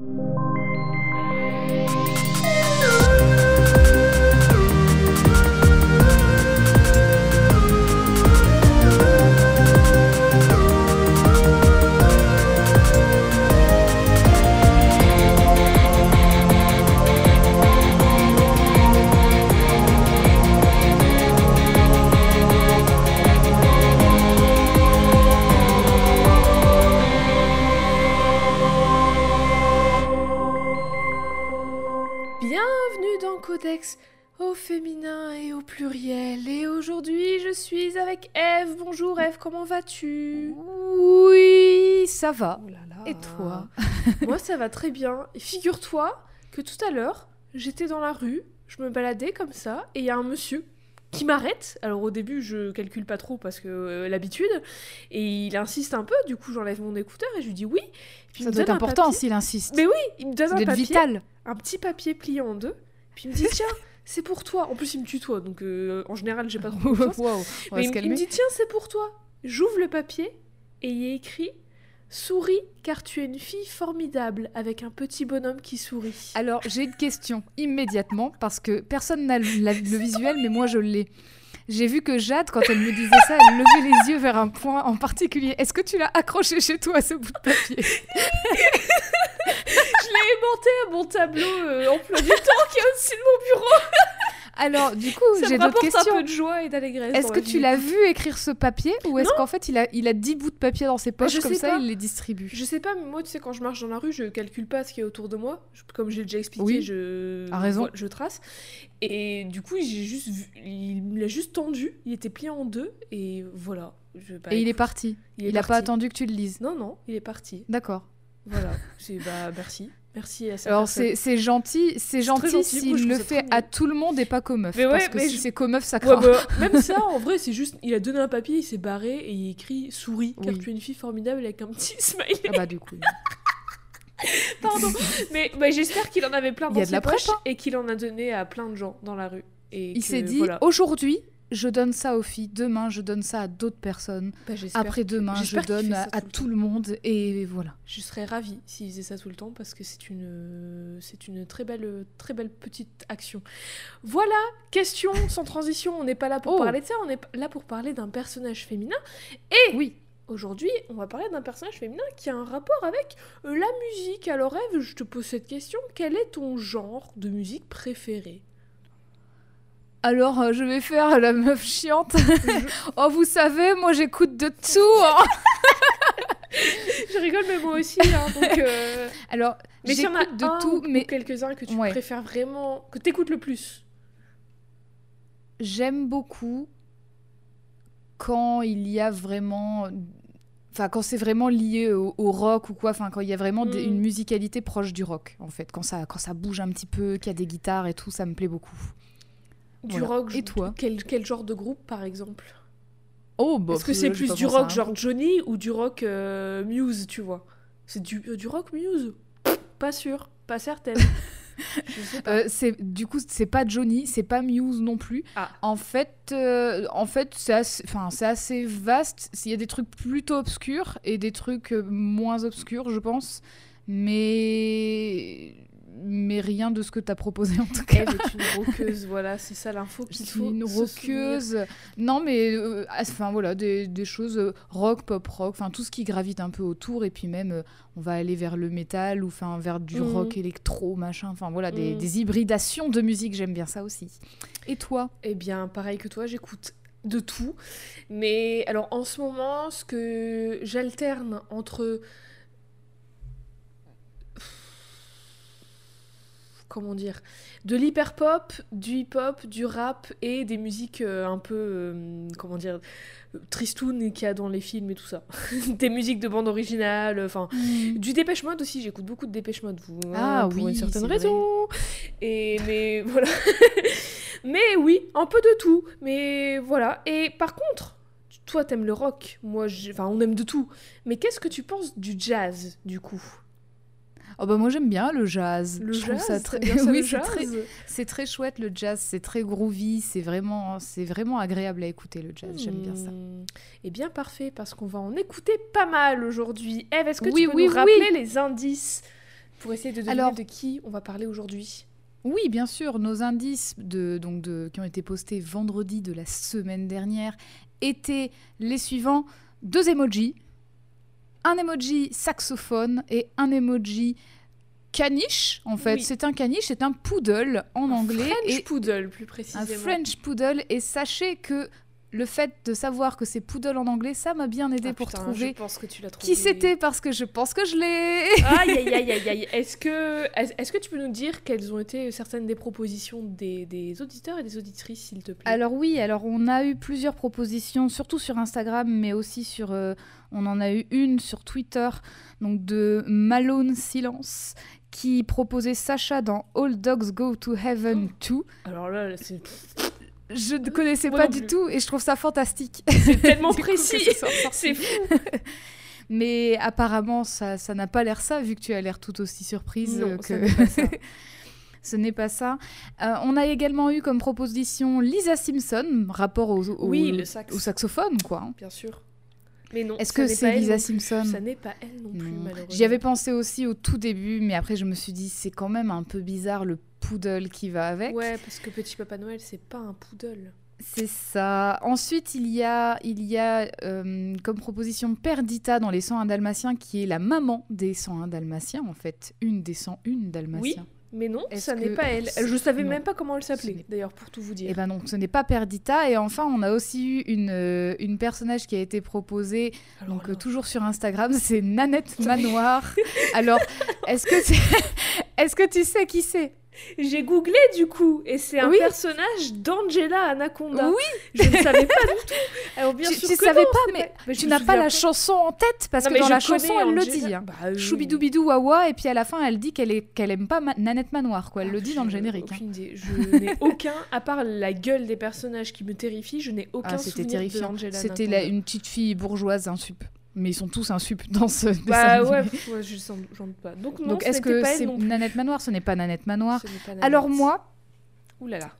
you. Comment vas-tu Oui, ça va. Oh là là. Et toi Moi, ça va très bien. Et figure-toi que tout à l'heure, j'étais dans la rue, je me baladais comme ça, et il y a un monsieur qui m'arrête. Alors au début, je calcule pas trop parce que euh, l'habitude, et il insiste un peu. Du coup, j'enlève mon écouteur et je lui dis oui. Et puis il Ça me doit être important s'il insiste. Mais oui, il me donne un papier, vital. un petit papier plié en deux. Puis il me dit tiens, c'est pour toi. En plus, il me tutoie, donc euh, en général, j'ai pas trop confiance. Wow, Mais il, il me dit tiens, c'est pour toi. J'ouvre le papier et y a écrit souris car tu es une fille formidable avec un petit bonhomme qui sourit. Alors, j'ai une question immédiatement parce que personne n'a le, la- le visuel, mais moi je l'ai. J'ai vu que Jade, quand elle me disait ça, elle levait les yeux vers un point en particulier. Est-ce que tu l'as accroché chez toi, ce bout de papier? Je l'ai aimanté à mon tableau euh, emploi du temps qui est au-dessus de mon bureau. Alors, du coup, j'ai d'autres rapporte un questions. peu de joie et d'allégresse. Est-ce que tu l'as vu écrire ce papier ou est-ce qu'en fait il a, il a 10 bouts de papier dans ses poches je comme ça pas. il les distribue? Je sais pas, mais moi, tu sais, quand je marche dans la rue, je calcule pas ce qui est autour de moi. Je- comme j'ai déjà expliqué, Oui. je... A raison. voilà, je trace. Et du coup, j'ai juste vu... il me l'a juste tendu. Il était plié en deux. Et voilà. Je... bah, Et il est parti. il est Il n'a pas parti. attendu que tu le lises. Non, non, il est parti. D'accord. Voilà. C'est bah merci. Merci à cette Alors c'est c'est gentil, c'est gentil gentil. S'il je le fait à tout le monde et pas qu'aux meufs. Mais ouais, parce que mais si je- c'est qu'aux meufs, ça Ouais, craint. bah, même ça, en vrai, c'est juste. Il a donné un papier, il s'est barré et il écrit souris car tu es une fille formidable avec un petit smiley. Ah bah du coup. Pardon. Mais bah, j'espère qu'il en avait plein dans ses poches hein. et qu'il en a donné à plein de gens dans la rue. Et Il s'est dit voilà. aujourd'hui, je donne ça aux filles, demain je donne ça à d'autres personnes, Bah, j'espère après que- demain je donne à, ça à tout le monde et voilà. Je serais ravie s'il faisait ça tout le temps parce que c'est une, c'est une très belle, très belle petite action. Voilà, question sans transition. On n'est pas là pour Oh. parler de ça, on est là pour parler d'un personnage féminin. Oui. Aujourd'hui, on va parler d'un personnage féminin qui a un rapport avec euh, la musique. Alors Eve, je te pose cette question. Quel est ton genre de musique préféré? Alors euh, je vais faire la meuf chiante. oh vous savez, moi j'écoute de tout. hein. Je rigole, mais moi aussi. hein, donc, euh, Alors Mais s'il y en a j'écoute de un tout, ou mais quelques-uns que tu Ouais. préfères vraiment, que t'écoutes le plus. j'aime beaucoup quand il y a vraiment enfin quand c'est vraiment lié au, au rock ou quoi enfin quand il y a vraiment des- Mm. une musicalité proche du rock en fait quand ça quand ça bouge un petit peu qu'il y a des guitares et tout ça me plaît beaucoup Du Voilà. rock. Et toi quel, quel genre de groupe, par exemple? Oh bah Est-ce que c'est plus du rock genre Johnny ou du rock euh, Muse, tu vois? C'est du, euh, du rock Muse? Pas sûr, pas certaine. Euh, c'est du coup c'est pas Johnny c'est pas Muse non plus Ah. en fait euh, en fait c'est assez assez vaste il y a des trucs plutôt obscurs et des trucs moins obscurs je pense mais mais rien de ce que t'as proposé en tout cas Elle est une roqueuse, voilà, c'est ça l'info qu'il faut. une roqueuse. Non, mais euh, enfin voilà, des, des choses euh, rock, pop rock, enfin tout ce qui gravite un peu autour. Et puis même, euh, on va aller vers le métal ou enfin vers du Mhm. rock électro, machin. Enfin voilà, des, Mhm. des hybridations de musique. J'aime bien ça aussi. Et toi? Eh bien, pareil que toi, j'écoute de tout. Mais alors, en ce moment, ce que j'alterne entre. Comment dire De l'hyper-pop, du hip-hop, du rap et des musiques euh, un peu. euh, comment dire Tristoun qu'il y a dans les films et tout ça. des musiques de bande originale, enfin. Du Dépêche Mode aussi, j'écoute beaucoup de Dépêche Mode, vous, Ah hein, pour oui, une certaine raison. Et mais voilà. mais oui, un peu de tout. Mais voilà. Et par contre, toi t'aimes le rock, moi, enfin, on aime de tout. Mais qu'est-ce que tu penses du jazz, du coup? Oh bah moi j'aime bien le jazz. Le Je jazz, ça très... t'aimes bien ça, oui, le c'est jazz très, c'est très chouette le jazz. C'est très groovy. C'est vraiment, c'est vraiment agréable à écouter le jazz. J'aime bien ça. Hmm. Eh bien, parfait, parce qu'on va en écouter pas mal aujourd'hui. Eve, est-ce que Oui, tu peux oui, nous rappeler les indices Pour essayer de deviner Alors- de qui on va parler aujourd'hui? Oui, bien sûr, nos indices de, donc de, qui ont été postés vendredi de la semaine dernière étaient les suivants deux emojis, un emoji saxophone et un emoji caniche. En fait, Oui. c'est un caniche, c'est un poodle en anglais French et Poodle, plus un précisément. French poodle. Et sachez que le fait de savoir que c'est poodle en anglais, ça m'a bien aidé Ah, pour putain, trouver Je pense que tu l'as trouvé. qui c'était parce que je pense que je l'ai. Aïe, aïe, aïe, aïe, aïe. Est-ce que, est est-ce que tu peux nous dire quelles ont été certaines des propositions des, des auditeurs et des auditrices, s'il te plaît? Alors oui, alors on a eu plusieurs propositions, surtout sur Instagram, mais aussi sur, euh, on en a eu une sur Twitter, donc de Malone Silence, qui proposait Sacha dans All Dogs Go to Heaven 2. Alors là, c'est Je ne connaissais Moi pas du tout et je trouve ça fantastique. c'est tellement précis. C'est fou. Mais apparemment, ça ça n'a pas l'air ça, vu que tu as l'air tout aussi surprise Non, euh, que... ça. Ce n'est pas ça. Euh, on a également eu comme proposition Lisa Simpson, rapport au, au- Oui, le sax. au saxophone, quoi. hein. Bien sûr. Mais non. Est-ce que c'est elle Lisa. Simpson Ça n'est pas elle non plus, Non. malheureusement. J'y avais pensé aussi au tout début, mais après je me suis dit c'est quand même un peu bizarre le poodle qui va avec. Ouais, parce que Petit Papa Noël, c'est pas un poodle. C'est ça. Ensuite, il y a, il y a euh, comme proposition Perdita dans les 101 Dalmatiens, qui est la maman des 101 Dalmatiens, en fait. Une des 101 Dalmatiens. Mais non, ça n'est pas elle. Je savais Non. même pas comment elle Ce s'appelait, d'ailleurs, pour tout vous dire. Et ben non, ce n'est pas Perdita. Et enfin, on a aussi eu une, euh, une personnage qui a été proposée, Alors donc euh, toujours sur Instagram, c'est Nanette Manoir. Alors, est-ce que, c'est- est-ce que tu sais qui c'est? J'ai googlé du coup, et c'est un Oui. personnage d'Angela Anaconda. Oui. Je ne savais pas du tout. Alors bien Tu, sûr tu que savais non, pas, mais, tu n'as pas la chanson en tête parce Non, que dans la chanson, elle le dit. hein. Bah oui. Choubidou wawa et puis à la fin elle dit qu'elle est qu'elle aime pas Ma- Nanette Manoir quoi elle Ah, le dit dans le générique hein. Idée. Je n'ai aucun, à part la gueule des personnages qui me terrifient, je n'ai aucun Ah, c'était souvenir terrifiant de Angela c'était une petite fille bourgeoise un sup mais ils sont tous un sup dans ce dessin Bah ouais, ouais, j'en doute pas. Donc non, donc est-ce que c'est. Nanette Manoir ce n'est pas Nanette Manoir pas Nanette. alors moi Ouh là là.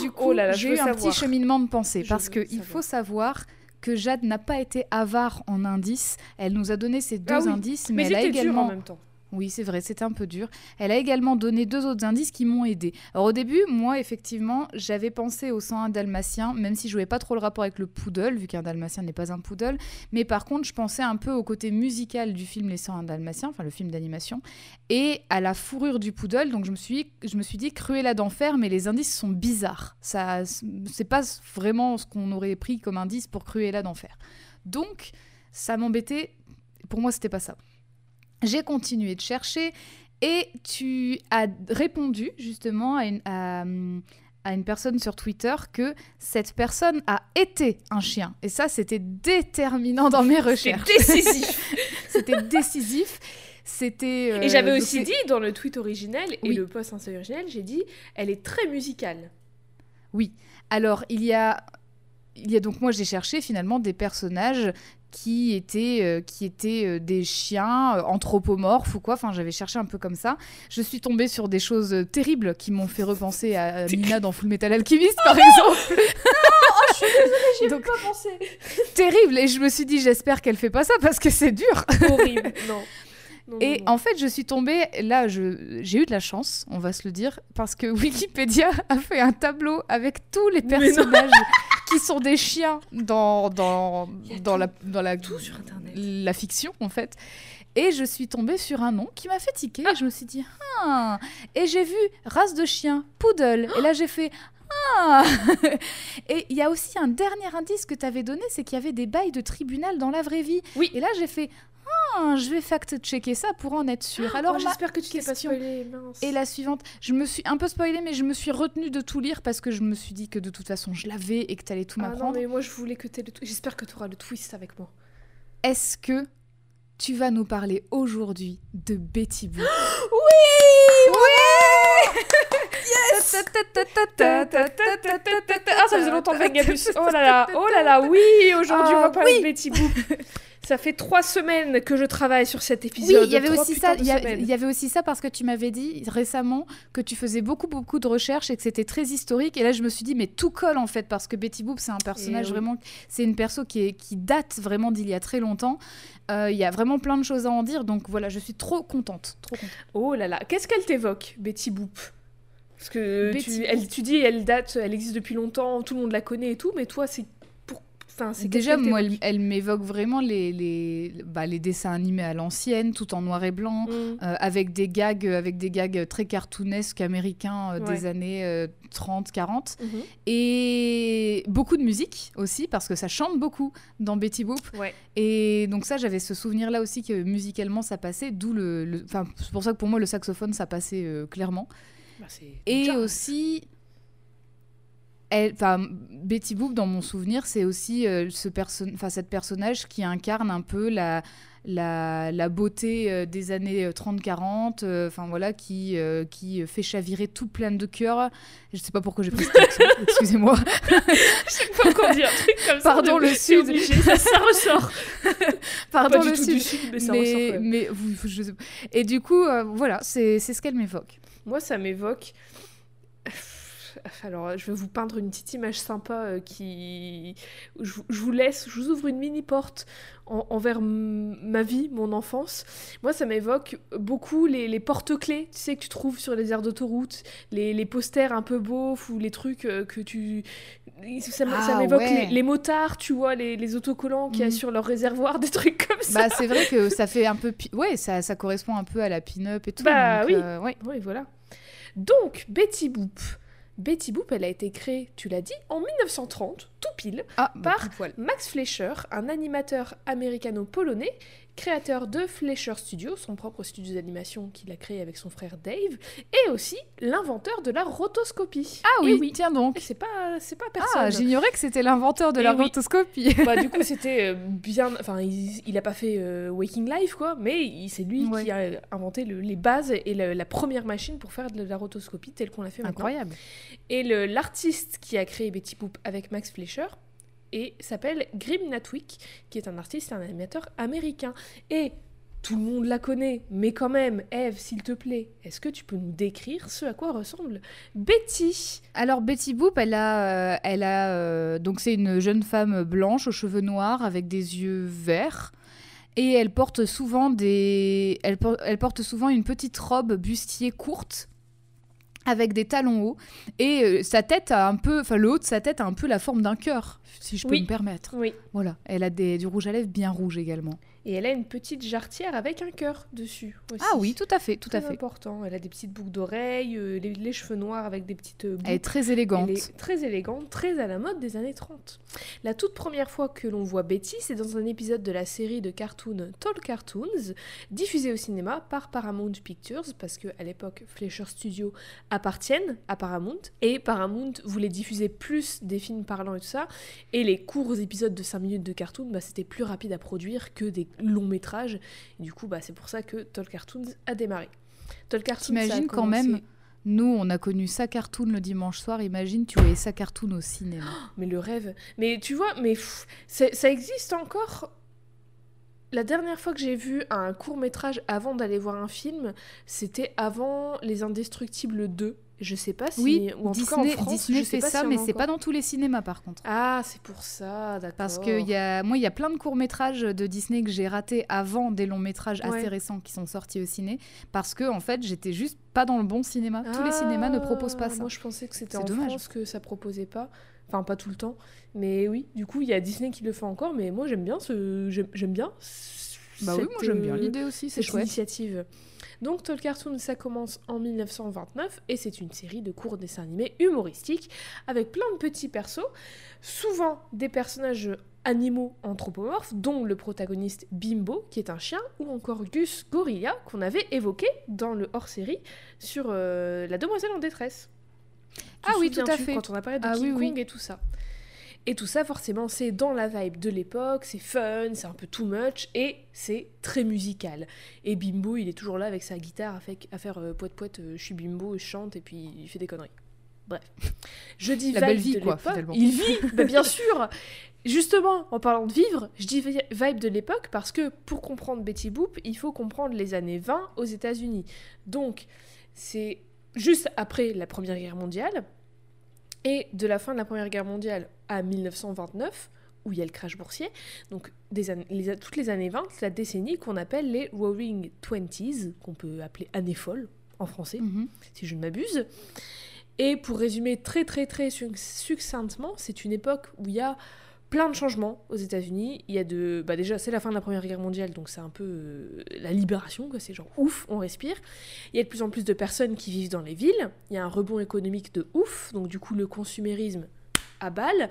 du coup Oh je j'ai eu un petit cheminement de pensée Je parce veux que il savoir. faut savoir que Jade n'a pas été avare en indices. Elle nous a donné ces deux Ah oui, indices, Mais, mais, elle a également en même temps. Oui, c'est vrai, c'était un peu dur. Elle a également donné deux autres indices qui m'ont aidé. Alors au début, moi, effectivement, j'avais pensé au 101 dalmatien, même si je voyais pas trop le rapport avec le poodle, vu qu'un dalmatien n'est pas un poodle. Mais par contre, je pensais un peu au côté musical du film Les 101 dalmatiens, enfin le film d'animation, et à la fourrure du poodle. Donc je me suis, je me suis dit d'enfer, mais les indices sont bizarres. Ça, c'est pas vraiment ce qu'on aurait pris comme indice pour Cruella d'enfer. Donc ça m'embêtait. Pour moi, c'était pas ça. J'ai continué de chercher et tu as répondu justement à une, à, à une personne sur Twitter que cette personne a été un chien. Et ça, c'était déterminant dans mes recherches. décisif. C'était décisif. C'était. euh, et j'avais aussi dit dans le tweet originel et Oui. le post Insta originel, j'ai dit, elle est très musicale. Alors, il y a, il y a donc moi j'ai cherché finalement des personnages qui étaient, euh, qui étaient euh, des chiens euh, anthropomorphes ou quoi. Enfin, j'avais cherché un peu comme ça. Je suis tombée sur des choses terribles qui m'ont fait repenser à, Mina dans Full Metal Alchemist, par exemple. J'y Donc- pas pensé. Terrible. Et je me suis dit, j'espère qu'elle fait pas ça parce que c'est dur. Horrible. Non. Non, Et non, non. en fait, je suis tombée, là, j'ai eu de la chance, on va se le dire, parce que Wikipédia a fait un tableau avec tous les personnages qui sont des chiens dans, dans, dans, tout- la, dans la, tout sur Internet. la fiction, en fait. Et je suis tombée sur un nom qui m'a fait tiquer. Et je me suis dit, ah Et j'ai vu race de chien, poodle. Et là, j'ai fait, ah Et il y a aussi un dernier indice que tu avais donné, c'est qu'il y avait des bails de tribunal dans la vraie vie. Oui. Et là, j'ai fait, ah, je vais fact-checker ça pour en être sûre. Alors, Oh, j'espère que tu t'es pas question- spoilé, mince. et la suivante, je me suis un peu spoilée, mais je me suis retenue de tout lire parce que je me suis dit que de toute façon, je l'avais et que tu allais tout Ah non, m'apprendre. mais moi je voulais que tu le. J'espère que tu auras le twist avec moi. Est-ce que tu vas nous parler aujourd'hui de Betty Boo Yes Ah, ça faisait longtemps le Vagabus. Oh là là, oh là là, oui, aujourd'hui on va Ah, parler oui. de Betty Boop. Ça fait trois semaines que je travaille sur cet Oui, épisode. il y avait Trois aussi putains ça. de Il y, avait aussi ça parce que tu m'avais dit récemment que tu faisais beaucoup beaucoup de recherches et que c'était très historique. Et là, je me suis dit mais tout colle en fait parce que Betty Boop c'est un personnage oui. vraiment, c'est une perso qui est qui date vraiment d'il y a très longtemps. Euh, Il y a vraiment plein de choses à en dire. Donc voilà, je suis trop contente, trop contente. Oh là là, qu'est-ce qu'elle t'évoque, Betty Boop? Parce que Betty tu, Boop. elle, tu dis, elle date, elle existe depuis longtemps, tout le monde la connaît et tout, mais toi, c'est. Enfin, Déjà, moi, elle, m'évoque vraiment les, les, bah, les dessins animés à l'ancienne, tout en noir et blanc. Mm. euh, avec des gags avec des gags très cartoonesques américains euh, Ouais. des années euh, 30 40 Mhm. et beaucoup de musique aussi parce que ça chante beaucoup dans Betty Boop Ouais. et donc ça j'avais ce souvenir là aussi que musicalement ça passait d'où le enfin c'est pour ça que pour moi le saxophone ça passait euh, clairement Bah, et aussi elle, Betty Boop, dans mon souvenir, c'est aussi euh, ce perso- enfin, cette personnage qui incarne un peu la, la, la beauté euh, des années euh, 30-40, euh, enfin voilà, qui, euh, qui fait chavirer tout plein de cœur. Je sais pas pourquoi j'ai pris ce accent, excusez-moi. Chaque fois qu'on dit un truc comme ça, Pardon, on le Sud. obligé, ça, ça ressort. Pardon Pas du le tout Sud. du Sud, mais ça ressort. Mais, vous- je sais pas. Et du coup, euh, voilà, c'est c'est ce qu'elle m'évoque. Moi, ça m'évoque. Alors, je vais vous peindre une petite image sympa euh, qui. Je, vous- je vous laisse, je vous ouvre une mini porte en- envers ma vie, mon enfance. Moi, ça m'évoque beaucoup les, les porte-clés, tu sais, que tu trouves sur les aires d'autoroute, les, les posters un peu beaufs ou les trucs euh, que tu. Ça, Ah, m'évoque ouais. les, les motards, tu vois, les, les autocollants qui Mhm. assurent leur réservoir, des trucs comme ça. Bah, c'est vrai que ça fait un peu. Ouais, ça, ça correspond un peu à la pin-up et tout. Bah donc, oui. euh, ouais. Oui, voilà. Donc, Betty Boop. Betty Boop, elle a été créée, tu l'as dit, en 1930, tout pile, Ah, bah, Par-. Max Fleischer, un animateur américano-polonais, créateur de Fleischer Studio, son propre studio d'animation qu'il a créé avec son frère Dave, et aussi l'inventeur de la rotoscopie. Ah Et oui, oui. tiens donc. C'est pas, c'est pas Ah, personne. j'ignorais que c'était l'inventeur de Eh la oui. rotoscopie. bah, du coup, c'était euh, bien. Enfin, il, il a pas fait euh, Waking Life, quoi, mais c'est lui Ouais. qui a inventé le- les bases et la, la première machine pour faire de la rotoscopie telle qu'on l'a fait maintenant. Incroyable. Et l'artiste qui a créé Betty Boop avec Max Fleischer et s'appelle Grim Natwick, qui est un artiste et un animateur américain. Et tout le monde la connaît, mais quand même, Eve, s'il te plaît, est-ce que tu peux nous décrire ce à quoi ressemble Betty? Alors Betty Boop, elle a, euh, elle a euh, donc c'est une jeune femme blanche aux cheveux noirs avec des yeux verts. Et elle porte souvent des, elle, elle porte souvent une petite robe bustier courte avec des talons hauts et euh, sa tête a un peu, enfin le haut de sa tête a un peu la forme d'un cœur, si je peux Oui. me permettre. Oui. Voilà, elle a des, du rouge à lèvres bien rouge également. Et elle a une petite jarretière avec un cœur dessus. Aussi. Ah oui, tout à fait, tout à fait. important. Elle a des petites boucles d'oreilles, euh, les, les cheveux noirs avec des petites euh, Elle est boucles. très élégante. Elle est très élégante, très à la mode des années 30. La toute première fois que l'on voit Betty, c'est dans un épisode de la série de cartoons Tall Cartoons, diffusée au cinéma par Paramount Pictures, parce que à l'époque, Fleischer Studio appartiennent à Paramount, et Paramount voulait diffuser plus des films parlants et tout ça, et les courts épisodes de 5 minutes de cartoon, bah, c'était plus rapide à produire que des longs métrages, et du coup, bah, c'est pour ça que Tall Cartoons a démarré. Tall Cartoons, T'imagines quand commencé- même, nous on a connu ça cartoon le dimanche soir, imagine tu voyais ça cartoon au cinéma. Mais le rêve. Mais tu vois, mais pff, ça existe encore. La dernière fois que j'ai vu un court métrage avant d'aller voir un film, c'était avant Les Indestructibles 2. Je sais pas si. Oui, ou en tout cas en Disney, France, Disney je sais fait pas ça, en mais c'est pas dans tous les cinémas par contre. Ah, c'est pour ça, d'accord. Parce que y a, moi, il y a plein de courts-métrages de Disney que j'ai ratés avant des longs-métrages Ouais. assez récents qui sont sortis au ciné. Parce que, en fait, j'étais juste pas dans le bon cinéma. Tous les cinémas ne proposent pas Ah, ça. Moi, je pensais que c'était en dommage. France que ça proposait pas. Enfin, pas tout le temps. Mais oui, du coup, il y a Disney qui le fait encore. Mais moi, j'aime bien ce. J'aime bien. Bah oui, moi j'aime bien euh, l'idée aussi, c'est cette chouette. initiative. Donc Tall Cartoon, ça commence en 1929 et c'est une série de courts dessins animés humoristiques avec plein de petits persos, souvent des personnages animaux anthropomorphes, dont le protagoniste Bimbo, qui est un chien, ou encore Gus Gorilla, qu'on avait évoqué dans le hors-série sur euh, La Demoiselle en détresse. Ah oui, tout à fait. Quand on a parlé de Ah King oui, oui. Kong et tout ça. Et tout ça, forcément, c'est dans la vibe de l'époque, c'est fun, c'est un peu too much, et c'est très musical. Et Bimbo, il est toujours là avec sa guitare à, fait- à faire euh, poète poète, euh, je suis Bimbo, je chante, et puis il fait des conneries. Bref. Je dis La belle vibe vie, de quoi, l'époque. finalement. Il vit, bah, bien sûr. Justement, en parlant de vivre, je dis vi- vibe de l'époque parce que pour comprendre Betty Boop, il faut comprendre les années 20 aux États-Unis. Donc, c'est juste après la Première Guerre mondiale et de la fin de la Première Guerre mondiale à 1929 où il y a le crash boursier, donc des années- les- toutes les années 20, la décennie qu'on appelle les Roaring Twenties, qu'on peut appeler années folles en français Mhm. si je ne m'abuse. Et pour résumer très très très succ- succinctement, c'est une époque où il y a plein de changements aux États-Unis. Il y a de, bah déjà c'est la fin de la Première Guerre mondiale, donc c'est un peu euh, la libération, quoi. C'est genre ouf, on respire. Il y a de plus en plus de personnes qui vivent dans les villes. Il y a un rebond économique de ouf, donc du coup le consumérisme à balle.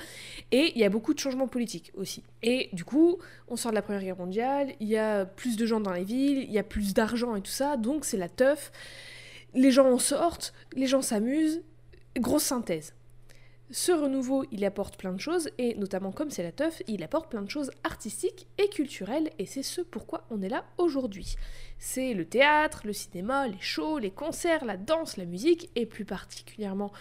Et il y a beaucoup de changements politiques aussi. Et du coup, on sort de la Première Guerre mondiale. Il y a plus de gens dans les villes, il y a plus d'argent et tout ça, donc c'est la teuf les gens en sortent, les gens s'amusent, grosse synthèse. Ce renouveau, il apporte plein de choses, et notamment comme c'est la teuf, il apporte plein de choses artistiques et culturelles, et c'est ce pourquoi on est là aujourd'hui. C'est le théâtre, le cinéma, les shows, les concerts, la danse, la musique, et plus particulièrement,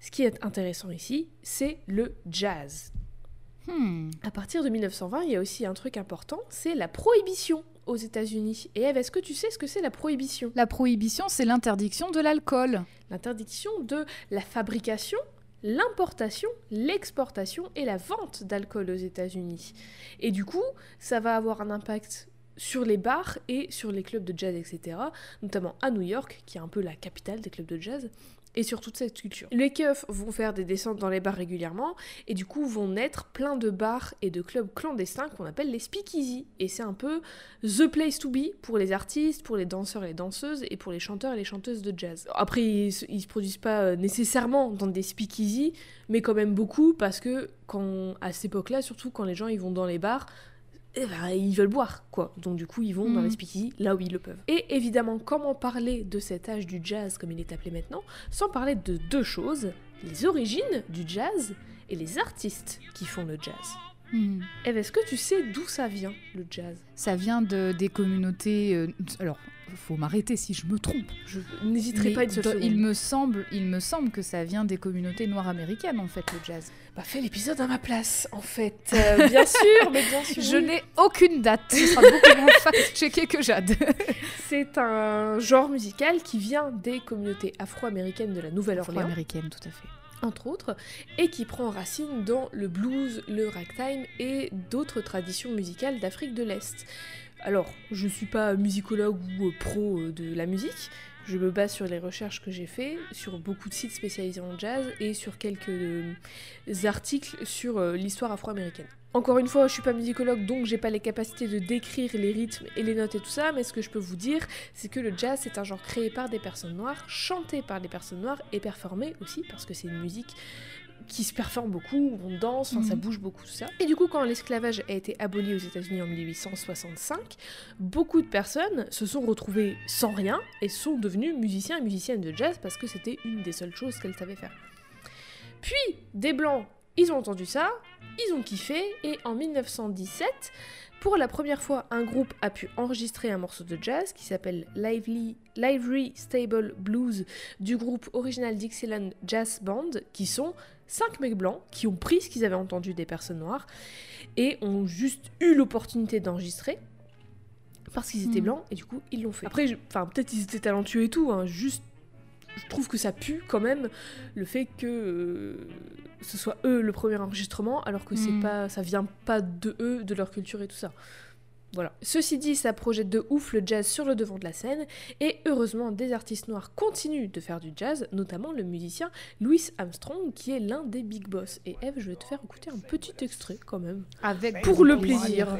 ce qui est intéressant ici, c'est le jazz. Hmm. À partir de 1920, il y a aussi un truc important, c'est la prohibition aux États-Unis. Et Eve, est-ce que tu sais ce que c'est la prohibition? La prohibition, c'est l'interdiction de l'alcool. l'interdiction de la fabrication, l'importation, l'exportation et la vente d'alcool aux États-Unis. Et du coup, ça va avoir un impact sur les bars et sur les clubs de jazz, etc. Notamment à New York, qui est un peu la capitale des clubs de jazz, et sur toute cette culture. Les keufs vont faire des descentes dans les bars régulièrement, et du coup vont naître plein de bars et de clubs clandestins qu'on appelle les speakeasy. Et c'est un peu the place to be pour les artistes, pour les danseurs et les danseuses, et pour les chanteurs et les chanteuses de jazz. Après, ils, ils se produisent pas euh, nécessairement dans des speakeasy, mais quand même beaucoup, parce que à cette époque-là, surtout quand les gens ils vont dans les bars, eh ben, ils veulent boire, quoi. Donc du coup, ils vont dans Mhm. les speakeasy là où ils le peuvent. Et évidemment, comment parler de cet âge du jazz, comme il est appelé maintenant, sans parler de deux choses, les origines du jazz et les artistes qui font le jazz. Eve, est-ce que tu sais d'où ça vient, le jazz? Ça vient de, des communautés. euh, alors, faut m'arrêter si je me trompe. Je n'hésiterai pas une seule seconde. il me semble, il me semble que ça vient des communautés noires américaines en fait le jazz. Bah, fais l'épisode à ma place, en fait. Euh, bien sûr, mais bien sûr. Je oui. n'ai aucune date. Ce sera beaucoup moins fact-checké que Jade. C'est un genre musical qui vient des communautés afro-américaines de la Nouvelle-Orléans. Afro-américaine, tout à fait. Entre autres, et qui prend racine dans le blues, le ragtime et d'autres traditions musicales d'Afrique de l'Est. Alors, je suis pas musicologue ou euh, pro euh, de la musique, je me base sur les recherches que j'ai fait, sur beaucoup de sites spécialisés en jazz et sur quelques euh, articles sur euh, l'histoire afro-américaine. Encore une fois, je suis pas musicologue, donc j'ai pas les capacités de décrire les rythmes et les notes et tout ça, mais ce que je peux vous dire, c'est que le jazz c'est un genre créé par des personnes noires, chanté par des personnes noires et performé aussi parce que c'est une musique qui se performe beaucoup, on danse, ça Mhm. bouge beaucoup tout ça. Et du coup, quand l'esclavage a été aboli aux États-Unis en 1865, beaucoup de personnes se sont retrouvées sans rien et sont devenues musiciens et musiciennes de jazz parce que c'était une des seules choses qu'elles savaient faire. Puis, des blancs, ils ont entendu ça, ils ont kiffé, et en 1917, pour la première fois, un groupe a pu enregistrer un morceau de jazz qui s'appelle Lively, Lively Stable Blues du groupe Original Dixieland Jazz Band, qui sont cinq mecs blancs qui ont pris ce qu'ils avaient entendu des personnes noires et ont juste eu l'opportunité d'enregistrer parce qu'ils étaient Mhm. blancs et du coup ils l'ont fait. Après, enfin peut-être ils étaient talentueux et tout, hein, juste je trouve que ça pue quand même le fait que euh, ce soit eux le premier enregistrement alors que c'est Mhm. pas ça vient pas de eux, de leur culture et tout ça. Voilà. Ceci dit, ça projette de ouf le jazz sur le devant de la scène, et heureusement, des artistes noirs continuent de faire du jazz, notamment le musicien Louis Armstrong, qui est l'un des big boss. Et Eve, je vais te faire écouter un petit extrait quand même. Avec Pour le plaisir.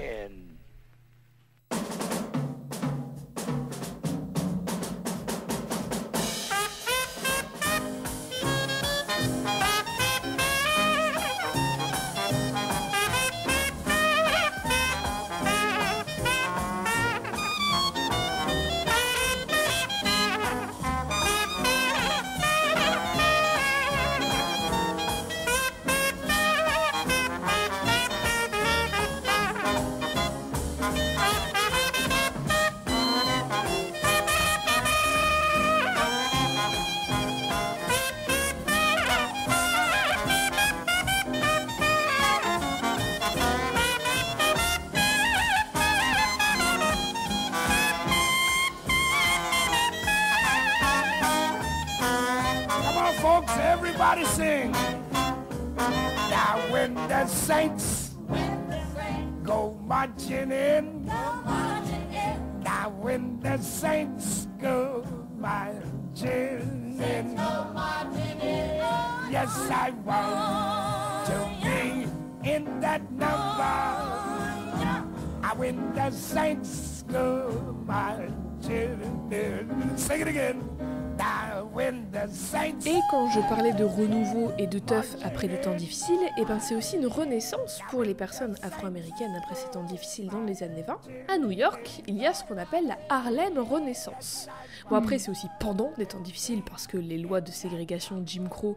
Et quand je parlais de renouveau et de teuf après des temps difficiles, et ben c'est aussi une renaissance pour les personnes afro-américaines après ces temps difficiles dans les années 20. À New York, il y a ce qu'on appelle la Harlem Renaissance. Bon après c'est aussi pendant des temps difficiles parce que les lois de ségrégation Jim Crow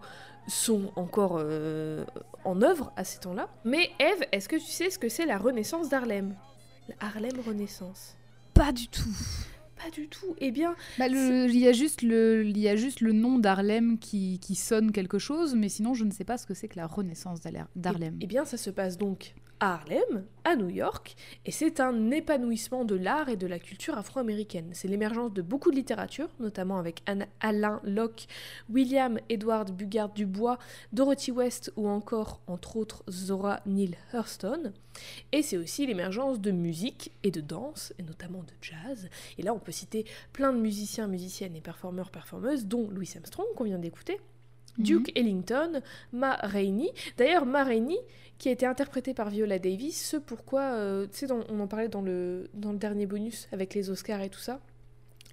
sont encore euh, en œuvre à ces temps-là. Mais Eve, est-ce que tu sais ce que c'est la Renaissance d'Harlem? La Harlem Renaissance Pas du tout. Pas du tout. Eh bien, Bah, il, y a juste le, il y a juste le nom d'Harlem qui, qui sonne quelque chose, mais sinon je ne sais pas ce que c'est que la renaissance d'Harlem. Eh bien, ça se passe donc à Harlem, à New York, et c'est un épanouissement de l'art et de la culture afro-américaine. C'est l'émergence de beaucoup de littérature, notamment avec Anna- Alain Locke, William Edward Bugard Dubois, Dorothy West ou encore, entre autres, Zora Neale Hurston. Et c'est aussi l'émergence de musique et de danse, et notamment de jazz. Et là, on peut citer plein de musiciens, musiciennes et performeurs, performeuses, dont Louis Armstrong, qu'on vient d'écouter, Duke Ellington, Ma Rainey. D'ailleurs, Ma Rainey, qui a été interprétée par Viola Davis, ce pourquoi, euh, tu sais, on en parlait dans le, dans le dernier bonus avec les Oscars et tout ça.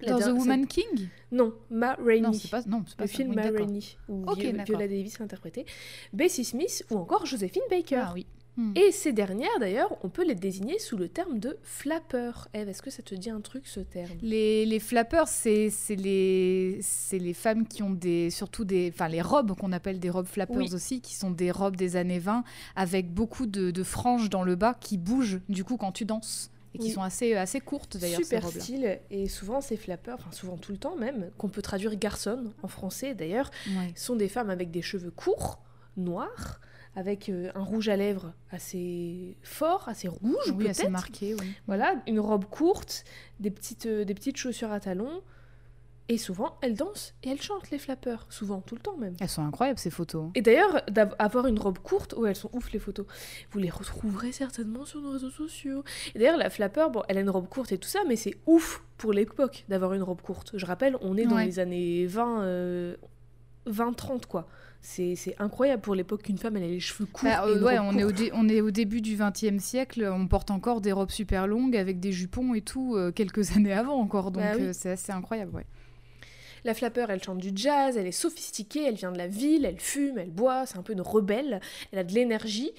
La Dans The Woman King? Non, Ma Rainey. Non, c'est pas, non, pas le ça. film Oui, Ma. Rainey, où. Viola Davis l'a interprété. Bessie Smith ou encore Josephine Baker. Ah oui. Hmm. Et ces dernières, d'ailleurs, on peut les désigner sous le terme de flapper. Eve, est-ce que ça te dit un truc, ce terme? Les, les flappers, c'est c'est les, les femmes qui ont des, surtout des, enfin les robes qu'on appelle des robes flappers Oui. aussi, qui sont des robes des années 20 avec beaucoup de, de franges dans le bas qui bougent du coup quand tu danses et qui Oui. sont assez, assez courtes d'ailleurs Super style. Et souvent, ces flappers, enfin souvent tout le temps même, qu'on peut traduire garçonnes en français d'ailleurs, Ouais. sont des femmes avec des cheveux courts, noirs, avec euh, un rouge à lèvres assez fort, assez rouge Oui, assez peut-être. marqué, oui. Voilà, une robe courte, des petites, euh, des petites chaussures à talons. Et souvent, elles dansent et elles chantent les flappers, souvent, tout le temps même. Elles sont incroyables ces photos. Et d'ailleurs, d'avoir une robe courte, oh, elles sont ouf les photos. Vous les retrouverez certainement sur nos réseaux sociaux. Et d'ailleurs, la flapper, bon, elle a une robe courte et tout ça, mais c'est ouf pour l'époque d'avoir une robe courte. Je rappelle, on est dans Ouais. les années 20, euh, 20-30, quoi. C'est incroyable pour l'époque qu'une femme, elle ait les cheveux courts. Bah, euh, ouais, on est, au on est au début du XXe siècle, on porte encore des robes super longues avec des jupons et tout, euh, quelques années avant encore, donc Bah oui. euh, c'est assez incroyable. Ouais. La flapper, elle chante du jazz, elle est sophistiquée, elle vient de la ville, elle fume, elle boit, c'est un peu une rebelle, elle a de l'énergie,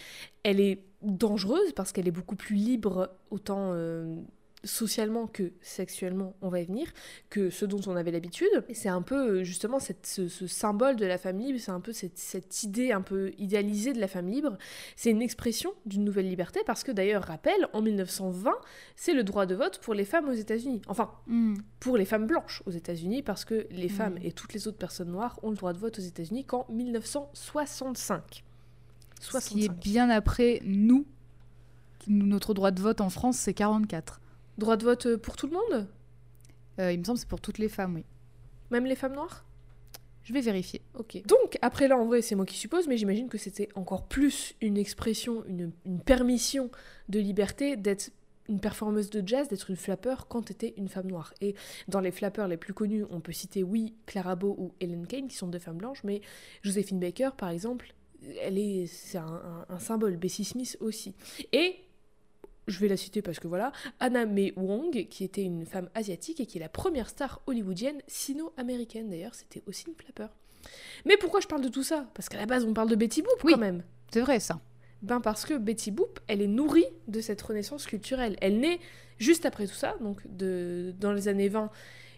elle est dangereuse parce qu'elle est beaucoup plus libre, autant euh, socialement que sexuellement, on va y venir, que ce dont on avait l'habitude. C'est un peu euh, justement cette- ce, ce symbole de la femme libre, c'est un peu cette, cette idée un peu idéalisée de la femme libre. C'est une expression d'une nouvelle liberté parce que d'ailleurs, rappel, en 1920, c'est le droit de vote pour les femmes aux États-Unis. Enfin, Hmm. pour les femmes blanches aux États-Unis parce que les femmes Mm. et toutes les autres personnes noires ont le droit de vote aux États-Unis qu'en 1965. Ce qui est 65. bien après. Nous, Notre droit de vote en France, c'est 44. Droit de vote euh, pour tout le monde Euh, il me semble que c'est pour toutes les femmes, oui. Même les femmes noires Je vais vérifier. Ok. Donc, après là, en vrai, c'est moi qui suppose, mais j'imagine que c'était encore plus une expression, une, une permission de liberté d'être une performeuse de jazz, d'être une flapper quand t'étais une femme noire. Et dans les flappers les plus connus, on peut citer, oui, Clara Bow ou Ellen Kane, qui sont deux femmes blanches, mais Josephine Baker, par exemple, elle est, c'est un, un- un symbole. Bessie Smith aussi. Et je vais la citer parce que voilà, Anna May Wong, qui était une femme asiatique et qui est la première star hollywoodienne sino-américaine d'ailleurs, c'était aussi une flapper. Mais pourquoi je parle de tout ça? Parce qu'à la base, on parle de Betty Boop Oui. quand même. C'est vrai, ça. Ben parce que Betty Boop, elle est nourrie de cette renaissance culturelle. Elle naît juste après tout ça, donc de, dans les années 20,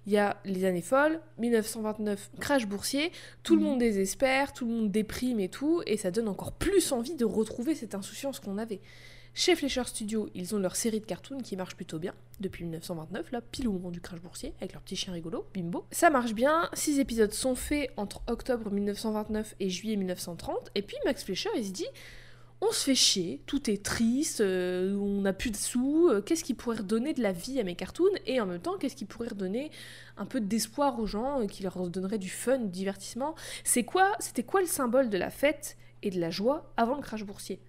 il y a les années folles, 1929, crash boursier, tout le Mhm. monde désespère, tout le monde déprime et tout, et ça donne encore plus envie de retrouver cette insouciance qu'on avait. Chez Fleischer Studio, ils ont leur série de cartoons qui marche plutôt bien, depuis 1929, là, pile au moment du crash boursier, avec leur petit chien rigolo, Bimbo. Ça marche bien, six épisodes sont faits entre octobre 1929 et juillet 1930, et puis Max Fleischer, il se dit, on se fait chier, tout est triste, euh, on n'a plus de sous, euh, qu'est-ce qui pourrait redonner de la vie à mes cartoons? Et en même temps qu'est-ce qui pourrait redonner un peu d'espoir aux gens, euh, qui leur donnerait du fun, du divertissement? C'est quoi, c'était quoi le symbole de la fête et de la joie avant le crash boursier?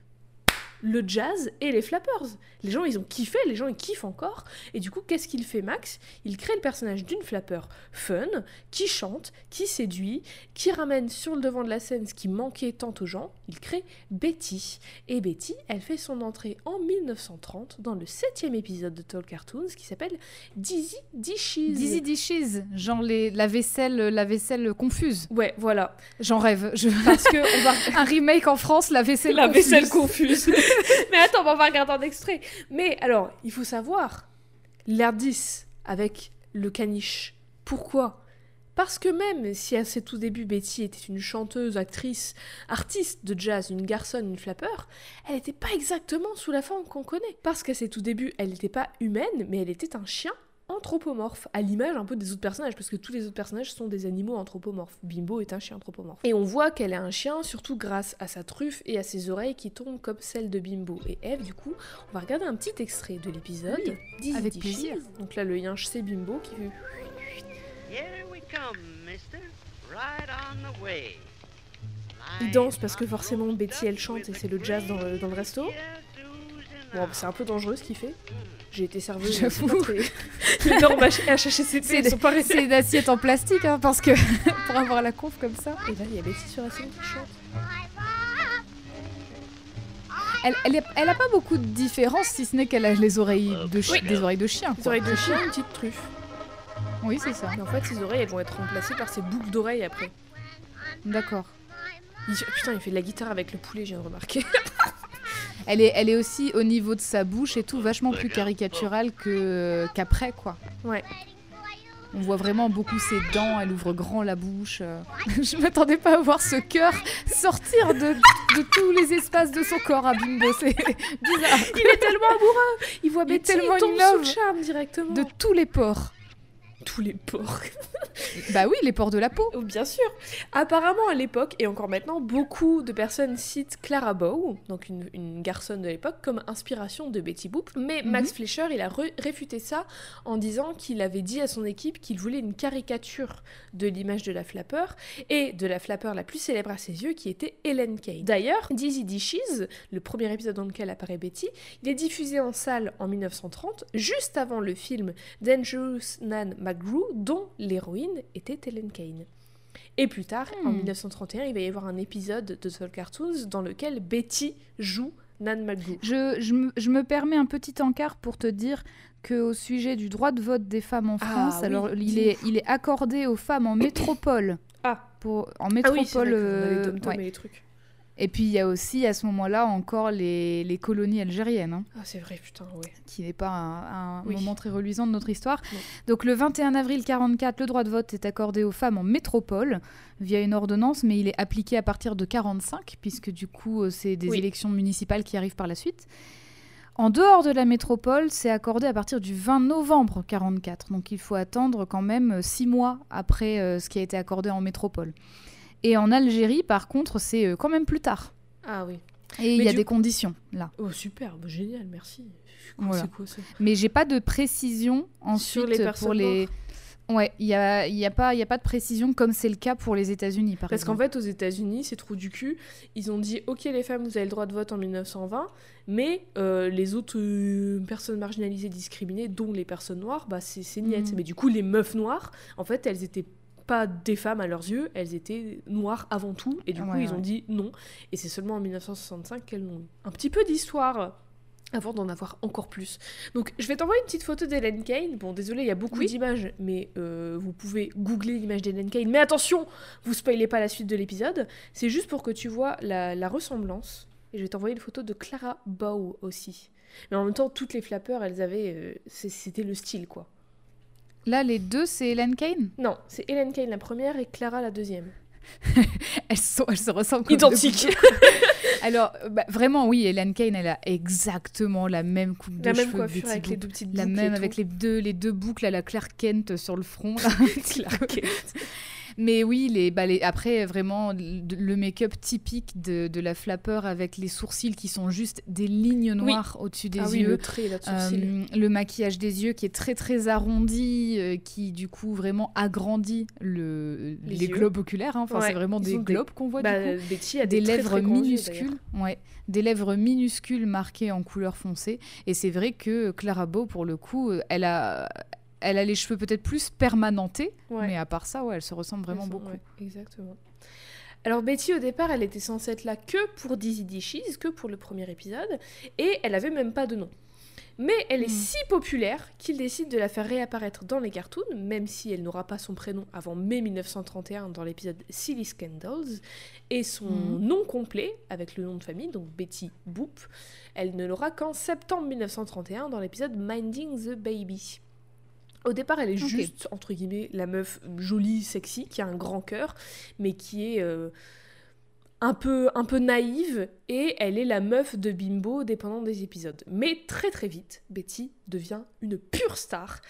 Le jazz et les flappers. Les gens, ils ont kiffé, les gens, ils kiffent encore. Et du coup, qu'est-ce qu'il fait, Max? Il crée le personnage d'une flapper fun, qui chante, qui séduit, qui ramène sur le devant de la scène ce qui manquait tant aux gens. Il crée Betty. Et Betty, elle fait son entrée en 1930 dans le septième épisode de Tall Cartoons qui s'appelle Dizzy Dishes. Dizzy Dishes, genre les, la vaisselle, la vaisselle confuse. Ouais, voilà. J'en rêve. Je... Parce que on va Un remake en France, la vaisselle la confuse. vaisselle confuse. Mais attends, on va regarder un extrait. Mais alors, il faut savoir, 10 avec le caniche. Pourquoi? Parce que même si à ses tout débuts, Betty était une chanteuse, actrice, artiste de jazz, une garçonne, une flapper, elle n'était pas exactement sous la forme qu'on connaît. Parce qu'à ses tout débuts, elle n'était pas humaine, mais elle était un chien anthropomorphe, à l'image un peu des autres personnages, parce que tous les autres personnages sont des animaux anthropomorphes. Bimbo est un chien anthropomorphe. Et on voit qu'elle est un chien, surtout grâce à sa truffe et à ses oreilles qui tombent comme celles de Bimbo. Et Eve, du coup, on va regarder un petit extrait de l'épisode. Oui, avec plaisir. Donc là, le yinche, c'est Bimbo qui fait... Here we come, mister. Right on the way. Il danse parce que forcément Betty elle chante et c'est le jazz dans le, dans le resto. Bon, c'est un peu dangereux ce qu'il fait. J'ai été serveuse. J'avoue. Les normes elles sont pas. C'est une assiette en plastique, hein, parce que pour avoir la conf comme ça. Et là, il y a Betty sur la scène qui chante. Elle, elle, est- elle a pas beaucoup de différence, si ce n'est qu'elle a les oreilles de chi- Oui. des oreilles de chien. Les quoi. oreilles de chien, une petite truffe. Oui, c'est ça. Et en fait, ses oreilles, elles vont être remplacées par ses boucles d'oreilles après. D'accord. Putain, il fait de la guitare avec le poulet, j'ai remarqué. Elle est, elle est aussi au niveau de sa bouche et tout vachement plus caricaturale que qu'après quoi. Ouais. On voit vraiment beaucoup ses dents, elle ouvre grand la bouche. euh. Je m'attendais pas à voir ce cœur sortir de, de tous les espaces de son corps à Bimbo, c'est bizarre. Il est tellement amoureux Il voit Il est Betty, tellement il tombe in sous le charme directement. De tous les pores. Tous les porcs. Bah oui, les pores de la peau. Oh, bien sûr. Apparemment, à l'époque, et encore maintenant, beaucoup de personnes citent Clara Bow, donc une, une garçonne de l'époque, comme inspiration de Betty Boop. Mais Mhm. Max Fleischer, il a réfuté ça en disant qu'il avait dit à son équipe qu'il voulait une caricature de l'image de la flapper, et de la flapper la plus célèbre à ses yeux, qui était Ellen Kay. D'ailleurs, Dizzy Dishes, le premier épisode dans lequel apparaît Betty, il est diffusé en salle en 1930, juste avant le film Dangerous Nan McGrew, dont l'héroïne était Ellen Kane. Et plus tard, en Hmm. 1931, il va y avoir un épisode de Soul Cartoons dans lequel Betty joue Nan McGrew. Je, je me, je me permets un petit encart pour te dire que au sujet du droit de vote des femmes en Ah, France, oui, alors il est, il est accordé aux femmes en métropole. Ah. Pour, en Ah oui, métropole. c'est vrai qu'on a les euh, tom-toms ouais. et les trucs. Et puis il y a aussi à ce moment-là encore les, les colonies algériennes, hein, Ah, c'est vrai, putain, ouais. qui n'est pas un, un Oui. moment très reluisant de notre histoire. Non. Donc le 21 avril 44, le droit de vote est accordé aux femmes en métropole via une ordonnance, mais il est appliqué à partir de 45, puisque du coup euh, c'est des Oui. élections municipales qui arrivent par la suite. En dehors de la métropole, c'est accordé à partir du 20 novembre 44, donc il faut attendre quand même euh, six mois après euh, ce qui a été accordé en métropole. Et en Algérie, par contre, c'est euh, quand même plus tard. Ah oui. Et il y a des coup- conditions là. Oh, super, bah, génial, merci. Voilà. Quoi ça Mais j'ai pas de précision ensuite les pour personnes les. Ouais, il y a, y a pas, y a pas de précision comme c'est le cas pour les États-Unis par Parce qu'en fait, aux États-Unis, c'est trop du cul. Ils ont dit Ok, les femmes, vous avez le droit de vote en 1920, mais euh, les autres euh, personnes marginalisées, discriminées, dont les personnes noires, bah, c'est c'est niet. Mhm. Mais du coup, les meufs noires, en fait, elles étaient pas des femmes à leurs yeux, elles étaient noires avant tout, et du coup, Ouais, ils ont dit non. Et c'est seulement en 1965 qu'elles l'ont eu. Un petit peu d'histoire avant d'en avoir encore plus. Donc, je vais t'envoyer une petite photo d'Hélène Kane. Bon, désolé, il y a beaucoup Oui. d'images, mais euh, vous pouvez googler l'image d'Hélène Kane. Mais attention, vous spoilez pas la suite de l'épisode. C'est juste pour que tu vois la, la ressemblance. Et je vais t'envoyer une photo de Clara Bow aussi. Mais en même temps, toutes les flappeurs, elles avaient. euh, C'était le style, quoi. Là, les deux, c'est Hélène Kane. Non, c'est Hélène Kane la première et Clara la deuxième. Elles, sont, elles se ressemblent comme Identiques. Alors, bah, vraiment, oui, Hélène Kane, elle a exactement la même coupe de La même cheveux que coiffure Betty avec les deux petites La boucles et même avec les deux, les deux boucles à la Clark Kent sur le front. là. Clark Kent. Mais oui, les, bah, les- après, vraiment, le make-up typique de, de la flapper avec les sourcils qui sont juste des lignes noires au-dessus des ah oui, yeux. le trait là. Euh, le maquillage des yeux qui est très très arrondi, euh, qui du coup vraiment agrandit le, Les globes oculaires. hein. Enfin, Ouais, c'est vraiment ils des globes qu'on voit Bah, du coup. Betty a Des, des, très, lèvres très minuscules, ouais, des lèvres minuscules marquées en couleur foncée. Et c'est vrai que Clara Bow, pour le coup, euh, elle a, elle a les cheveux peut-être plus permanentés. Ouais. mais à part ça, ouais, elle se ressemble vraiment beaucoup. ouais, exactement. Alors Betty au départ, elle était censée être là que pour Dizzy Dishes, que pour le premier épisode, et elle avait même pas de nom. Mais elle est Hmm. si populaire qu'il décide de la faire réapparaître dans les cartoons, même si elle n'aura pas son prénom avant mai 1931 dans l'épisode Silly Scandals, et son Hmm. nom complet, avec le nom de famille, donc Betty Boop, elle ne l'aura qu'en septembre 1931 dans l'épisode Minding the Baby. Au départ, elle est juste, entre guillemets, la meuf jolie, sexy, qui a un grand cœur, mais qui est euh, un, peu, un peu naïve, et elle est la meuf de Bimbo dépendant des épisodes. Mais très très vite, Betty devient une pure star,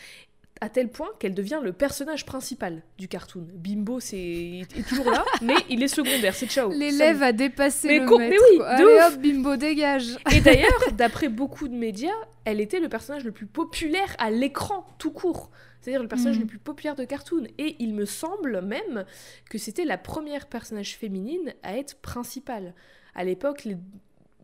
à tel point qu'elle devient le personnage principal du cartoon. Bimbo c'est est toujours là, mais il est secondaire, c'est ciao. L'élève a dépassé Mais le co- mais maître. oui, Allez hop, bimbo, dégage. Et d'ailleurs, d'après beaucoup de médias, elle était le personnage le plus populaire à l'écran, tout court. C'est-à-dire le personnage Mhm. le plus populaire de cartoon. Et il me semble même que c'était la première personnage féminine à être principale. À l'époque, les,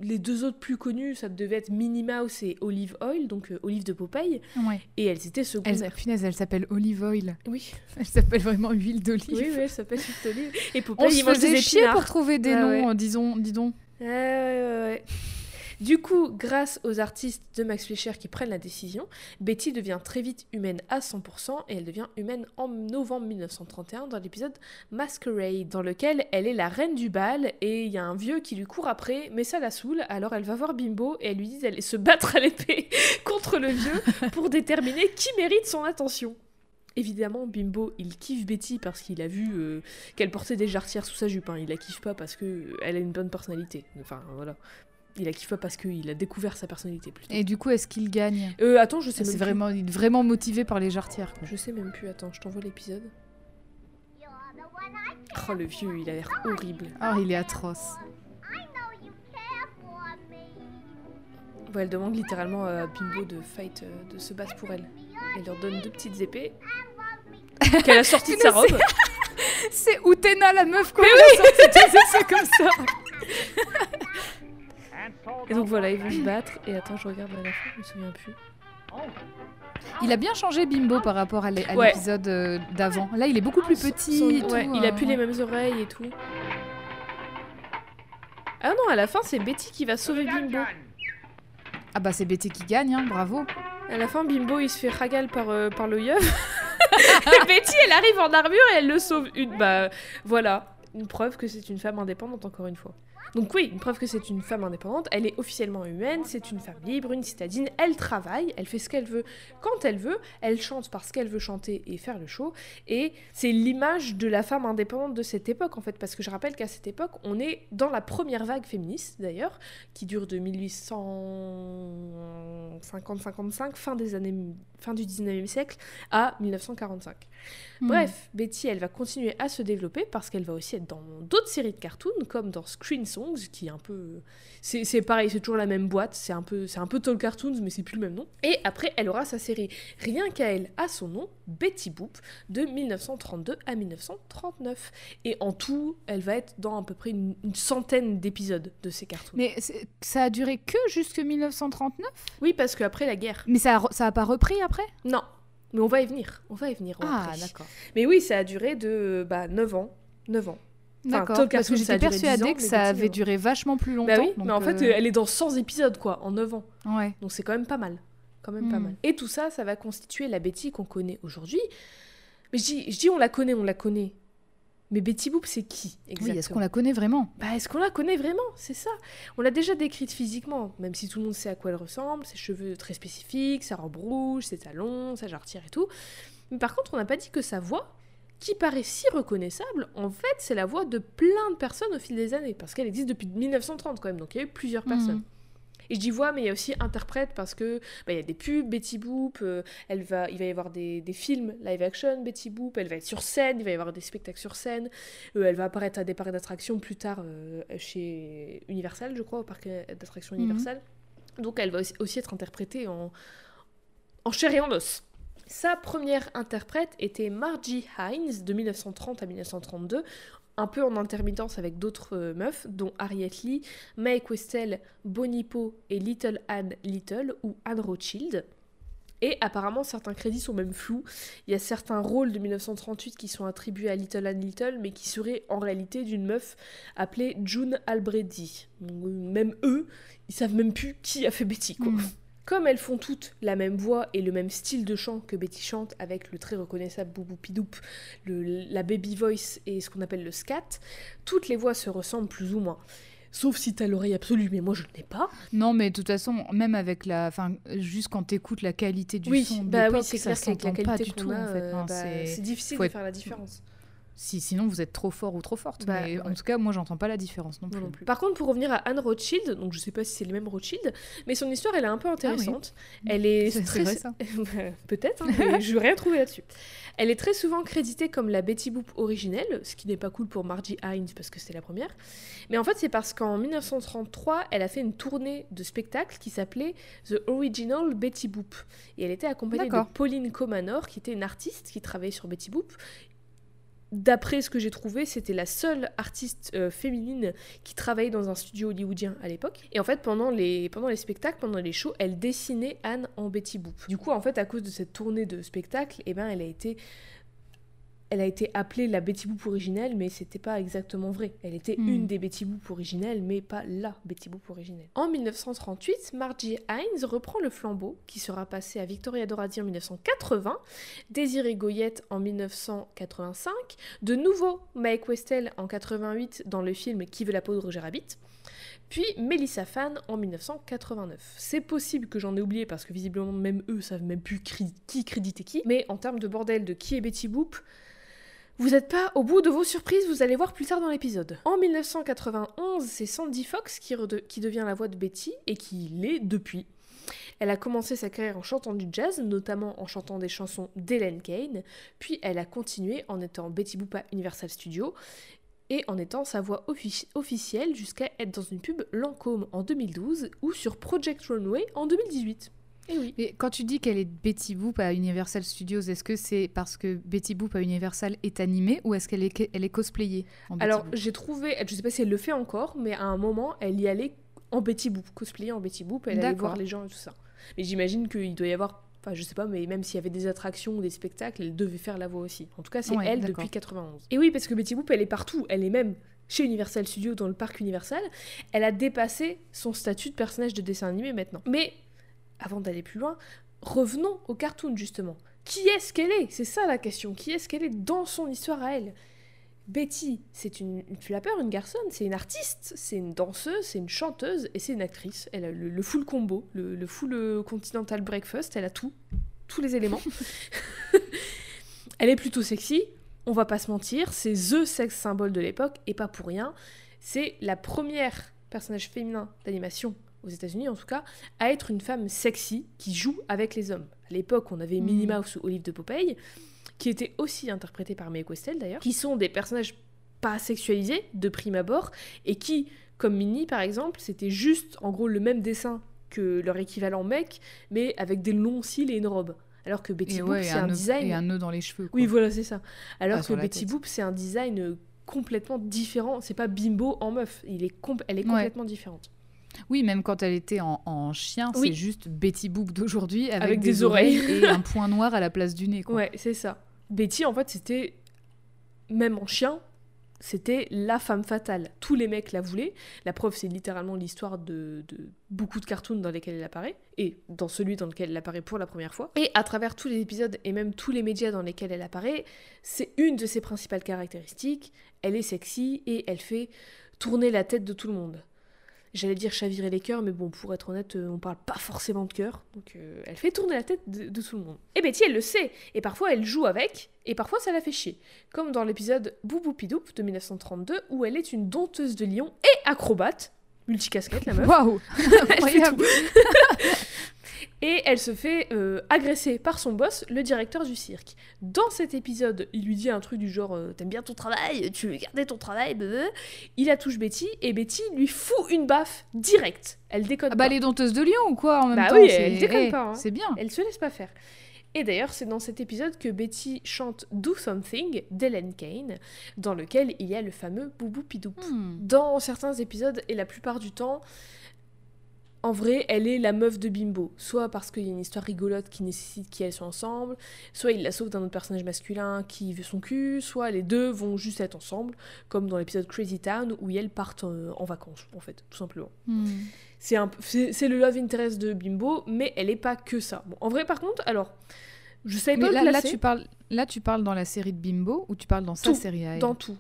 les deux autres plus connus, ça devait être Minnie Mouse et Olive Oil, donc euh, Olive de Popeye. Ouais. Et elles étaient secondaires. punaise, elle s'appelle Olive Oil. Oui, Elle s'appelle vraiment huile d'olive. oui, oui, elle s'appelle Olive Olive. Et On Popeye, se mange des faisait chier pour trouver des Ah noms, ouais. euh, disons, dis donc. Ouais, ouais, ouais, ouais. Du coup, grâce aux artistes de Max Fleischer qui prennent la décision, Betty devient très vite humaine à 100% et elle devient humaine en novembre 1931 dans l'épisode Masquerade, dans lequel elle est la reine du bal et il y a un vieux qui lui court après, mais ça la saoule, alors elle va voir Bimbo et elle lui dit d'aller se battre à l'épée contre le vieux pour déterminer qui mérite son attention. Évidemment, Bimbo, il kiffe Betty parce qu'il a vu euh, qu'elle portait des jarretières sous sa jupe. hein. Il la kiffe pas parce que elle a une bonne personnalité. Enfin, voilà. Il la kiffe pas parce qu'il a découvert sa personnalité plutôt. Et du coup, est-ce qu'il gagne Euh, attends, je sais C'est même vraiment, il est vraiment motivé par les jarretières. quoi. Je sais même plus. Attends, je t'envoie l'épisode. Oh, le vieux, il a l'air horrible. Oh, il est atroce. Ouais, elle demande littéralement à Bimbo de fight, euh, de se battre pour elle. Elle leur donne deux petites épées qu'elle a sorties de sa robe. C'est Utena, la meuf, quoi. Mais oui C'est comme ça. Et donc voilà, ils vont se battre. Et attends, je regarde à la fin, je me souviens plus. Il a bien changé Bimbo par rapport à Ouais. l'épisode euh, d'avant. Là, il est beaucoup plus petit. Son- et tout, ouais, il a euh, plus les mêmes oreilles et tout. Ah non, à la fin, c'est Betty qui va sauver Bimbo. Ah bah, c'est Betty qui gagne, hein, bravo. À la fin, Bimbo, il se fait ragal par, euh, par le yeuf. et Betty, elle arrive en armure et elle le sauve. Une, bah, voilà. Une preuve que c'est une femme indépendante, encore une fois. Donc oui, une preuve que c'est une femme indépendante, elle est officiellement humaine, c'est une femme libre, une citadine, elle travaille, elle fait ce qu'elle veut quand elle veut, elle chante parce qu'elle veut chanter et faire le show, et c'est l'image de la femme indépendante de cette époque en fait, parce que je rappelle qu'à cette époque, on est dans la première vague féministe d'ailleurs, qui dure de 1850-55, fin, des années, fin du 19e siècle, à 1945. Hmm. Bref, Betty, elle va continuer à se développer parce qu'elle va aussi être dans d'autres séries de cartoons, comme dans Screen Songs, qui est un peu... C'est pareil, c'est toujours la même boîte, c'est un peu, c'est un peu Tall Cartoons, mais c'est plus le même nom. Et après, elle aura sa série Rien qu'à elle, à son nom, Betty Boop, de 1932 à 1939. Et en tout, elle va être dans à peu près une, une centaine d'épisodes de ces cartoons. Mais ça a duré que jusque 1939 Oui, parce qu'après la guerre. Mais ça a, re- ça a pas repris après? Non. Mais on va y venir, on va y venir. Ah, d'accord. Mais oui, ça a duré de bah, 9 ans. 9 ans. D'accord, parce que j'étais duré 10 ans, persuadée que ça avait duré vachement plus longtemps. Bah oui, donc, mais en fait, euh, elle est dans 100 épisodes, quoi, en 9 ans. Ouais. Donc c'est quand même pas mal. Quand même pas Hmm. mal. Et tout ça, ça va constituer la Betty qu'on connaît aujourd'hui. Mais je dis, je dis on la connaît, on la connaît. Mais Betty Boop, c'est qui exactement Oui, est-ce qu'on la connaît vraiment? Bah, est-ce qu'on la connaît vraiment? C'est ça. On l'a déjà décrite physiquement, même si tout le monde sait à quoi elle ressemble, ses cheveux très spécifiques, sa robe rouge, ses talons, sa jarretière et tout. Mais par contre, on n'a pas dit que sa voix, qui paraît si reconnaissable, en fait, c'est la voix de plein de personnes au fil des années, parce qu'elle existe depuis 1930 quand même, donc il y a eu plusieurs personnes. Mhm. Et je dis voix, mais il y a aussi interprète parce que bah, il y a des pubs, Betty Boop, euh, elle va, il va y avoir des, des films live action, Betty Boop, elle va être sur scène, il va y avoir des spectacles sur scène, euh, elle va apparaître à des parcs d'attractions plus tard euh, chez Universal, je crois, au parc d'attractions Mhm. Universal. Donc elle va aussi, aussi être interprétée en, en chair et en os. Sa première interprète était Margie Hines de 1930 à 1932, un peu en intermittence avec d'autres euh, meufs, dont Harriet Lee, Mae Questel, Bonnie Poe et Little Anne Little ou Anne Rothschild. Et apparemment, certains crédits sont même flous. Il y a certains rôles de 1938 qui sont attribués à Little Anne Little, mais qui seraient en réalité d'une meuf appelée June Albredi. Même eux, ils savent même plus qui a fait Betty, quoi. Mm. Comme elles font toutes la même voix et le même style de chant que Betty chante avec le très reconnaissable boubou pidoup, la baby voice et ce qu'on appelle le scat, toutes les voix se ressemblent plus ou moins. Sauf si t'as l'oreille absolue, mais moi je ne l'ai pas. Non, mais de toute façon, même avec la. Enfin, juste quand t'écoutes la qualité du oui, son bah oui, c'est ça s'entend pas qualité du tout, a, en fait. euh, bah, c'est- c'est difficile faut de être- faire la différence. Si, sinon, vous êtes trop fort ou trop forte. Bah, mais ouais. en tout cas, moi, j'entends pas la différence non plus. non plus. Par contre, pour revenir à Anne Rothschild, donc je sais pas si c'est le même Rothschild, mais son histoire elle est un peu intéressante. Elle est, Ah c'est très... vrai, ça. peut-être, hein, mais je n'ai rien trouvé là-dessus. Elle est très souvent créditée comme la Betty Boop originelle, ce qui n'est pas cool pour Margie Hines parce que c'était la première. Mais en fait, c'est parce qu'en 1933, elle a fait une tournée de spectacle qui s'appelait The Original Betty Boop. Et elle était accompagnée de. Pauline Comanor, qui était une artiste qui travaillait sur Betty Boop. D'après ce que j'ai trouvé, c'était la seule artiste euh, féminine qui travaillait dans un studio hollywoodien à l'époque. Et en fait, pendant les, spectacles, pendant les shows, elle dessinait Anne en Betty Boop. Du coup, en fait, à cause de cette tournée de spectacles, eh ben, elle a été elle a été appelée la Betty Boop originelle, mais c'était pas exactement vrai. Elle était Hmm. une des Betty Boop originelles, mais pas la Betty Boop originelle. En 1938, Margie Hines reprend le flambeau, qui sera passé à Victoria Doradi en 1980, Désirée Goyette en 1985, de nouveau Mae Questel en 88 dans le film Qui veut la peau de Roger Rabbit, puis Melissa Fan en 1989. C'est possible que j'en ai oublié parce que visiblement même eux savent même plus qui créditer qui, mais en termes de bordel de qui est Betty Boop, vous n'êtes pas au bout de vos surprises, vous allez voir plus tard dans l'épisode. En 1991, c'est Sandy Fox qui, devient la voix de Betty et qui l'est depuis. Elle a commencé sa carrière en chantant du jazz, notamment en chantant des chansons d'Helen Kane, puis elle a continué en étant Betty Boop Universal Studios et en étant sa voix offici- officielle jusqu'à être dans une pub Lancôme en 2012 ou sur Project Runway en 2018. Et oui. Et quand tu dis qu'elle est Betty Boop à Universal Studios, est-ce que c'est parce que Betty Boop à Universal est animée ou est-ce qu'elle est, elle est cosplayée en Alors j'ai trouvé, je sais pas si elle le fait encore, mais à un moment elle y allait en Betty Boop, cosplayée en Betty Boop, elle allait voir les gens et tout ça. Mais j'imagine qu'il doit y avoir, enfin je sais pas, mais même s'il y avait des attractions ou des spectacles, elle devait faire la voix aussi. En tout cas c'est Ouais, elle depuis 91. Et oui, parce que Betty Boop elle est partout, elle est même chez Universal Studios dans le parc Universal. Elle a dépassé son statut de personnage de dessin animé maintenant. Mais avant d'aller plus loin, revenons au cartoon justement. Qui est-ce qu'elle est? C'est ça la question. Qui est-ce qu'elle est dans son histoire à elle? Betty, c'est une, flapper, une garçonne, c'est une artiste, c'est une danseuse, c'est une chanteuse et c'est une actrice. Elle a le, le full combo, le, le full euh, continental breakfast, elle a tout, tous les éléments. elle est plutôt sexy, on va pas se mentir, c'est THE sex symbole de l'époque et pas pour rien. C'est la première personnage féminin d'animation aux États-Unis en tout cas, à être une femme sexy qui joue avec les hommes. À l'époque, on avait Minnie Mhm. Mouse ou Olive de Popeye, qui étaient aussi interprétées par Mae Questel d'ailleurs, qui sont des personnages pas sexualisés de prime abord et qui, comme Minnie par exemple, c'était juste en gros le même dessin que leur équivalent mec, mais avec des longs cils et une robe. Alors que Betty Et, Boop, c'est un, design. et un nœud dans les cheveux. quoi. Oui, voilà, c'est ça. Alors Pas que Betty. Boop, c'est un design euh, complètement différent. C'est pas bimbo en meuf. Il est comp- elle est Ouais. complètement différente. Oui, même quand elle était en, en chien, Oui. c'est juste Betty Boop d'aujourd'hui avec, Avec des, des oreilles, oreilles. et un point noir à la place du nez. Quoi. Ouais, c'est ça. Betty, en fait, c'était. Même en chien, c'était la femme fatale. Tous les mecs la voulaient. La preuve, c'est littéralement l'histoire de, de beaucoup de cartoons dans lesquels elle apparaît, et dans celui dans lequel elle apparaît pour la première fois. Et à travers tous les épisodes, et même tous les médias dans lesquels elle apparaît, c'est une de ses principales caractéristiques. Elle est sexy et elle fait tourner la tête de tout le monde. J'allais dire chavirer les cœurs, mais bon, pour être honnête, euh, on parle pas forcément de cœur. Donc euh, elle fait tourner la tête de, tout le monde. Et Betty, elle le sait. Et parfois, elle joue avec, et parfois, ça la fait chier. Comme dans l'épisode Boubou Pidoup de 1932, où elle est une dompteuse de lion et acrobate. Multicasquette la meuf. Waouh Incroyable Et elle se fait euh, agresser par son boss, le directeur du cirque. Dans cet épisode, il lui dit un truc du genre euh, T'aimes bien ton travail Tu veux garder ton travail blablabla. Il la touche Betty et Betty lui fout une baffe directe. Elle déconne Ah bah pas. les dompteuses de Lyon ou quoi en même Bah temps oui, elle déconne eh, pas, hein. C'est bien. Elle se laisse pas faire. Et d'ailleurs, c'est dans cet épisode que Betty chante Do Something d'Ellen Kane, dans lequel il y a le fameux Boubou Pidou. Hmm. Dans certains épisodes, et la plupart du temps, en vrai, elle est la meuf de Bimbo. Soit parce qu'il y a une histoire rigolote qui nécessite qu'elles soient ensemble, soit il la sauve d'un autre personnage masculin qui veut son cul, soit les deux vont juste être ensemble, comme dans l'épisode Crazy Town où elles partent euh, en vacances, en fait, tout simplement. Hmm. C'est un- c'est c'est le love interest de Bimbo, mais elle est pas que ça. Bon, en vrai, par contre, alors, je savais pas là, tu parles, là, tu parles dans la série de Bimbo ou tu parles dans sa série à elle? dans tout.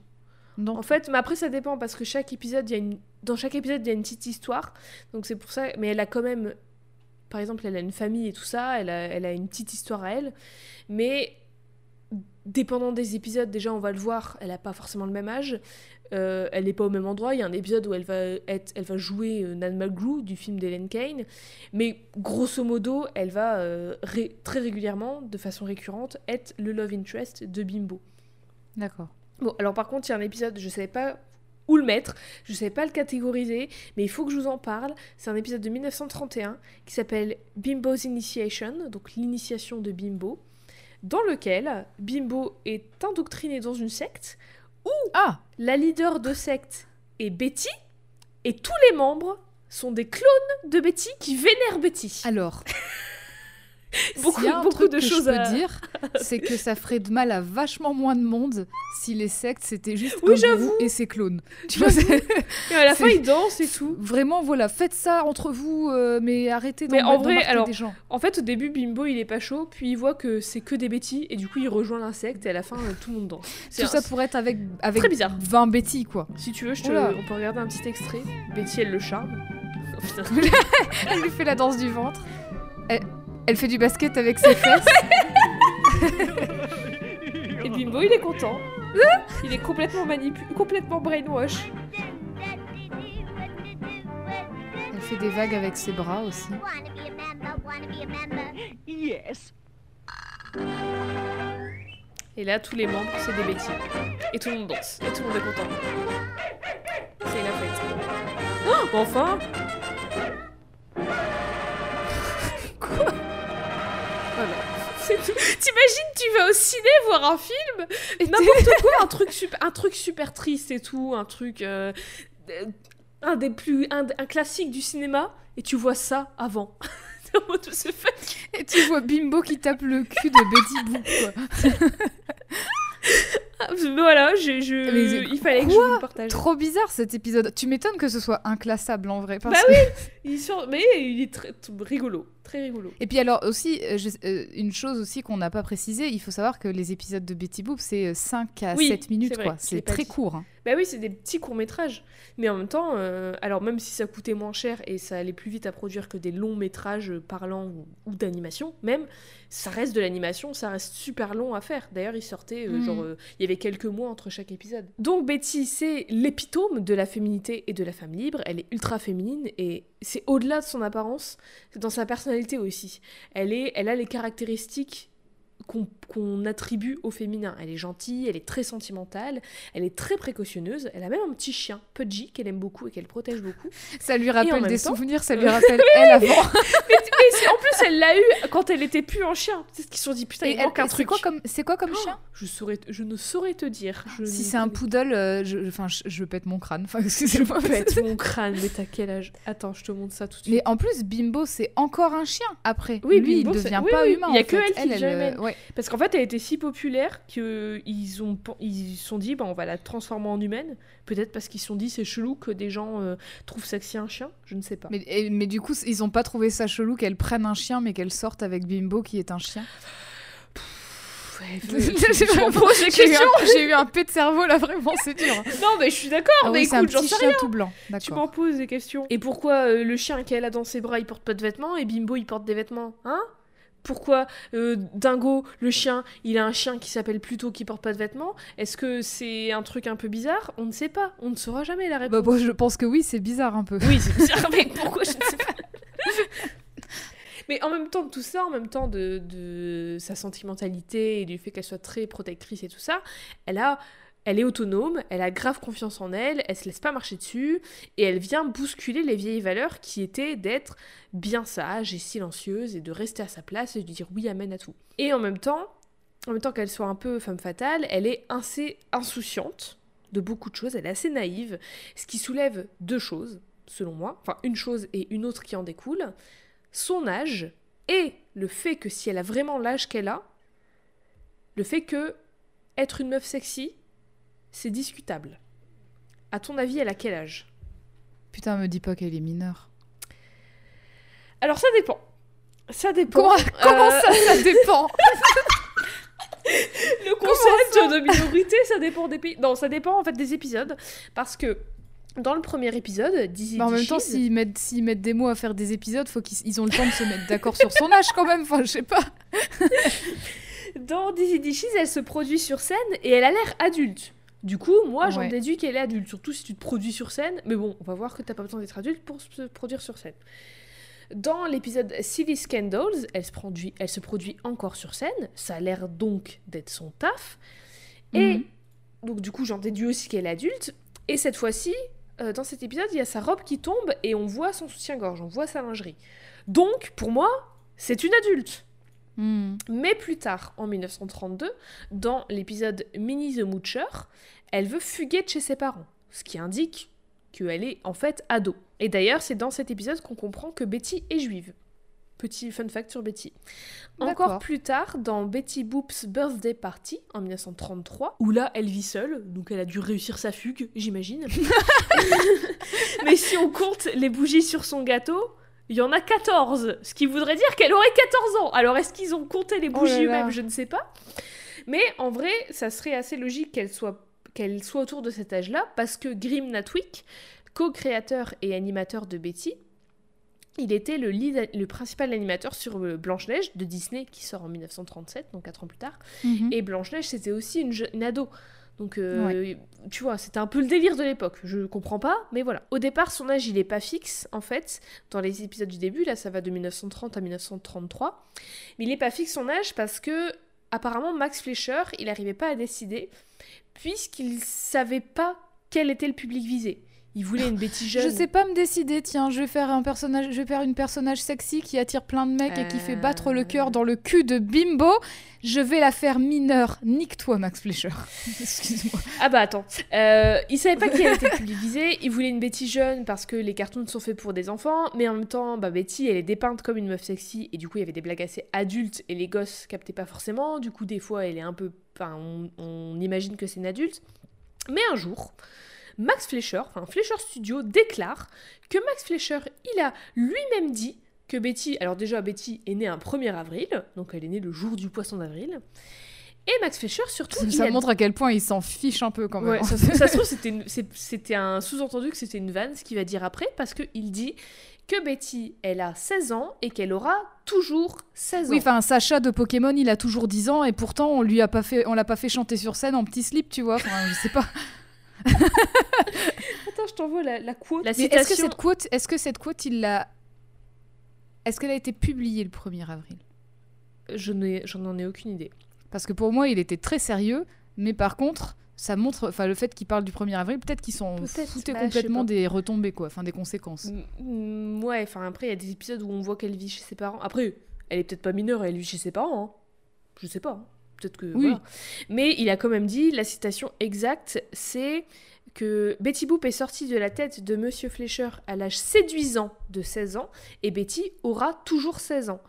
Dans En fait, mais après ça dépend parce que chaque épisode, y a une dans chaque épisode, il y a une petite histoire. Donc c'est pour ça mais elle a quand même par exemple, elle a une famille et tout ça, elle a, elle a une petite histoire à elle, mais dépendant des épisodes, déjà on va le voir, elle a pas forcément le même âge, euh, elle n'est pas au même endroit. Il y a un épisode où elle va être, elle va jouer euh, Nan Mulgrew du film d'Ellen Kane, mais grosso modo, elle va euh, ré- très régulièrement, de façon récurrente, être le love interest de Bimbo. D'accord. Bon, alors par contre, il y a un épisode, je savais pas où le mettre, je savais pas le catégoriser, mais il faut que je vous en parle. C'est un épisode de 1931 qui s'appelle Bimbo's Initiation, donc l'initiation de Bimbo, dans lequel Bimbo est indoctriné dans une secte. Ah La leader de secte est Betty, et tous les membres sont des clones de Betty qui vénèrent Betty. Alors. Beaucoup- y a un beaucoup truc de que choses je peux à- dire, c'est que ça ferait de mal à vachement moins de monde si les sectes c'était juste Oui, groupe et ses clones. Tu vois, Et à la fin, ils dansent et tout. vraiment voilà, faites ça entre vous, euh, mais arrêtez Mais en vrai, alors, des gens. En fait, au début, Bimbo, il est pas chaud, puis il voit que c'est que des bêtis, et du coup, il rejoint l'insecte, et à la fin, euh, tout le monde danse. Tout un- ça pour être avec avec Très bizarre. 20 Betty quoi. Si tu veux, je te... Oula. on peut regarder un petit extrait. Betty, elle le charme. Oh. Elle lui fait la danse du ventre. Elle, elle fait du basket avec ses fesses. et Bimbo, il est content. il est complètement manipulé, complètement brainwash. Elle fait des vagues avec ses bras aussi. Yes. Et là, tous les membres, c'est des bêtis. Et tout le monde danse. Et tout le monde est content. C'est la fête. Oh, enfin Voilà. T'imagines, tu vas au ciné voir un film N'importe quoi, un truc, super, un truc super triste et tout, un truc... euh, euh, un des plus... Un, un classique du cinéma, et tu vois ça avant. Et tu vois Bimbo qui tape le cul de Betty Boop quoi. Voilà, je, je- il fallait que je vous le partage. Trop bizarre cet épisode. Tu m'étonnes que ce soit inclassable en vrai. parce Bah que- Il sur- Mais il est très rigolo, très rigolo. Et puis alors aussi, euh, je- euh, une chose aussi qu'on n'a pas précisé, il faut savoir que les épisodes de Betty Boop, c'est euh, 5 à Oui, 7 minutes c'est très dit. court. hein. Bah oui, c'est des petits courts-métrages. Mais en même temps, euh, alors même si ça coûtait moins cher et ça allait plus vite à produire que des longs-métrages parlants ou, ou d'animation, même, ça reste de l'animation, ça reste super long à faire. D'ailleurs, il sortait, euh, Mhm. genre, euh, il y avait quelques mois entre chaque épisode. Donc Betty, c'est l'épitome de la féminité et de la femme libre. Elle est ultra féminine et c'est au-delà de son apparence, c'est dans sa personnalité aussi. Elle, est, elle a les caractéristiques qu'on attribue au féminin. Elle est gentille, elle est très sentimentale, elle est très précautionneuse, elle a même un petit chien, Pudgy, qu'elle aime beaucoup et qu'elle protège beaucoup. Ça lui rappelle des temps- souvenirs, ça lui rappelle elle avant. C'est- en plus, elle l'a eu quand elle était plus en chien. C'est ce qu'ils se sont dit, putain, Et il elle- manque un c'est truc. quoi comme c'est quoi comme Oh, chien? je, saurais, je ne saurais te dire. Je Si c'est un poodle, euh, je, enfin, je, je pète mon crâne. Enfin, Je excusez-moi. pète mon crâne, mais t'as quel âge? Attends, je te montre ça tout de suite. Mais en plus, Bimbo, c'est encore un chien après. Oui, Lui, Bimbo, il devient oui, pas oui, humain. il y a que fait. elle qui euh, humaine. ouais. Parce qu'en fait, elle était si populaire qu'ils ont, ils se sont dit, bah, on va la transformer en humaine. Peut-être parce qu'ils se sont dit, c'est chelou que des gens euh, trouvent sexy un chien. Je ne sais pas. Mais, et- mais du coup, ils ont pas trouvé ça chelou qu'elle prenne un chien, mais qu'elle sorte avec Bimbo qui est un chien? J'ai je m'en vraiment- pose des J'ai eu, questions. un- j'ai eu un pet de cerveau là, vraiment, c'est dur. Non, mais je suis d'accord. Ah mais oui, c'est un écoute, j'en petit sais chien rien. tout blanc. Tu m'en poses des questions. Et pourquoi euh, le chien qu'elle a dans ses bras, il porte pas de vêtements et Bimbo, il porte des vêtements Hein? Pourquoi euh, Dingo, le chien, il a un chien qui s'appelle Pluto qui porte pas de vêtements Est-ce que c'est un truc un peu bizarre? On ne sait pas. On ne saura jamais la réponse. Bah, bon, je pense que oui, c'est bizarre un peu. Oui, c'est bizarre, mais pourquoi je ne sais pas. mais en même temps de tout ça, en même temps de, de sa sentimentalité et du fait qu'elle soit très protectrice et tout ça, elle a. Elle est autonome, elle a grave confiance en elle, elle se laisse pas marcher dessus, et elle vient bousculer les vieilles valeurs qui étaient d'être bien sage et silencieuse et de rester à sa place et de dire oui amène à tout. Et en même temps, en même temps qu'elle soit un peu femme fatale, elle est assez insouciante de beaucoup de choses, elle est assez naïve, ce qui soulève deux choses, selon moi, enfin une chose et une autre qui en découle, son âge et le fait que si elle a vraiment l'âge qu'elle a, le fait que être une meuf sexy, c'est discutable. À ton avis, elle a quel âge? Putain, me dis pas qu'elle est mineure. Alors ça dépend. Ça dépend. Comment, comment Euh, ça, ça dépend? Le concept de minorité, ça dépend des pays. Non, ça dépend en fait des épisodes. Parce que dans le premier épisode, Dizzy Bah, En même temps, s'ils mettent, s'ils mettent des mots à faire des épisodes, faut qu'ils ils ont le temps de se mettre d'accord sur son âge quand même. Enfin, je sais pas. dans Dizzy Dishes, elle se produit sur scène et elle a l'air adulte. Du coup, moi, j'en Ouais. déduis qu'elle est adulte, surtout si tu te produis sur scène. Mais bon, on va voir que t'as pas besoin d'être adulte pour se produire sur scène. Dans l'épisode Silly Scandals, elle se, produit, elle se produit encore sur scène. Ça a l'air donc d'être son taf. Et Mhm. donc, du coup, j'en déduis aussi qu'elle est adulte. Et cette fois-ci, euh, dans cet épisode, il y a sa robe qui tombe et on voit son soutien-gorge, on voit sa lingerie. Donc, pour moi, c'est une adulte. Hmm. Mais plus tard, en 1932, dans l'épisode Minnie the Moocher, elle veut fuguer de chez ses parents, ce qui indique qu'elle est en fait ado. Et d'ailleurs, c'est dans cet épisode qu'on comprend que Betty est juive. Petit fun fact sur Betty. Encore plus tard, dans Betty Boop's Birthday Party, en 1933, où là, elle vit seule, donc elle a dû réussir sa fugue, j'imagine. Mais si on compte les bougies sur son gâteau, il y en a 14, ce qui voudrait dire qu'elle aurait 14 ans. Alors est-ce qu'ils ont compté les Oh bougies eux-mêmes? Je ne sais pas. Mais en vrai, ça serait assez logique qu'elle soit, qu'elle soit autour de cet âge-là, parce que Grim Natwick, co-créateur et animateur de Betty, il était le, lead- le principal animateur sur euh, Blanche-Neige de Disney, qui sort en 1937, donc 4 ans plus tard. Mhm. Et Blanche-Neige, c'était aussi une, je- une ado. Donc, euh, tu vois, c'était un peu le délire de l'époque. Je comprends pas, mais voilà. Au départ, son âge, il est pas fixe, en fait. Dans les épisodes du début, là, ça va de 1930 à 1933. Mais il est pas fixe son âge parce que, apparemment, Max Fleischer, il arrivait pas à décider, puisqu'il savait pas quel était le public visé. Il voulait une Betty jeune. Je sais pas me décider, tiens, je vais faire un personnage, je vais faire une personnage sexy qui attire plein de mecs et qui fait battre le cœur dans le cul de Bimbo. Je vais la faire mineure. Nique-toi, Max Fleischer. Excuse-moi. Ah bah attends, euh, il savait pas quel était le public visé, il voulait une Betty jeune parce que les cartoons sont faits pour des enfants, mais en même temps, bah Betty elle est dépeinte comme une meuf sexy et du coup il y avait des blagues assez adultes et les gosses captaient pas forcément, du coup des fois elle est un peu, enfin on, on imagine que c'est une adulte. Mais un jour, Max Fleischer, enfin Fleischer Studio déclare que Max Fleischer il a lui-même dit que Betty, alors déjà Betty est née un 1er avril, donc elle est née le jour du poisson d'avril. Et Max Fleischer surtout, Ça a montre à quel point il s'en fiche un peu quand même. Ouais, ça, ça se trouve, c'était une- c'est- c'était un sous-entendu que c'était une vanne, ce qu'il va dire après, parce qu'il dit que Betty, elle a 16 ans et qu'elle aura toujours 16 ans. Oui, enfin, Sacha de Pokémon, il a toujours 10 ans et pourtant on lui a pas fait, on l'a pas fait chanter sur scène en petit slip, tu vois. Enfin, je sais pas. Attends, je t'envoie la, la quote. La est-ce que cette quote, est-ce que cette quote, il l'a, est-ce qu'elle a été publiée le 1er avril? Je n'ai- J'en en ai aucune idée. Parce que pour moi, il était très sérieux, mais par contre, ça montre, enfin, le fait qu'il parle du 1er avril, peut-être qu'ils sont Peut-être, foutés bah, complètement des retombées, quoi, enfin des conséquences. Mm, mm, ouais, enfin après, il y a des épisodes où on voit qu'elle vit chez ses parents. Après, elle est peut-être pas mineure, elle vit chez ses parents. hein. Je sais pas. Peut-être que. Oui. voilà. Mais il a quand même dit, la citation exacte, c'est que Betty Boop est sortie de la tête de Monsieur Fleischer à l'âge séduisant de 16 ans, et Betty aura toujours 16 ans.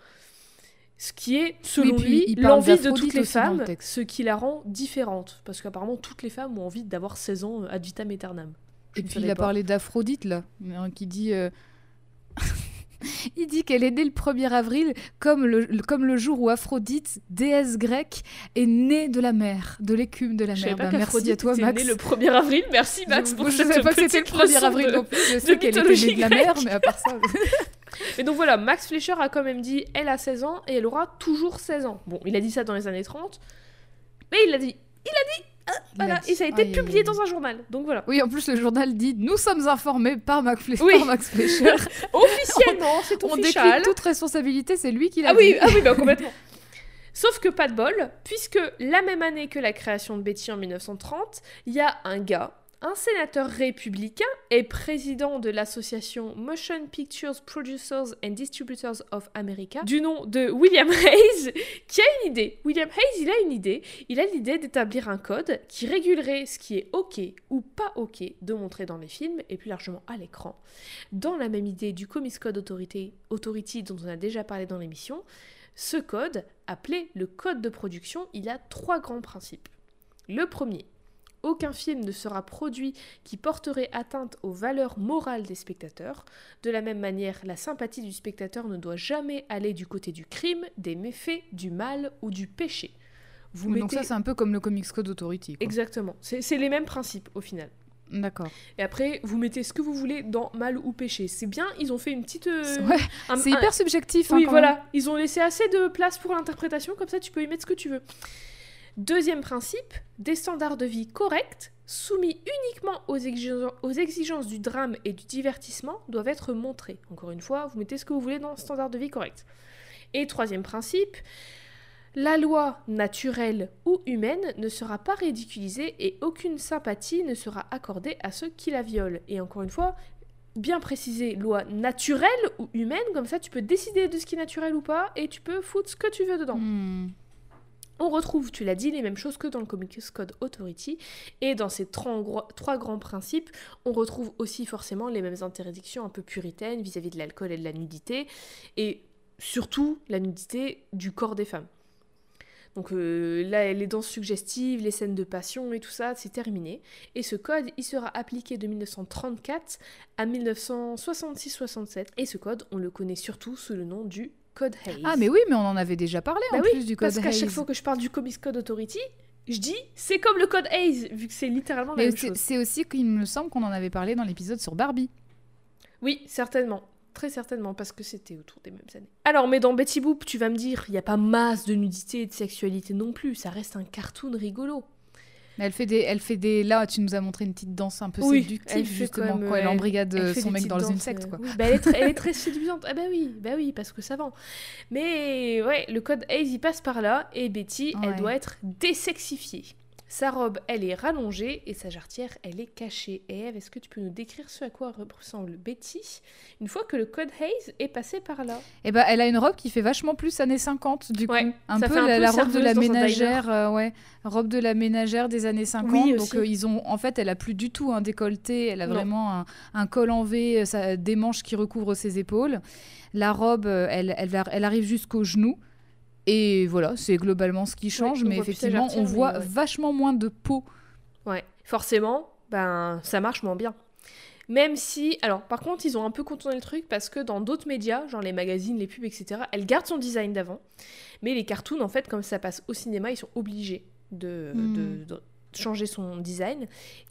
Ce qui est, selon puis lui, l'envie de toutes les le femmes, ce qui la rend différente. Parce qu'apparemment, toutes les femmes ont envie d'avoir 16 ans euh, ad vitam aeternam. Je Et puis il a pas. parlé d'Aphrodite là, hein, qui dit. euh, il dit qu'elle est née le 1er avril comme le, comme le jour où Aphrodite, déesse grecque, est née de la mer, de l'écume de la mer. pas Bah, merci à toi Max. née le 1er avril. Merci Max je, pour je cette savais pas que c'était le petite 1er leçon avril de- non plus. Je sais qu'elle était née de la mer, mais à part ça. Et donc voilà, Max Fleischer a quand même dit elle a 16 ans et elle aura toujours 16 ans. Bon, il a dit ça dans les années 30, mais il l'a dit. Il a dit ah, Voilà, et ça a été Aïe, publié aïe. dans un journal. Donc voilà. Oui, en plus, le journal dit Nous sommes informés par Max, Fle- Oui. par Max Fleischer. Officiellement, c'est On official. décline toute responsabilité, c'est lui qui l'a Ah oui, ah oui, bah complètement. Sauf que pas de bol, puisque la même année que la création de Betty en 1930, il y a un gars, un sénateur républicain et président de l'association Motion Pictures Producers and Distributors of America, du nom de William Hayes, qui a une idée. William Hayes, il a une idée. Il a l'idée d'établir un code qui régulerait ce qui est OK ou pas OK de montrer dans les films et plus largement à l'écran. Dans la même idée du Comics Code Authority, Authority dont on a déjà parlé dans l'émission, ce code, appelé le code de production, il a trois grands principes. Le premier, aucun film ne sera produit qui porterait atteinte aux valeurs morales des spectateurs. De la même manière, la sympathie du spectateur ne doit jamais aller du côté du crime, des méfaits, du mal ou du péché. Vous Donc mettez... ça, c'est un peu comme le Comics Code Authority. quoi. Exactement, c'est les mêmes principes au final. D'accord. Et après, vous mettez ce que vous voulez dans mal ou péché. C'est bien, ils ont fait une petite... euh, Ouais, un- c'est un- hyper subjectif. hein, oui, voilà. Ils ont laissé assez de place pour l'interprétation, comme ça tu peux y mettre ce que tu veux. Deuxième principe, des standards de vie corrects, soumis uniquement aux, exigences- du drame et du divertissement, doivent être montrés. Encore une fois, vous mettez ce que vous voulez dans standard de vie correct. Et troisième principe, la loi naturelle ou humaine ne sera pas ridiculisée et aucune sympathie ne sera accordée à ceux qui la violent. Et encore une fois, bien préciser loi naturelle ou humaine, comme ça tu peux décider de ce qui est naturel ou pas et tu peux foutre ce que tu veux dedans. Hmm. On retrouve, tu l'as dit, les mêmes choses que dans le Comics Code Authority. Et dans ces trois, grands principes, on retrouve aussi forcément les mêmes interdictions un peu puritaines vis-à-vis de l'alcool et de la nudité. Et surtout la nudité du corps des femmes. Donc euh, là, les danses suggestives, les scènes de passion et tout ça, c'est terminé. Et ce code, il sera appliqué de 1934 à 1966-67. Et ce code, on le connaît surtout sous le nom du Code. Ah, mais oui, mais on en avait déjà parlé Bah en oui, plus du Code Parce qu'à chaque fois que je parle du Comics Code Authority, je dis c'est comme le code Hayes, vu que c'est littéralement la Mais même c'est chose. c'est aussi qu'il me semble qu'on en avait parlé dans l'épisode sur Barbie. Oui, certainement. Très certainement, parce que c'était autour des mêmes années. Alors, mais dans Betty Boop, tu vas me dire, il n'y a pas masse de nudité et de sexualité non plus, ça reste un cartoon rigolo. Mais elle fait des, elle fait des. Là, tu nous as montré une petite danse un peu Oui, séductive justement quand même, quand elle euh, embrigade Elle euh, son mec dans les danses, insectes euh, quoi. oui, bah, elle, est très, elle est très séduisante. Ah bah oui, bah oui, parce que ça vend. Mais ouais, le code Hayes, il passe par là, et Betty, elle doit être désexifiée. Sa robe, elle est rallongée, et sa jarretière, elle est cachée. Et Eve, est-ce que tu peux nous décrire ce à quoi ressemble Betty une fois que le code Hayes est passé par là? Et bah, elle a une robe qui fait vachement plus années 50 du Ouais, coup. Un peu un la, peu la robe de la ménagère, euh, ouais, robe de la ménagère des années 50. Oui, donc euh, ils ont, en fait, elle a plus du tout un décolleté, elle a Non. vraiment un, un col en V, euh, ça- des manches qui recouvrent ses épaules. La robe, elle, elle, elle arrive jusqu'au genou. Et voilà, c'est globalement ce qui change, mais effectivement, on mais voit ouais. vachement moins de peau. Ouais, forcément, ben ça marche moins bien. Même si, alors par contre, ils ont un peu contourné le truc parce que dans d'autres médias, genre les magazines, les pubs, etc., elle garde son design d'avant. Mais les cartoons, en fait, comme ça passe au cinéma, ils sont obligés de, Hmm. de- de changer son design.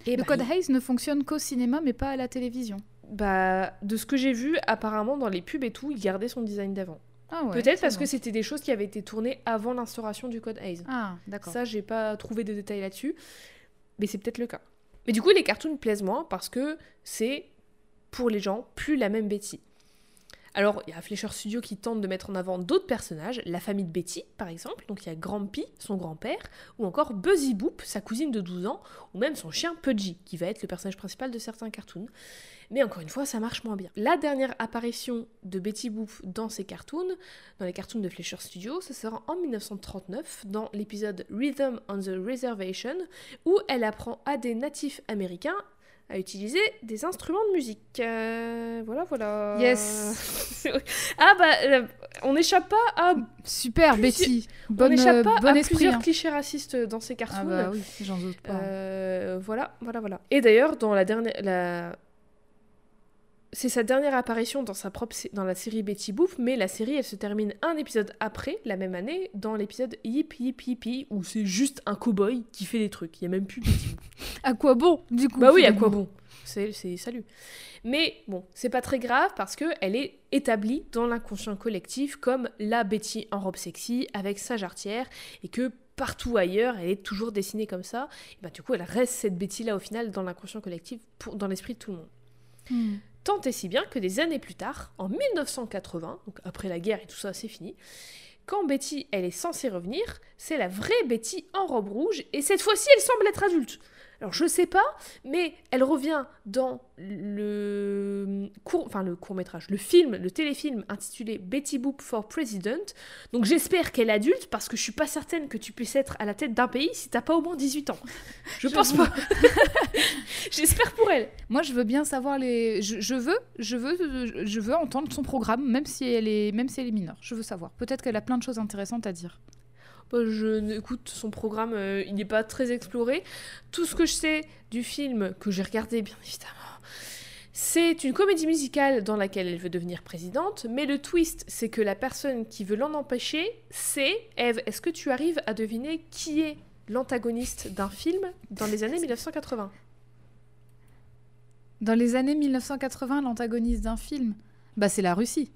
Et Le bah, code il- Hayes ne fonctionne qu'au cinéma, mais pas à la télévision. bah, de ce que j'ai vu, apparemment, dans les pubs et tout, il gardait son design d'avant. Ah ouais, Peut-être parce que c'était des choses qui avaient été tournées avant l'instauration du code Hayes. Ah, d'accord. Ça, j'ai pas trouvé de détails là-dessus, mais c'est peut-être le cas. Mais du coup, les cartoons plaisent moins parce que c'est, pour les gens, plus la même Betty. Alors, il y a Fleischer Studio qui tente de mettre en avant d'autres personnages, la famille de Betty, par exemple. Donc, il y a Grampy, son grand-père, ou encore Buzzy Boop, sa cousine de 12 ans, ou même son chien Pudgy, qui va être le personnage principal de certains cartoons. Mais encore une fois, ça marche moins bien. La dernière apparition de Betty Boop dans ces cartoons, dans les cartoons de Fleischer Studio, ce sera en 1939 dans l'épisode Rhythm on the Reservation où elle apprend à des natifs américains à utiliser des instruments de musique. Euh, voilà, voilà. Yes. ah bah, euh, on n'échappe pas à, Super, Betty. on n'échappe pas euh, bon à esprit. plusieurs hein. clichés racistes dans ces cartoons. Ah bah oui, j'en doute pas. Euh, voilà, voilà, voilà. Et d'ailleurs, dans la dernière, la... c'est sa dernière apparition dans sa propre dans la série Betty Boop, mais la série elle se termine un épisode après, la même année, dans l'épisode Yip Yip Yippee, où c'est juste un cow-boy qui fait des trucs. Il y a même plus Betty Boop. À quoi bon, du coup Bah oui, à quoi bon c'est c'est- salut. Mais bon, c'est pas très grave parce que elle est établie dans l'inconscient collectif comme la Betty en robe sexy avec sa jarretière et que partout ailleurs, elle est toujours dessinée comme ça. Et bah, du coup, elle reste cette Betty là au final dans l'inconscient collectif, pour, dans l'esprit de tout le monde. Hmm. Tant et si bien que des années plus tard, en 1980, donc après la guerre et tout ça, c'est fini, quand Betty, elle est censée revenir, c'est la vraie Betty en robe rouge, et cette fois-ci, elle semble être adulte. Alors je sais pas, mais elle revient dans le court, enfin le court métrage, le film, le téléfilm intitulé Betty Boop for President. Donc j'espère qu'elle est adulte parce que je suis pas certaine que tu puisses être à la tête d'un pays si t'as pas au moins 18 ans. Je pense pas. j'espère pour elle. Moi, je veux bien savoir les. Je, je veux, je veux, je veux entendre son programme, même si elle est, même si elle est mineure. Je veux savoir. Peut-être qu'elle a plein de choses intéressantes à dire. Je écoute son programme, euh, il n'est pas très exploré. Tout ce que je sais du film que j'ai regardé, bien évidemment, c'est une comédie musicale dans laquelle elle veut devenir présidente. Mais le twist, c'est que la personne qui veut l'en empêcher, c'est Eve. Est-ce que tu arrives à deviner qui est l'antagoniste d'un film dans les années 1980 Dans les années 1980, l'antagoniste d'un film, bah c'est la Russie.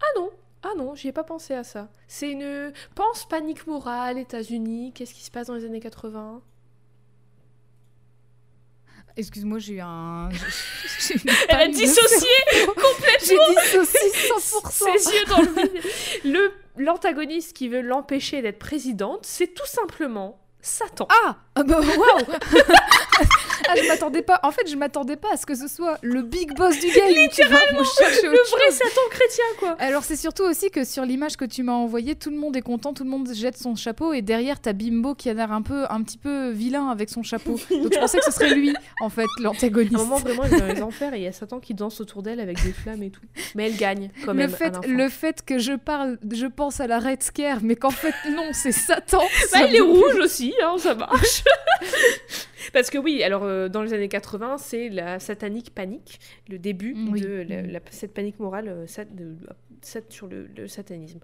Ah non, ah non, j'y ai pas pensé à ça. C'est une pense panique morale, États-Unis. Qu'est-ce qui se passe dans les années 80 Excuse-moi, j'ai eu un. j'ai Elle a dissocié J'ai dissocié 100%. ses yeux dans le vide. Le l'antagoniste qui veut l'empêcher d'être présidente, c'est tout simplement Satan. Ah, ah bah waouh Ah, je m'attendais pas. En fait, je m'attendais pas à ce que ce soit le big boss du game. Littéralement, le vrai chose. Satan chrétien, quoi. Alors c'est surtout aussi que sur l'image que tu m'as envoyée, tout le monde est content, tout le monde jette son chapeau et derrière t'as Bimbo qui a l'air un peu, un petit peu vilain avec son chapeau. Donc je pensais que ce serait lui en fait À l'antagoniste. un moment, vraiment, elle est dans les enfers et il y a Satan qui danse autour d'elle avec des flammes et tout. Mais elle gagne, quand le même. à fait, le fait que je parle, je pense à la Red Scare, mais qu'en fait non, c'est Satan. Bah, ça il est rouge aussi, hein, ça marche. Parce que oui, alors euh, dans les années 80, c'est la satanique panique, le début oui. de la- Mm. la- cette panique morale euh, sat- de- sat- sur le, le satanisme.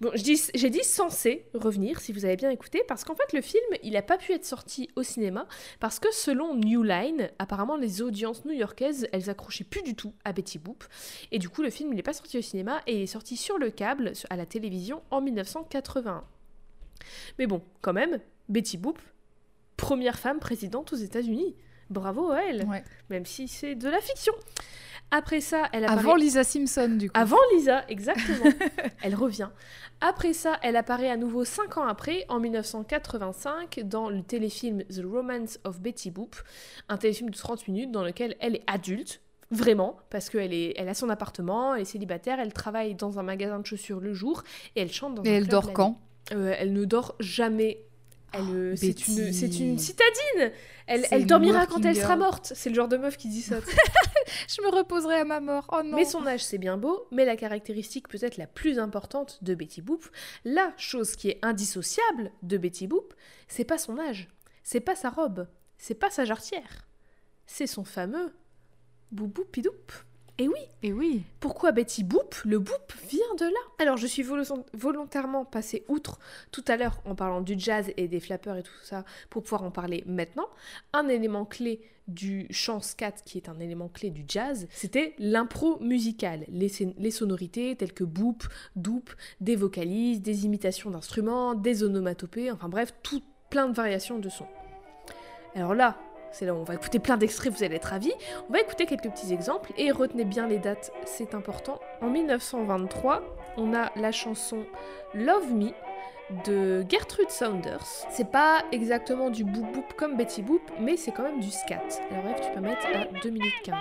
Bon, j'ai dit censé revenir, si vous avez bien écouté, parce qu'en fait le film, il n'a pas pu être sorti au cinéma, parce que selon New Line, apparemment les audiences new-yorkaises, elles accrochaient plus du tout à Betty Boop, et du coup le film, il n'est pas sorti au cinéma, et il est sorti sur le câble, à la télévision, en 1981. Mais bon, quand même, Betty Boop, première femme présidente aux États-Unis. Bravo à elle, Ouais. même si c'est de la fiction. Après ça, elle apparaît... Avant Lisa Simpson du coup. Avant Lisa, exactement. elle revient. Après ça, elle apparaît à nouveau 5 ans après, en 1985, dans le téléfilm The Romance of Betty Boop, un téléfilm de 30 minutes dans lequel elle est adulte, vraiment, parce qu'elle est, elle a son appartement, elle est célibataire, elle travaille dans un magasin de chaussures le jour, et elle chante dans Et un elle club dort quand. Euh, Elle ne dort jamais. Euh, c'est une, c'est une citadine. Elle, dormira quand elle sera morte. C'est le genre de meuf qui dit ça. Je me reposerai à ma mort. Oh non. Mais son âge, c'est bien beau, mais la caractéristique peut-être la plus importante de Betty Boop, la chose qui est indissociable de Betty Boop, c'est pas son âge, c'est pas sa robe, c'est pas sa jarretière, c'est son fameux boubou pidoup. Et oui, Et oui. pourquoi Betty Boop Le Boop vient de là? Alors je suis volo- volontairement passée outre tout à l'heure en parlant du jazz et des flappers et tout ça pour pouvoir en parler maintenant. Un élément clé du chant scat qui est un élément clé du jazz, c'était l'impro musical, les, sonorités telles que boop, doop, des vocalises, des imitations d'instruments, des onomatopées, enfin bref, tout plein de variations de sons. Alors là, c'est là où on va écouter plein d'extraits, vous allez être ravis. On va écouter quelques petits exemples et retenez bien les dates, c'est important. En 1923, on a la chanson Love Me de Gertrude Saunders. C'est pas exactement du boop boop comme Betty Boop, mais c'est quand même du scat. Alors bref, tu peux mettre à 2 minutes 15.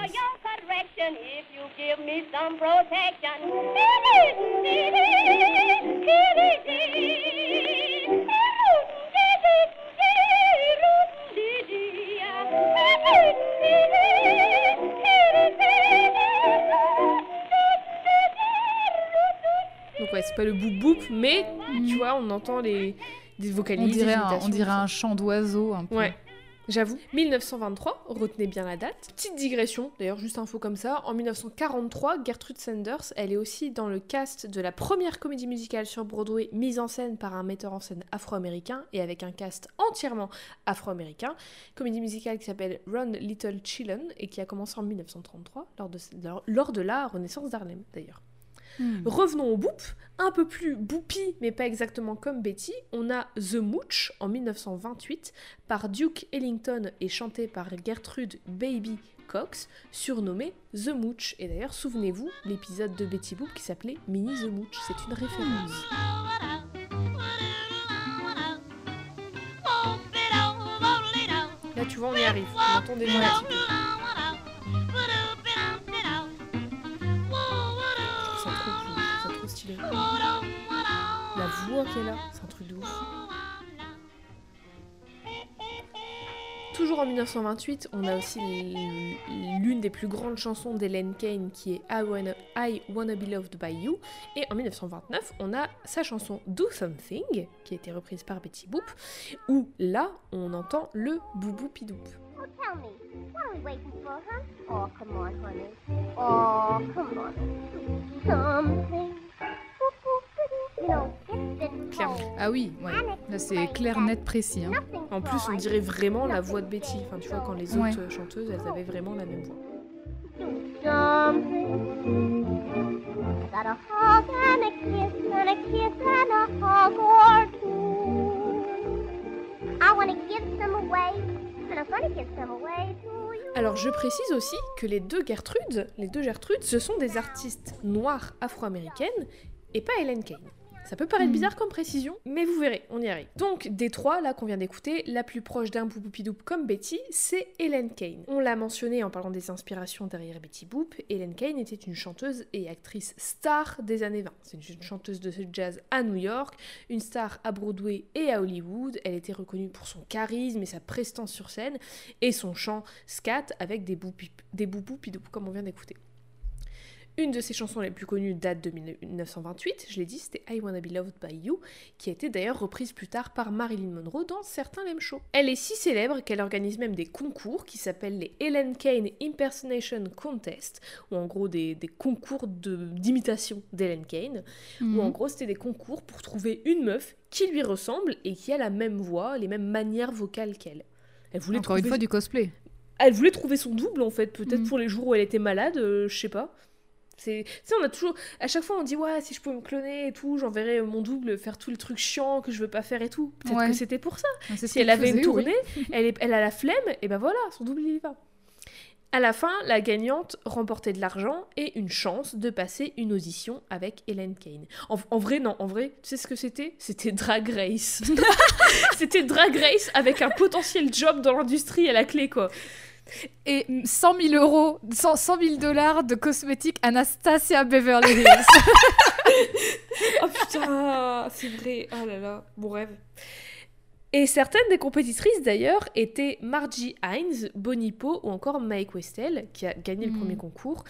Donc ouais, c'est pas le boop boop, mais tu vois, on entend les des On vocalises, dirait, des un, on dirait un chant d'oiseau un peu. Ouais. J'avoue. 1923, retenez bien la date. Petite digression, d'ailleurs, juste info comme ça. En 1943, Gertrude Sanders, elle est aussi dans le cast de la première comédie musicale sur Broadway mise en scène par un metteur en scène afro-américain et avec un cast entièrement afro-américain. Comédie musicale qui s'appelle Run Little Chillin et qui a commencé en 1933, lors de, lors de la Renaissance d'Harlem d'ailleurs. Hmm. Revenons au boop, un peu plus boopy, mais pas exactement comme Betty. On a The Mooch en 1928 par Duke Ellington et chanté par Gertrude Baby Cox, surnommé The Mooch. Et d'ailleurs, souvenez-vous, l'épisode de Betty Boop qui s'appelait Mini The Mooch, c'est une référence. Là, tu vois, on y arrive. On entend déjà un petit peu. La voix qu'elle a, c'est un truc de. Toujours en 1928, on a aussi l'une des plus grandes chansons d'Helen Kane qui est I Wanna, I Be Loved by You. Et en 1929, on a sa chanson Do Something qui a été reprise par Betty Boop, où là, on entend le boubou pidoop. Oh. Ah oui, ouais. Là, c'est clair, net, précis. hein. En plus, on dirait vraiment la voix de Betty. Enfin, tu vois, quand les autres Ouais. chanteuses, elles avaient vraiment la même voix. something. Got a hug and a kiss and a kiss and a hug or two. I Alors je précise aussi que les deux Gertrude, les deux Gertrude, ce sont des artistes noires afro-américaines et pas Helen Kane. Ça peut paraître Mhm. bizarre comme précision, mais vous verrez, on y arrive. Donc, des trois, là, qu'on vient d'écouter, la plus proche d'un Boop comme Betty, c'est Helen Kane. On l'a mentionné en parlant des inspirations derrière Betty Boop, Helen Kane était une chanteuse et actrice star des années 20. C'est une chanteuse de jazz à New York, une star à Broadway et à Hollywood. Elle était reconnue pour son charisme et sa prestance sur scène, et son chant scat avec des boupou des boubou comme on vient d'écouter. Une de ses chansons les plus connues date de 1928, je l'ai dit, c'était I Wanna Be Loved by You, qui a été d'ailleurs reprise plus tard par Marilyn Monroe dans certains lame shows. Elle est si célèbre qu'elle organise même des concours qui s'appellent les Helen Kane Impersonation Contest, ou en gros des, des concours de- d'imitation d'Helen Kane, Mhm. où en gros c'était des concours pour trouver une meuf qui lui ressemble et qui a la même voix, les mêmes manières vocales qu'elle. Elle voulait Encore une trouver fois, du cosplay. elle voulait trouver son double en fait, peut-être Mm. pour les jours où elle était malade, euh, je sais pas. C'est, tu on a toujours, à chaque fois on dit ouais si je pouvais me cloner et tout, j'enverrais mon double faire tout le truc chiant que je veux pas faire et tout. Peut-être Ouais. que c'était pour ça. Si elle avait une faisait, oui. tournée, elle, est, elle a la flemme, et ben voilà, son double il y va. À la fin, la gagnante remportait de l'argent et une chance de passer une audition avec Helen Kane. En, en vrai, non, en vrai, tu sais ce que c'était? C'était Drag Race. c'était Drag Race avec un potentiel job dans l'industrie à la clé, quoi. Et 100 000 euros, 100, 100 000 dollars de cosmétiques Anastasia Beverly Hills. Oh putain, c'est vrai. Oh là là, mon rêve. Et certaines des compétitrices d'ailleurs étaient Margie Hines, Bonnie Poe ou encore Mike Westel, qui a gagné le Mhm. premier concours.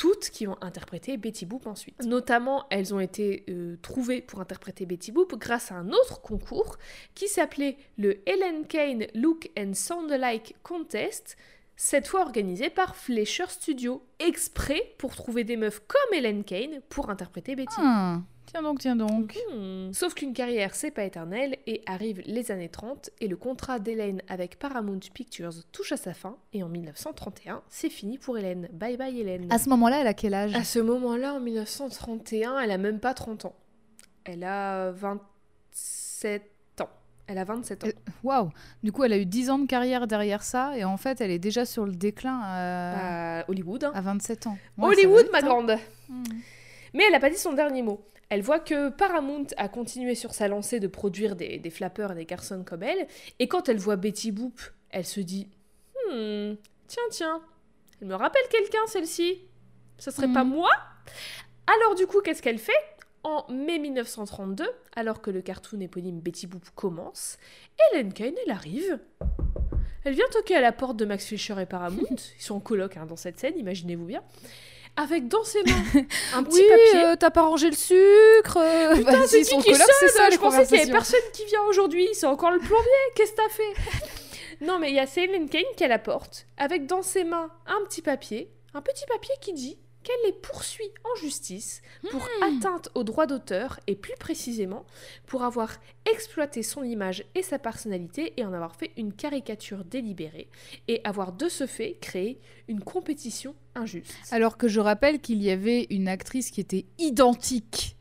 Toutes qui ont interprété Betty Boop ensuite. Notamment, elles ont été euh, trouvées pour interpréter Betty Boop grâce à un autre concours qui s'appelait le Helen Kane Look and Sound Alike Contest, cette fois organisé par Fleischer Studio, exprès pour trouver des meufs comme Helen Kane pour interpréter Betty. Ah, tiens donc, tiens donc. Hmm. Sauf qu'une carrière, c'est pas éternel, et arrivent les années 30, et le contrat d'Hélène avec Paramount Pictures touche à sa fin, et en 1931, c'est fini pour Hélène. Bye bye Hélène. À ce moment-là, elle a quel âge? À ce moment-là, en 1931, elle a même pas 30 ans. Elle a 27 ans. Elle a 27 ans. Euh, Waouh Du coup, elle a eu 10 ans de carrière derrière ça, et en fait, elle est déjà sur le déclin à, À Hollywood. hein. à 27 ans. Ouais, Hollywood, ma hein. grande Hmm. Mais elle n'a pas dit son dernier mot. Elle voit que Paramount a continué sur sa lancée de produire des, des flappeurs et des garçons comme elle, et quand elle voit Betty Boop, elle se dit Hmm, tiens, tiens, elle me rappelle quelqu'un celle-ci. Ça serait pas Mhm. moi? Alors du coup, qu'est-ce qu'elle fait? En mai 1932, alors que le cartoon éponyme Betty Boop commence, Helen Kane, elle arrive. Elle vient toquer à la porte de Max Fisher et Paramount. Ils sont en coloc hein, dans cette scène, imaginez-vous bien. Avec dans ses mains un petit Oui, papier. euh, t'as pas rangé le sucre euh, Putain, c'est qui qui ça, sonne les Je pensais qu'il y avait personne qui vient aujourd'hui. C'est encore le plombier. Qu'est-ce que t'as fait? Non, mais il y a Céline Kane qui la porte, avec dans ses mains un petit papier, un petit papier qui dit qu'elle les poursuit en justice pour atteinte aux droits d'auteur et plus précisément pour avoir exploité son image et sa personnalité et en avoir fait une caricature délibérée et avoir de ce fait créé une compétition injuste. Alors que je rappelle qu'il y avait une actrice qui était identique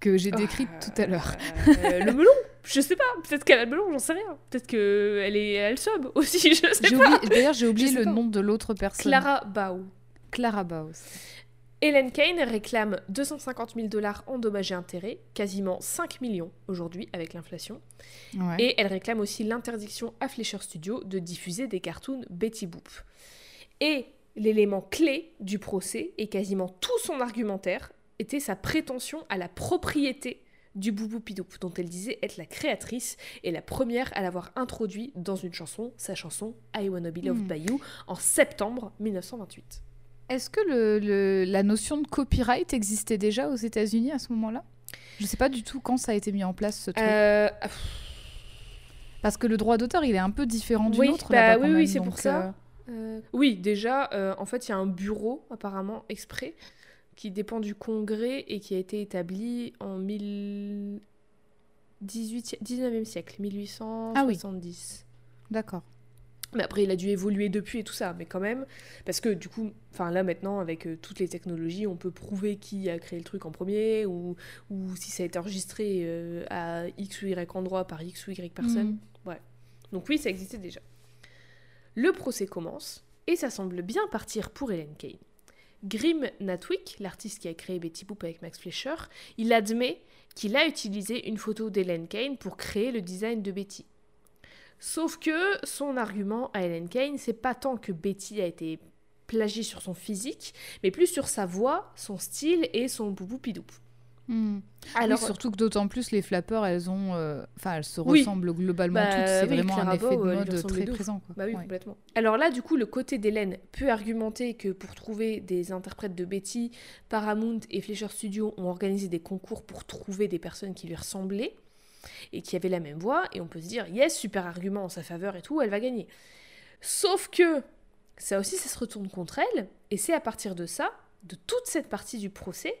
que j'ai décrite tout à l'heure. Euh, le melon Je sais pas, peut-être qu'elle a le melon, j'en sais rien. Peut-être qu'elle est elle sub aussi, je sais pas. D'ailleurs, j'ai oublié le nom de l'autre personne. Clara Bao. Clara Baus. Hélène Kane réclame 250 000 dollars en dommages et intérêts, quasiment 5 millions aujourd'hui avec l'inflation. Ouais. Et elle réclame aussi l'interdiction à Fleischer Studio de diffuser des cartoons Betty Boop. Et l'élément clé du procès, et quasiment tout son argumentaire, était sa prétention à la propriété du Boubou Pidoup, dont elle disait être la créatrice et la première à l'avoir introduit dans une chanson, sa chanson I Wanna Be Loved Hmm. by You, en septembre 1928. Est-ce que le, le- la notion de copyright existait déjà aux États-Unis à ce moment-là? Je sais pas du tout quand ça a été mis en place ce truc. Euh, Parce que le droit d'auteur, il est un peu différent du Oui, nôtre. bah oui, oui, c'est pour ça. euh, Euh, oui, déjà, en fait, il y a un bureau, apparemment, exprès, qui dépend du Congrès et qui a été établi en 1000 18 19e siècle, 1870. D'accord. Mais après, il a dû évoluer depuis et tout ça, mais quand même, parce que du coup, enfin là maintenant, avec euh, toutes les technologies, on peut prouver qui a créé le truc en premier, ou, ou si ça a été enregistré euh, à X ou Y endroit par X ou Y personne. Mm. Donc oui, ça existait déjà. Le procès commence, et ça semble bien partir pour Helen Kane. Grim Natwick, l'artiste qui a créé Betty Boop avec Max Fleischer, il admet qu'il a utilisé une photo d'Helen Kane pour créer le design de Betty. Sauf que son argument à Helen Kane, c'est pas tant que Betty a été plagiée sur son physique, mais plus sur sa voix, son style et son boubou pidoup. Hmm. Alors, Oui, surtout que d'autant plus les flappeurs, elles ont, euh, enfin, elles se Oui. ressemblent globalement Bah, toutes. C'est oui, vraiment Clara un effet de euh, mode très présent. Quoi. Bah oui, Ouais. complètement. Alors là, du coup, le côté d'Hélène peut argumenter que pour trouver des interprètes de Betty, Paramount et Fleischer Studio ont organisé des concours pour trouver des personnes qui lui ressemblaient et qui avaient la même voix, et on peut se dire, yes, super argument en sa faveur et tout, elle va gagner. Sauf que ça aussi, ça se retourne contre elle, et c'est à partir de ça, de toute cette partie du procès,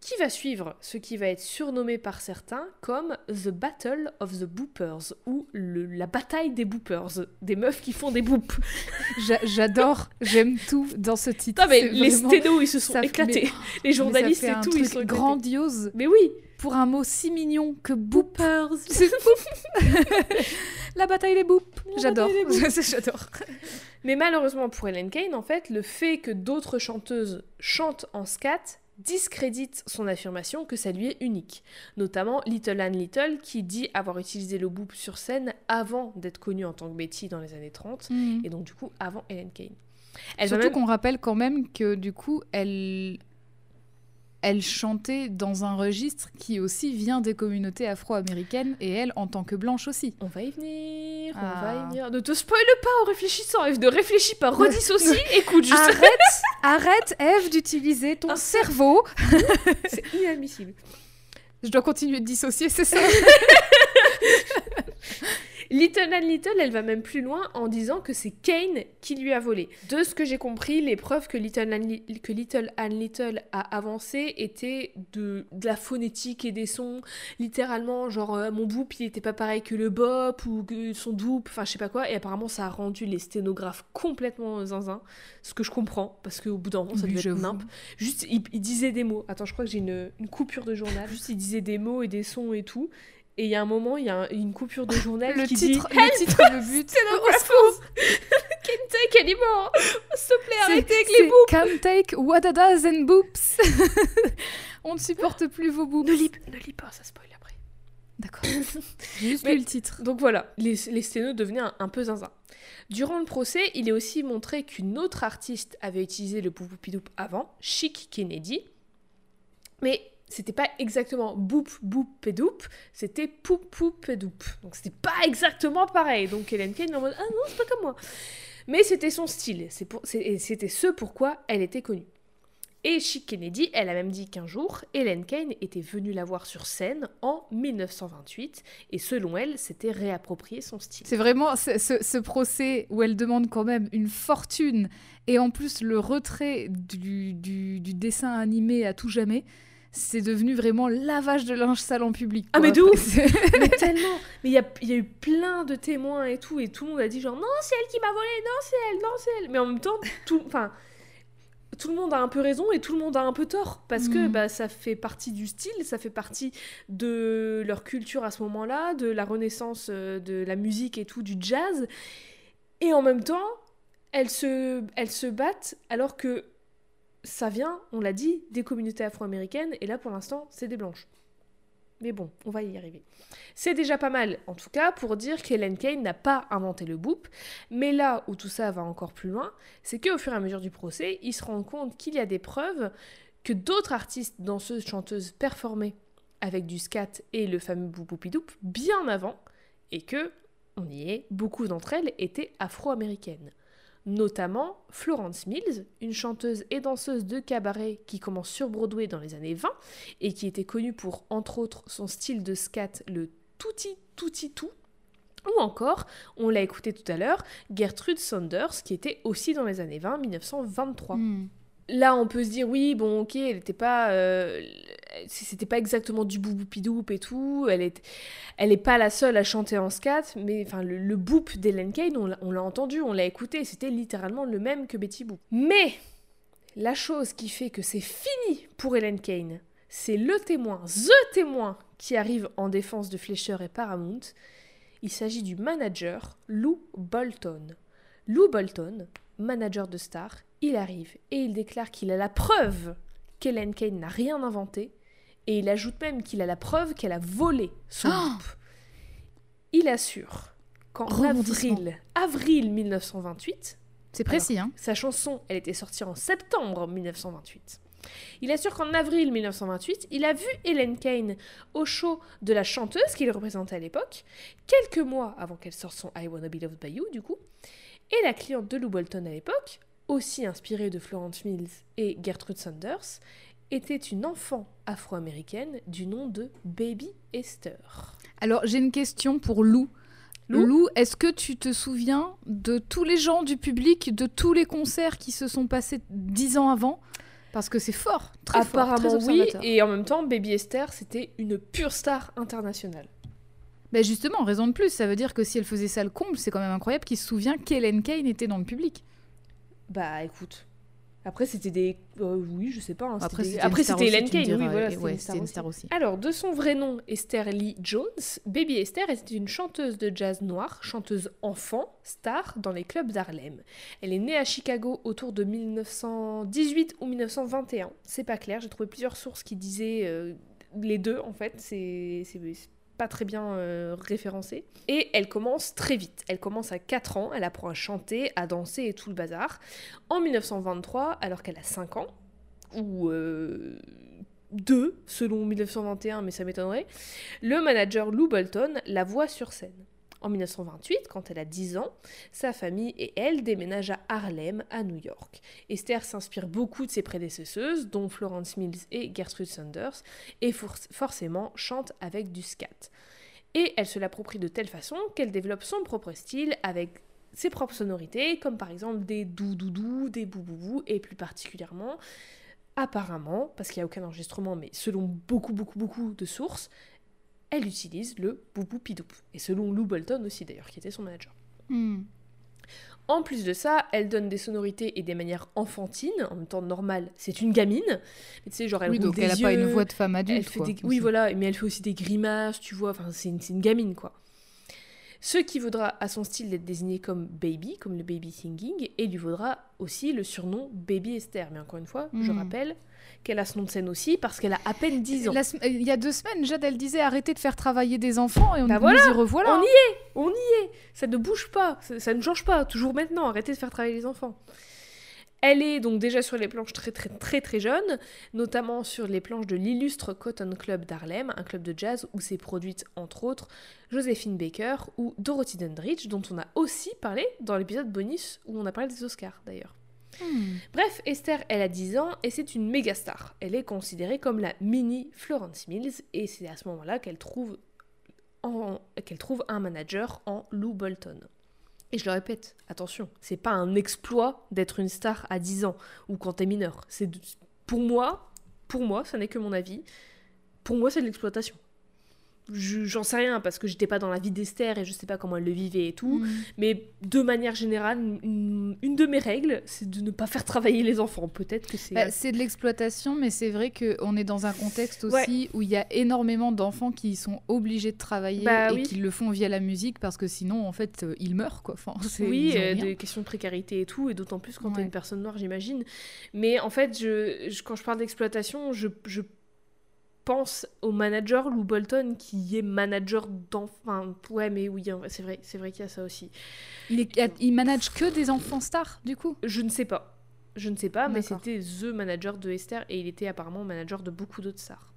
qui va suivre ce qui va être surnommé par certains comme The Battle of the Boopers, ou le- la bataille des boopers, des meufs qui font des boops. J'a- J'adore, j'aime tout dans ce titre. Non mais les vraiment- sténos, ils se sont éclatés. mais- les journalistes et tout, ils sont éclatés. grandiose Mais oui, pour un mot si mignon que boop. boopers. La bataille des boops. J'adore. J'adore. Mais malheureusement pour Helen Kane, en fait, le fait que d'autres chanteuses chantent en scat discrédite son affirmation que ça lui est unique. Notamment Little Ann Little qui dit avoir utilisé le boop sur scène avant d'être connue en tant que Betty dans les années 30 Mhm. et donc du coup avant Helen Kane. Elle Surtout même- qu'on rappelle quand même que du coup, elle, elle chantait dans un registre qui aussi vient des communautés afro-américaines et elle en tant que blanche aussi. On va y venir, on Ah. va y venir. Ne te spoile pas en réfléchissant, Eve. Ne réfléchis pas, redissocie, écoute juste. Arrête, arrête, Eve, d'utiliser ton Ah. cerveau. C'est inadmissible. Je dois continuer de dissocier, c'est ça Little Ann Little, elle va même plus loin en disant que c'est Kane qui lui a volé. De ce que j'ai compris, les preuves que Little Li- que Little, a avancées étaient de, de la phonétique et des sons. Littéralement, genre euh, mon boop il était pas pareil que le bop ou que son doupe, enfin je sais pas quoi. Et apparemment, ça a rendu les sténographes complètement zinzin. Ce que je comprends, parce qu'au bout d'un moment, ça devait être nimp. Juste, il, il disait des mots. Attends, je crois que j'ai une, une coupure de journal. Juste, il disait des mots et des sons et tout. Et il y a un moment, il y a un- une coupure de journal Le qui titre, dit le titre, le but. Kente, elle est mort S'il te plaît, C'est- arrêtez avec c'est les bouts Can't take wadadas and boops. On ne supporte plus vos boops. Ne lis, ne lis pas, ça spoil après. D'accord. Juste Mais- lu le titre. Donc voilà, les, les sténos devenaient un, un peu zinzin. Durant le procès, il est aussi montré qu'une autre artiste avait utilisé le poupoupidoop avant, Chic Kennedy. Mais c'était pas exactement boop boop pédoup, c'était poup poup pédoup. Donc c'était pas exactement pareil. Donc Hélène Kane en mode ah non, c'est pas comme moi. Mais c'était son style, c'était ce pourquoi elle était connue. Et Chic Kennedy, elle a même dit qu'un jour, Helen Kane était venue la voir sur scène en 1928 et selon elle, s'était réapproprié son style. C'est vraiment ce, ce- ce procès où elle demande quand même une fortune et en plus le retrait du, du- du dessin animé à tout jamais. C'est devenu vraiment lavage de linge sale en public. Ah, mais C'est- Mais tellement Mais il y a, il y a eu plein de témoins et tout, et tout le monde a dit genre non, c'est elle qui m'a volé, non, c'est elle, non, c'est elle. Mais en même temps, tout, enfin, tout le monde a un peu raison et tout le monde a un peu tort. Parce que Mhm. bah, ça fait partie du style, ça fait partie de leur culture à ce moment-là, de la renaissance euh, de la musique et tout, du jazz. Et en même temps, elles se, elles se battent alors que ça vient, on l'a dit, des communautés afro-américaines, et là pour l'instant, c'est des blanches. Mais bon, on va y arriver. C'est déjà pas mal, en tout cas, pour dire qu'Helen Kane n'a pas inventé le boop. Mais là où tout ça va encore plus loin, c'est qu'au fur et à mesure du procès, ils se rendent compte qu'il y a des preuves que d'autres artistes, danseuses, chanteuses performaient avec du scat et le fameux boupoupidoop bien avant, et que, on y est, beaucoup d'entre elles étaient afro-américaines. Notamment Florence Mills, une chanteuse et danseuse de cabaret qui commence sur Broadway dans les années 20 et qui était connue pour, entre autres, son style de scat, le touti touti tout. Ou encore, on l'a écouté tout à l'heure, Gertrude Saunders, qui était aussi dans les années 20, 1923. Hmm. Là, on peut se dire, oui, bon, ok, elle n'était pas. euh, c'était pas exactement du bouboupidoop et tout. Elle est, elle est pas la seule à chanter en scat, mais enfin, le, boop d'Helen Kane, on l'a- entendu, on l'a écouté, c'était littéralement le même que Betty Boop. Mais la chose qui fait que c'est fini pour Helen Kane, c'est le témoin, THE témoin, qui arrive en défense de Fleischer et Paramount. Il s'agit du manager Lou Bolton. Lou Bolton, manager de star, il arrive et il déclare qu'il a la preuve qu'Helen Kane n'a rien inventé et il ajoute même qu'il a la preuve qu'elle a volé son Oh groupe. Il assure qu'en avril, avril 1928, C'est précis, hein sa chanson, elle était sortie en septembre 1928. Il assure qu'en avril 1928, il a vu Helen Kane au show de la chanteuse qu'il représentait à l'époque, quelques mois avant qu'elle sorte son I Wanna Be Loved By You, du coup. Et la cliente de Lou Bolton à l'époque, aussi inspirée de Florence Mills et Gertrude Saunders, était une enfant afro-américaine du nom de Baby Esther. Alors, j'ai une question pour Lou. Lou Lou, est-ce que tu te souviens de tous les gens du public, de tous les concerts qui se sont passés dix ans avant? Parce que c'est fort, très fort, Apparemment très oui, et en même temps, Baby Esther, c'était une pure star internationale. Ben justement, raison de plus, ça veut dire que si elle faisait ça le comble, c'est quand même incroyable qu'il se souvient qu'Helen Kane était dans le public. Bah écoute. Après c'était des... euh, oui, je sais pas. hein, Après, c'était des- me Kane, oui, voilà, c'était ouais, une, c'était star une aussi. star aussi. Alors, de son vrai nom, Esther Lee Jones, Baby Esther était une chanteuse de jazz noir, chanteuse enfant, star dans les clubs d'Harlem. Elle est née à Chicago autour de 1918 ou 1921. C'est pas clair, j'ai trouvé plusieurs sources qui disaient euh, les deux en fait, c'est pas très bien euh, référencé. Et elle commence très vite. Elle commence à 4 ans, elle apprend à chanter, à danser et tout le bazar. En 1923, alors qu'elle a 5 ans, ou euh, 2 selon 1921, mais ça m'étonnerait, le manager Lou Bolton la voit sur scène. En 1928, quand elle a 10 ans, sa famille et elle déménagent à Harlem, à New York. Esther s'inspire beaucoup de ses prédécesseuses, dont Florence Mills et Gertrude Saunders, et for- forcément chante avec du scat. Et elle se l'approprie de telle façon qu'elle développe son propre style avec ses propres sonorités, comme par exemple des dou-dou-dou, des bou-bou-bou, et plus particulièrement, apparemment, parce qu'il n'y a aucun enregistrement, mais selon beaucoup, beaucoup, beaucoup de sources, elle utilise le boubou-pidoup. Et selon Lou Bolton aussi d'ailleurs, qui était son manager. Hmm. En plus de ça, elle donne des sonorités et des manières enfantines, en même temps normales. C'est une gamine, mais tu sais, genre elle Oui, donc des elle n'a pas une voix de femme elle adulte. fait quoi, des- Oui, voilà, mais elle fait aussi des grimaces, tu vois, enfin, c'est une, c'est une gamine, quoi. Ce qui vaudra à son style d'être désigné comme baby, comme le baby singing, et lui vaudra aussi le surnom Baby Esther. Mais encore une fois, je Mhm. rappelle qu'elle a ce nom de scène aussi parce qu'elle a à peine 10 ans. La sem- Il y a deux semaines, Jade, elle disait arrêtez de faire travailler des enfants et on Bah nous voilà, y revoilà. on y est, on y est. Ça ne bouge pas, ça, ça ne change pas. Toujours maintenant, arrêtez de faire travailler les enfants. Elle est donc déjà sur les planches très très très très jeune, notamment sur les planches de l'illustre Cotton Club d'Harlem, un club de jazz où s'est produite entre autres Josephine Baker ou Dorothy Dandridge, dont on a aussi parlé dans l'épisode bonus où on a parlé des Oscars d'ailleurs. Hmm. Bref, Esther, elle a 10 ans et c'est une méga star. Elle est considérée comme la mini Florence Mills et c'est à ce moment-là qu'elle trouve, en- trouve un manager en Lou Bolton. Et je le répète, attention, c'est pas un exploit d'être une star à 10 ans ou quand t'es mineur. C'est pour moi, pour moi, ça n'est que mon avis. Pour moi, c'est de l'exploitation. Je- J'en sais rien parce que j'étais pas dans la vie d'Esther et je sais pas comment elle le vivait et tout. Hmm. Mais de manière générale, une, une de mes règles, c'est de ne pas faire travailler les enfants. Peut-être que c'est. Bah, c'est de l'exploitation, mais c'est vrai qu'on est dans un contexte aussi Ouais. où il y a énormément d'enfants qui sont obligés de travailler Bah et oui. qui le font via la musique parce que sinon, en fait, euh, ils meurent, quoi. Enfin, oui, euh, des questions de précarité et tout, et d'autant plus quand t'es Ouais. une personne noire, j'imagine. Mais en fait, je, je- quand je parle d'exploitation, je, je pense au manager Lou Bolton qui est manager d'enfants. Ouais, mais oui, c'est vrai, c'est vrai qu'il y a ça aussi. Il, est- il manage que des enfants stars, du coup? Je ne sais pas. Je ne sais pas, mais c'était the manager de Esther et il était apparemment manager de beaucoup d'autres stars.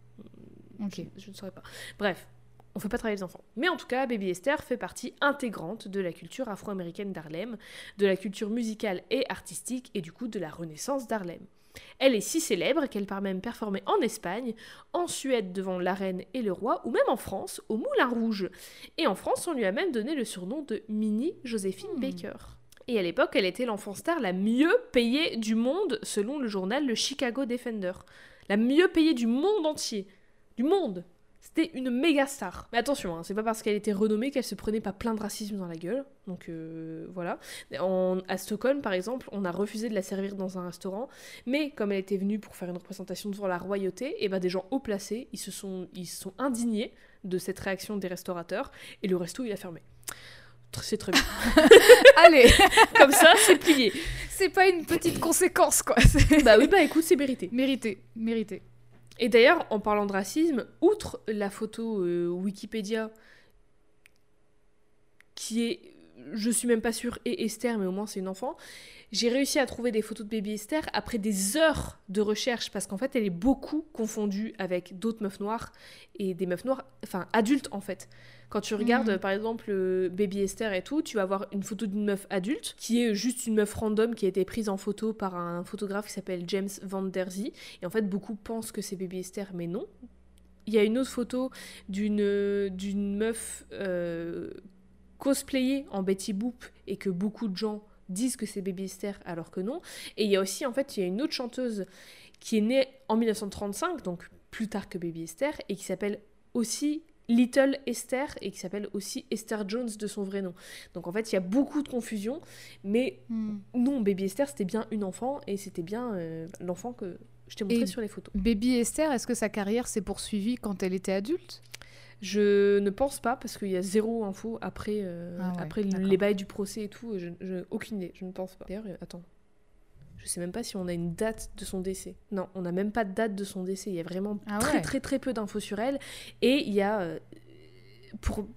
Ok. Je, je ne saurais pas. Bref, on fait pas travailler les enfants. Mais en tout cas, Baby Esther fait partie intégrante de la culture afro-américaine d'Harlem, de la culture musicale et artistique et du coup de la renaissance d'Harlem. Elle est si célèbre qu'elle part même performer en Espagne, en Suède devant la reine et le roi, ou même en France, au Moulin Rouge. Et en France, on lui a même donné le surnom de Mini Joséphine Hmm. Baker. Et à l'époque, elle était l'enfant star la mieux payée du monde, selon le journal Le Chicago Defender. La mieux payée du monde entier. Du monde C'était une méga star. Mais attention, hein, c'est pas parce qu'elle était renommée qu'elle se prenait pas plein de racisme dans la gueule. Donc euh, voilà. En- à Stockholm, par exemple, on a refusé de la servir dans un restaurant. Mais comme elle était venue pour faire une représentation devant la royauté, et ben des gens haut placés, ils se sont, ils se sont indignés de cette réaction des restaurateurs. Et le resto, il a fermé. C'est très bien. Allez, Comme ça, c'est plié. c'est pas une petite conséquence, quoi. Bah oui, bah écoute, c'est mérité. mérité, mérité. Et d'ailleurs, en parlant de racisme, outre la photo euh, Wikipédia, qui est, je suis même pas sûre, et Esther, mais au moins c'est une enfant, j'ai réussi à trouver des photos de baby Esther après des heures de recherche, parce qu'en fait, elle est beaucoup confondue avec d'autres meufs noires, et des meufs noires, enfin adultes en fait. Quand tu regardes, Mhm. par exemple, euh, Baby Esther et tout, tu vas avoir une photo d'une meuf adulte, qui est juste une meuf random qui a été prise en photo par un photographe qui s'appelle James Van Der Zee. Et en fait, beaucoup pensent que c'est Baby Esther, mais non. Il y a une autre photo d'une d'une meuf euh, cosplayée en Betty Boop et que beaucoup de gens disent que c'est Baby Esther alors que non. Et il y a aussi, en fait, il y a une autre chanteuse qui est née en 1935, donc plus tard que Baby Esther, et qui s'appelle aussi Little Esther et qui s'appelle aussi Esther Jones de son vrai nom. Donc en fait, il y a beaucoup de confusion, mais Hmm. non, Baby Esther, c'était bien une enfant et c'était bien euh, l'enfant que je t'ai montré Et- sur les photos. Baby Esther, est-ce que sa carrière s'est poursuivie quand elle était adulte? Je ne pense pas parce qu'il y a zéro info après, euh, Ah ouais, après d'accord. les bails du procès et tout. Je, je- aucune idée, je ne pense pas. D'ailleurs, euh, attends. Je sais même pas si on a une date de son décès. Non, on n'a même pas de date de son décès. Il y a vraiment Ah très ouais. très très peu d'infos sur elle. Et il y a, euh, pour,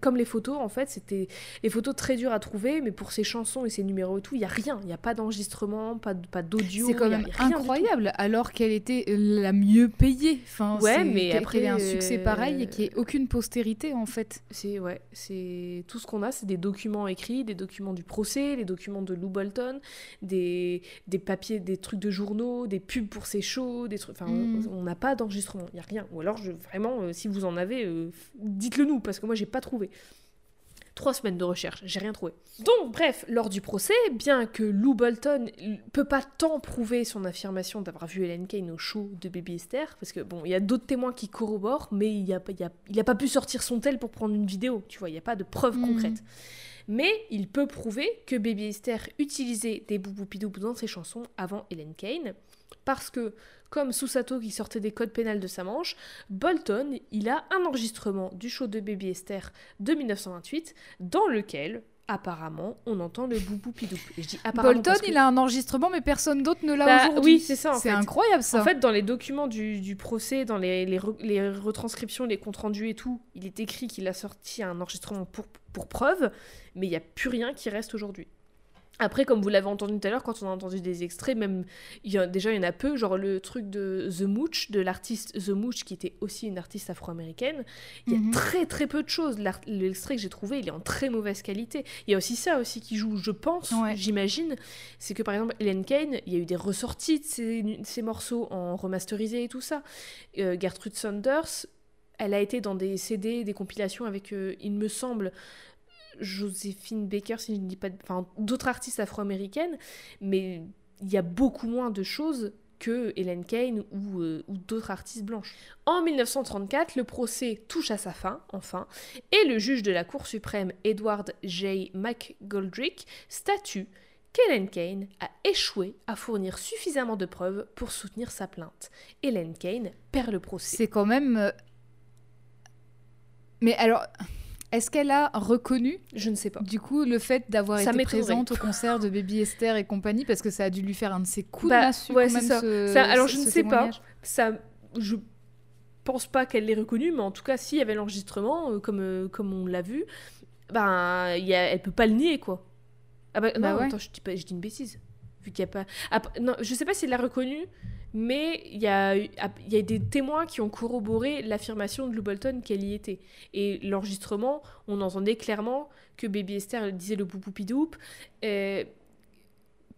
comme les photos, en fait, c'était les photos très dures à trouver, mais pour ses chansons et ses numéros et tout, il y a rien. Il n'y a pas d'enregistrement, pas d'audio. C'est quand même incroyable, alors qu'elle était la mieux payée. Enfin, Ouais, mais après, qu'elle ait un succès euh, pareil et qu'il n'y ait aucune postérité, en fait. C'est ouais, c'est tout ce qu'on a, c'est des documents écrits, des documents du procès, les documents de Lou Bolton, des, des papiers, des trucs de journaux, des pubs pour ses shows, des trucs. Enfin, on- Mm. on n'a pas d'enregistrement, il y a rien. Ou alors, je, vraiment, euh, si vous en avez, euh, dites-le nous parce que moi, j'ai pas trouvé. Trois semaines de recherche, j'ai rien trouvé. Donc, bref, lors du procès, bien que Lou Bolton peut pas tant prouver son affirmation d'avoir vu Helen Kane au show de Baby Esther, parce que bon, il y a d'autres témoins qui corroborent, mais il a, pas- il a, il a pas pu sortir son tel pour prendre une vidéo, tu vois, il n'y a pas de preuves Mhm. concrètes. Mais il peut prouver que Baby Esther utilisait des bouboupidoubs dans ses chansons avant Helen Kane, parce que, comme Susato qui sortait des codes pénals de sa manche, Bolton, il a un enregistrement du show de Baby Esther de 1928, dans lequel, apparemment, on entend le bouboupidoub. Et je dis apparemment Bolton, que- il a un enregistrement, mais personne d'autre ne l'a Bah, aujourd'hui. oui, c'est ça, C'est incroyable, ça. En fait, dans les documents du, du procès, dans les, les, re- les retranscriptions, les comptes rendus et tout, il est écrit qu'il a sorti un enregistrement pour, pour preuve, mais il n'y a plus rien qui reste aujourd'hui. Après, comme vous l'avez entendu tout à l'heure, quand on a entendu des extraits, même il y a, déjà il y en a peu, genre le truc de The Mooch, de l'artiste The Mooch, qui était aussi une artiste afro-américaine, il y a Mhm. très très peu de choses. L'extrait que j'ai trouvé, il est en très mauvaise qualité. Il y a aussi ça aussi qui joue, je pense, Ouais. j'imagine, c'est que par exemple Helen Kane, il y a eu des ressorties de ces, ces morceaux en remasterisé et tout ça. Euh, Gertrude Saunders, elle a été dans des CD, des compilations avec, euh, il me semble, Joséphine Baker, si je ne dis pas, enfin d'autres artistes afro-américaines, mais il y a beaucoup moins de choses que Helen Kane ou, euh, ou d'autres artistes blanches. En 1934, le procès touche à sa fin, enfin, et le juge de la Cour suprême, Edward J. McGoldrick, statue qu'Helen Kane a échoué à fournir suffisamment de preuves pour soutenir sa plainte. Helen Kane perd le procès. C'est quand même. euh, Mais alors, est-ce qu'elle a reconnu Je ne sais pas. du coup le fait d'avoir été présente au concert de Baby Esther et compagnie parce que ça a dû lui faire un de ses coups Bah, de massue ouais, c'est ça. ce- Ça, alors, ce- je ne sais pas. Ça, je pense pas qu'elle l'ait reconnu, mais en tout cas, s'il y avait l'enregistrement, euh, comme, euh, comme on l'a vu, ben, y a, elle peut pas le nier, quoi. Ah bah, Bah non, ouais. attends, je dis, pas, je dis une bêtise. Vu qu'il y a pas... Après- non, je sais pas s'il l'a reconnu, mais il y a, y a des témoins qui ont corroboré l'affirmation de Lou Bolton qu'elle y était. Et l'enregistrement, on entendait clairement que Baby Esther disait le boupoupidouk, euh,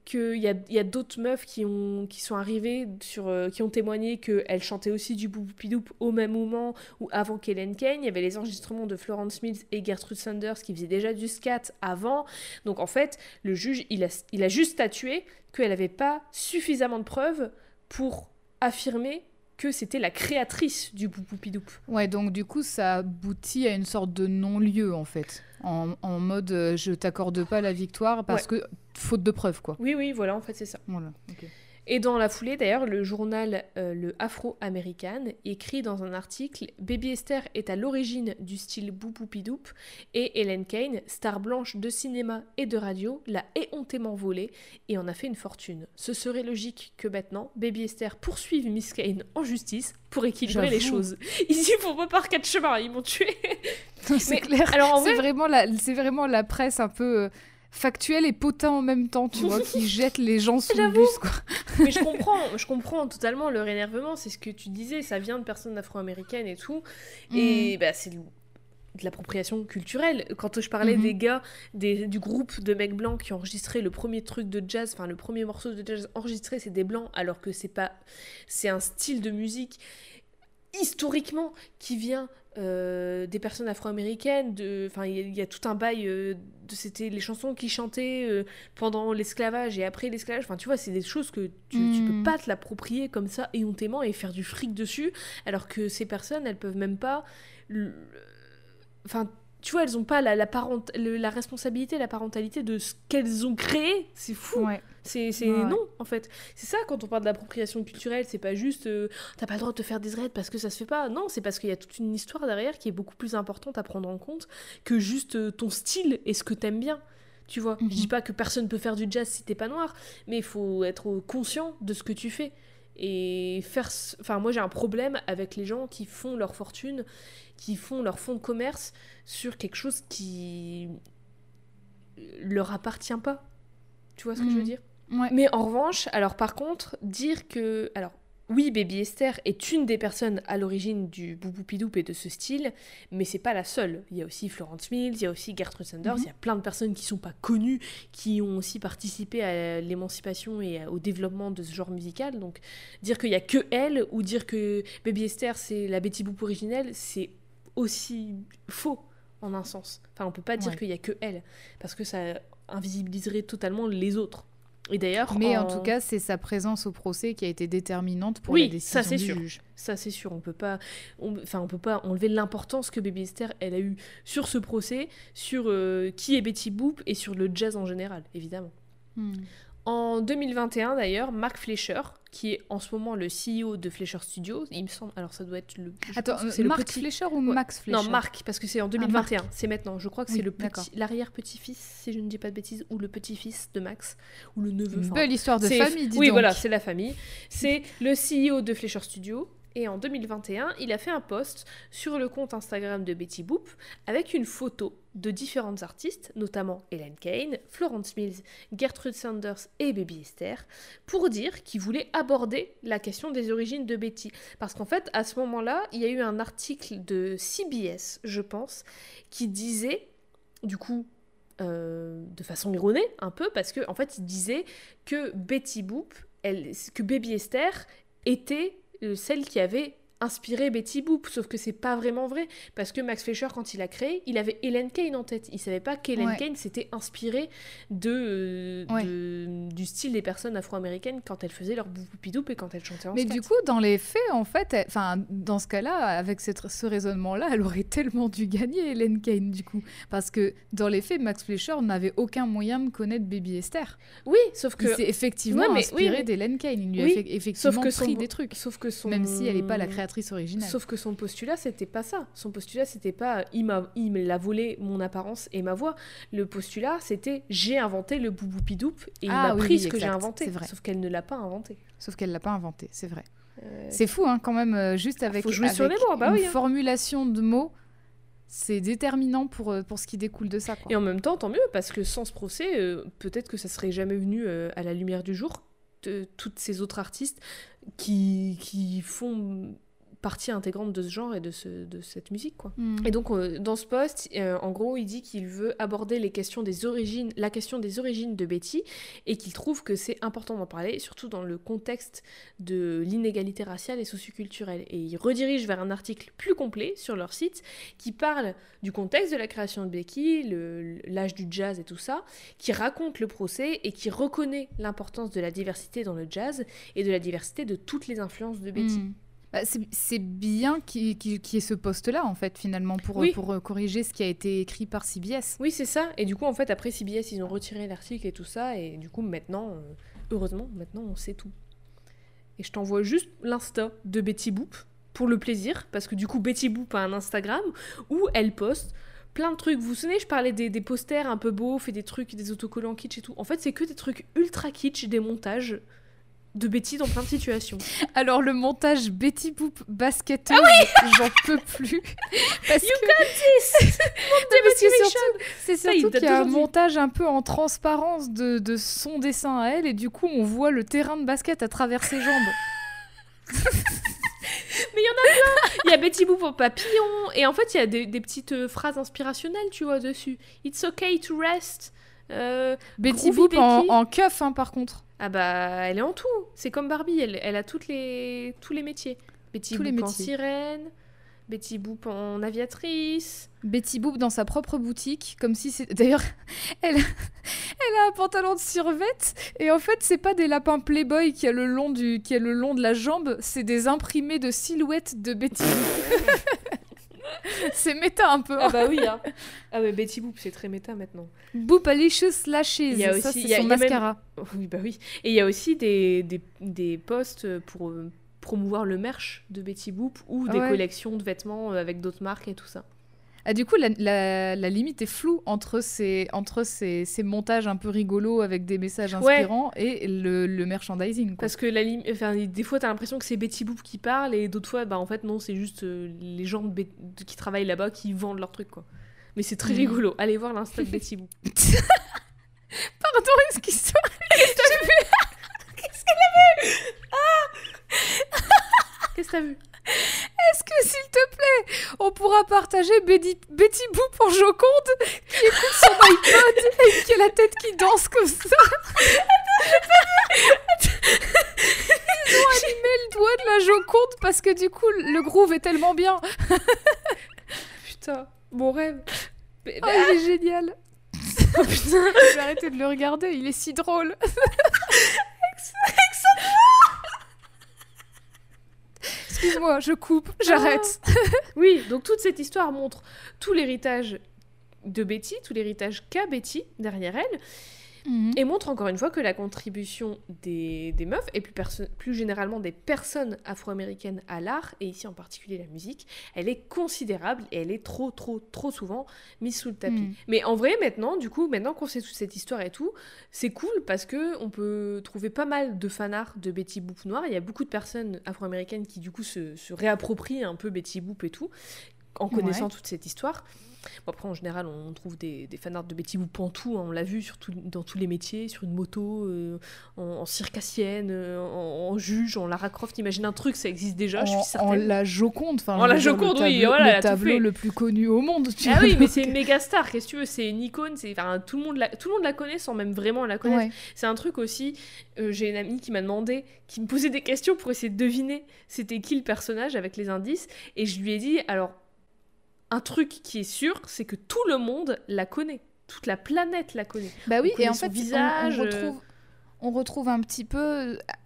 qu'il y a, a d'autres meufs qui, ont, qui sont arrivées, sur, euh, qui ont témoigné qu'elles chantaient aussi du boupoupidouk au même moment ou avant qu'Hélène Kane. Il y avait les enregistrements de Florence Mills et Gertrude Sanders qui faisaient déjà du scat avant. Donc en fait, le juge, il a, il a juste statué qu'elle n'avait pas suffisamment de preuves pour affirmer que c'était la créatrice du boupoupidouk. Ouais, donc du coup, ça aboutit à une sorte de non-lieu en fait. En, en mode euh, je t'accorde pas la victoire parce que faute de preuves quoi. Oui, oui, voilà, en fait, c'est ça. Voilà. Et dans la foulée, d'ailleurs, le journal euh, Le Afro-Américain écrit dans un article Baby Esther est à l'origine du style boupoupidouk et Helen Kane, star blanche de cinéma et de radio, l'a éhontément volée et en a fait une fortune. Ce serait logique que maintenant, Baby Esther poursuive Miss Kane en justice pour équilibrer les choses. Ici, faut pas par quatre chemins, ils m'ont tué. c'est clair. Alors C'est vrai, vraiment la, c'est vraiment la presse un peu factuelle et potin en même temps, tu vois, qui jette les gens sous le bus quoi. Mais je comprends, je comprends totalement leur énervement, c'est ce que tu disais, ça vient de personnes afro-américaines et tout. Mm. Et bah, c'est de l'appropriation culturelle. Quand je parlais Mhm. des gars des, du groupe de mecs blancs qui ont enregistré le premier truc de jazz, enfin le premier morceau de jazz enregistré, c'est des blancs, alors que c'est pas. C'est un style de musique historiquement qui vient euh, des personnes afro-américaines. Enfin, il y, a- il y a tout un bail. euh, de C'était les chansons qu'ils chantaient euh, pendant l'esclavage et après l'esclavage. Enfin, tu vois, c'est des choses que tu, tu peux Mhm. pas te l'approprier comme ça éhontément et faire du fric dessus, alors que ces personnes, elles peuvent même pas. Enfin, tu vois, elles ont pas la, la, parent- le- la responsabilité, la parentalité de ce qu'elles ont créé. C'est fou. Ouais. C'est Ouais, non, en fait. C'est ça, quand on parle d'appropriation culturelle, c'est pas juste euh, t'as pas le droit de te faire des dreads parce que ça se fait pas. Non, c'est parce qu'il y a toute une histoire derrière qui est beaucoup plus importante à prendre en compte que juste euh, ton style et ce que t'aimes bien. Tu vois, Mhm. je dis pas que personne peut faire du jazz si t'es pas noir, mais il faut être conscient de ce que tu fais. Et faire. Enfin, moi j'ai un problème avec les gens qui font leur fortune, qui font leur fonds de commerce sur quelque chose qui leur appartient pas. Tu vois ce que je veux Mhm. dire? Ouais. mais en revanche, alors par contre, dire que. Alors, oui, Baby Esther est une des personnes à l'origine du bouboupidouk et de ce style, mais c'est pas la seule. Il y a aussi Florence Mills, il y a aussi Gertrude Sanders, Mhm. il y a plein de personnes qui sont pas connues, qui ont aussi participé à l'émancipation et au développement de ce genre musical. Donc, dire qu'il y a que elle, ou dire que Baby Esther c'est la Betty Boop originelle, c'est aussi faux en un sens. Enfin, on peut pas dire Ouais. qu'il y a que elle, parce que ça invisibiliserait totalement les autres. Et d'ailleurs, Mais en en tout cas, c'est sa présence au procès qui a été déterminante pour Oui, la décision ça, c'est du sûr. juge. ça c'est sûr, on peut pas, on- enfin on peut pas enlever l'importance que Baby Esther elle a eu sur ce procès, sur euh, qui est Betty Boop et sur le jazz en général, évidemment. Hmm. En 2021 d'ailleurs, Mark Fleischer, qui est en ce moment le CEO de Fleischer Studios, il me semble, alors ça doit être le, Attends, c'est le petit- Fleischer ou Ouais. Max Fleischer Non, Marc, parce que c'est en 2021, c'est maintenant. Je crois que Oui, c'est le petit, l'arrière-petit-fils, si je ne dis pas de bêtises, ou le petit-fils de Max, ou le neveu. Une enfin, belle histoire de famille, dis Oui, donc. voilà, c'est la famille. C'est le CEO de Fleischer Studio Et en 2021, il a fait un post sur le compte Instagram de Betty Boop avec une photo de différentes artistes, notamment Helen Kane, Florence Mills, Gertrude Sanders et Baby Esther, pour dire qu'il voulait aborder la question des origines de Betty. Parce qu'en fait, à ce moment-là, il y a eu un article de CBS, je pense, qui disait, du coup, euh, de façon ironée un peu, parce qu'en en fait, il disait que Betty Boop, que Baby Esther était celle qui avait inspiré Betty Boop, sauf que c'est pas vraiment vrai, parce que Max Fleischer, quand il a créé, il avait Helen Kane en tête. Il savait pas qu'Helen Ouais. Kane s'était inspirée de, euh, Ouais. de- du style des personnes afro-américaines quand elles faisaient leur boupoupidoop et quand elles chantaient en Mais du coup, dans les faits, en fait, enfin, dans ce cas-là, avec cette- ce raisonnement-là, elle aurait tellement dû gagner, Helen Kane, du coup. Parce que dans les faits, Max Fleischer n'avait aucun moyen de connaître Baby Esther. Oui, sauf que Il s'est effectivement Ouais, mais- inspiré oui, mais- d'Helen Kane. Il lui Oui, a fait effectivement sauf que son- pris des trucs. sauf que son Même si elle n'est pas la créatrice originale. Sauf que son postulat, c'était pas ça. Son postulat, c'était pas il m'a il me l'a volé mon apparence et ma voix. Le postulat, c'était j'ai inventé le bouboupidoop et il Ah m'a oui, pris oui, ce que j'ai inventé. vrai. Sauf qu'elle ne l'a pas inventé. Sauf qu'elle l'a pas inventé, c'est vrai. Euh, C'est fou, hein, quand même, euh, juste avec, sur avec les mots, bah une oui, hein. formulation de mots, c'est déterminant pour, euh, pour ce qui découle de ça. Quoi. Et en même temps, tant mieux, parce que sans ce procès, euh, peut-être que ça serait jamais venu euh, à la lumière du jour de toutes ces autres artistes qui, qui font partie intégrante de ce genre et de, ce, de cette musique, quoi. Mm. Et donc, euh, dans ce post, euh, en gros, il dit qu'il veut aborder les questions des origines, la question des origines de Betty, et qu'il trouve que c'est important d'en parler, surtout dans le contexte de l'inégalité raciale et socioculturelle. Et il redirige vers un article plus complet sur leur site qui parle du contexte de la création de Becky, l'âge du jazz et tout ça, qui raconte le procès et qui reconnaît l'importance de la diversité dans le jazz et de la diversité de toutes les influences de Betty. Mm. Bah, c'est bien qu'il y ait ce poste-là, en fait, finalement, pour, Oui. pour euh, corriger ce qui a été écrit par CBS. Oui, c'est ça. Et du coup, en fait, après CBS, ils ont retiré l'article et tout ça. Et du coup, maintenant, euh, heureusement, maintenant, on sait tout. Et je t'envoie juste l'Insta de Betty Boop pour le plaisir. Parce que du coup, Betty Boop a un Instagram où elle poste plein de trucs. Vous vous souvenez, je parlais des, des posters un peu beaux, fait des trucs, des autocollants kitsch et tout. En fait, c'est que des trucs ultra kitsch, des montages de Betty dans plein de situations. Alors, le montage Betty Boop basketteuse, Ah j'en peux plus. Parce parce que motivation. surtout, c'est Ça, il surtout qu'il y a un montage un peu en transparence de, de son dessin à elle, et du coup, on voit le terrain de basket à travers ses jambes. Il y a Betty Boop en papillon, et en fait, il y a des, des petites euh, phrases inspirationnelles, tu vois, dessus. It's okay to rest. Euh, Betty Boop en, en keuf, hein, par contre. Ah bah, elle est en tout. C'est comme Barbie, elle, elle a toutes les, tous les métiers. Betty Tous les Boop en métiers. sirène, Betty Boop en aviatrice. Betty Boop dans sa propre boutique, comme si c'est. D'ailleurs, elle... elle a un pantalon de survêt, et en fait, c'est pas des lapins Playboy qui a le long, du... qui a le long de la jambe, c'est des imprimés de silhouettes de Betty Boop. c'est méta un peu. Ah bah oui, hein. Ah ouais, Betty Boop, c'est très méta maintenant. Boopalicious Lashes, Il y a ça aussi- c'est il y a- son même- mascara. Oui, bah oui. Et il y a aussi des, des, des posts pour euh, promouvoir le merch de Betty Boop ou des Ouais. collections de vêtements euh, avec d'autres marques et tout ça. Ah, du coup, la, la- la limite est floue entre ces, entre ces, ces montages un peu rigolos avec des messages Ouais. inspirants et le, le merchandising. quoi. Parce que la lim- enfin, des fois, t'as l'impression que c'est Betty Boop qui parle et d'autres fois, bah en fait, non, c'est juste euh, les gens de qui travaillent là-bas qui vendent leurs trucs, quoi. Mais c'est très Mhm. rigolo. Allez voir l'insta de Betty Boop. Pardon, excuse-moi. Qu'est-ce que t'as vu? Est-ce que, s'il te plaît, on pourra partager Betty, Betty Boop en Joconde qui écoute son iPod et qui a la tête qui danse comme ça? Ils ont animé le doigt de la Joconde parce que du coup, le groove est tellement bien. Putain, mon rêve. Mais- Oh, il est génial. Oh putain, je vais arrêter de le regarder, il est si drôle. Excuse-moi, je coupe, j'arrête. Oui, donc toute cette histoire montre tout l'héritage de Betty, tout l'héritage qu'a Betty derrière elle. Mhm. Et montre encore une fois que la contribution des, des meufs, et plus, plus généralement des personnes afro-américaines à l'art, et ici en particulier la musique, elle est considérable et elle est trop, trop, trop souvent mise sous le tapis. Mhm. Mais en vrai, maintenant, du coup, maintenant qu'on sait toute cette histoire et tout, c'est cool parce que on peut trouver pas mal de fanarts de Betty Boop noire. Il y a beaucoup de personnes afro-américaines qui, du coup, se, se réapproprient un peu Betty Boop et tout, en connaissant Ouais. toute cette histoire. Bon, après, en général, on trouve des, des fanarts de Betty Boop en tout. hein, on l'a vu sur tout- dans tous les métiers, sur une moto, euh, en, en circassienne, euh, en, en juge, en Lara Croft. Imagine un truc, ça existe déjà, je en, suis certaine. en la Joconde, enfin, En je la Joconde, oui, tableau, voilà, le tableau le plus connu au monde. tu Ah vois, oui, mais c'est une méga star, qu'est-ce que tu veux, c'est une icône, enfin tout le monde la tout le monde la connaît sans même vraiment la connaître. ouais. C'est un truc aussi, euh, j'ai une amie qui m'a demandé, qui me posait des questions pour essayer de deviner c'était qui le personnage avec les indices et je lui ai dit alors un truc qui est sûr, c'est que tout le monde la connaît. Toute la planète la connaît. Bah oui, et en fait, on- visage, on, euh. retrouve, on retrouve un petit peu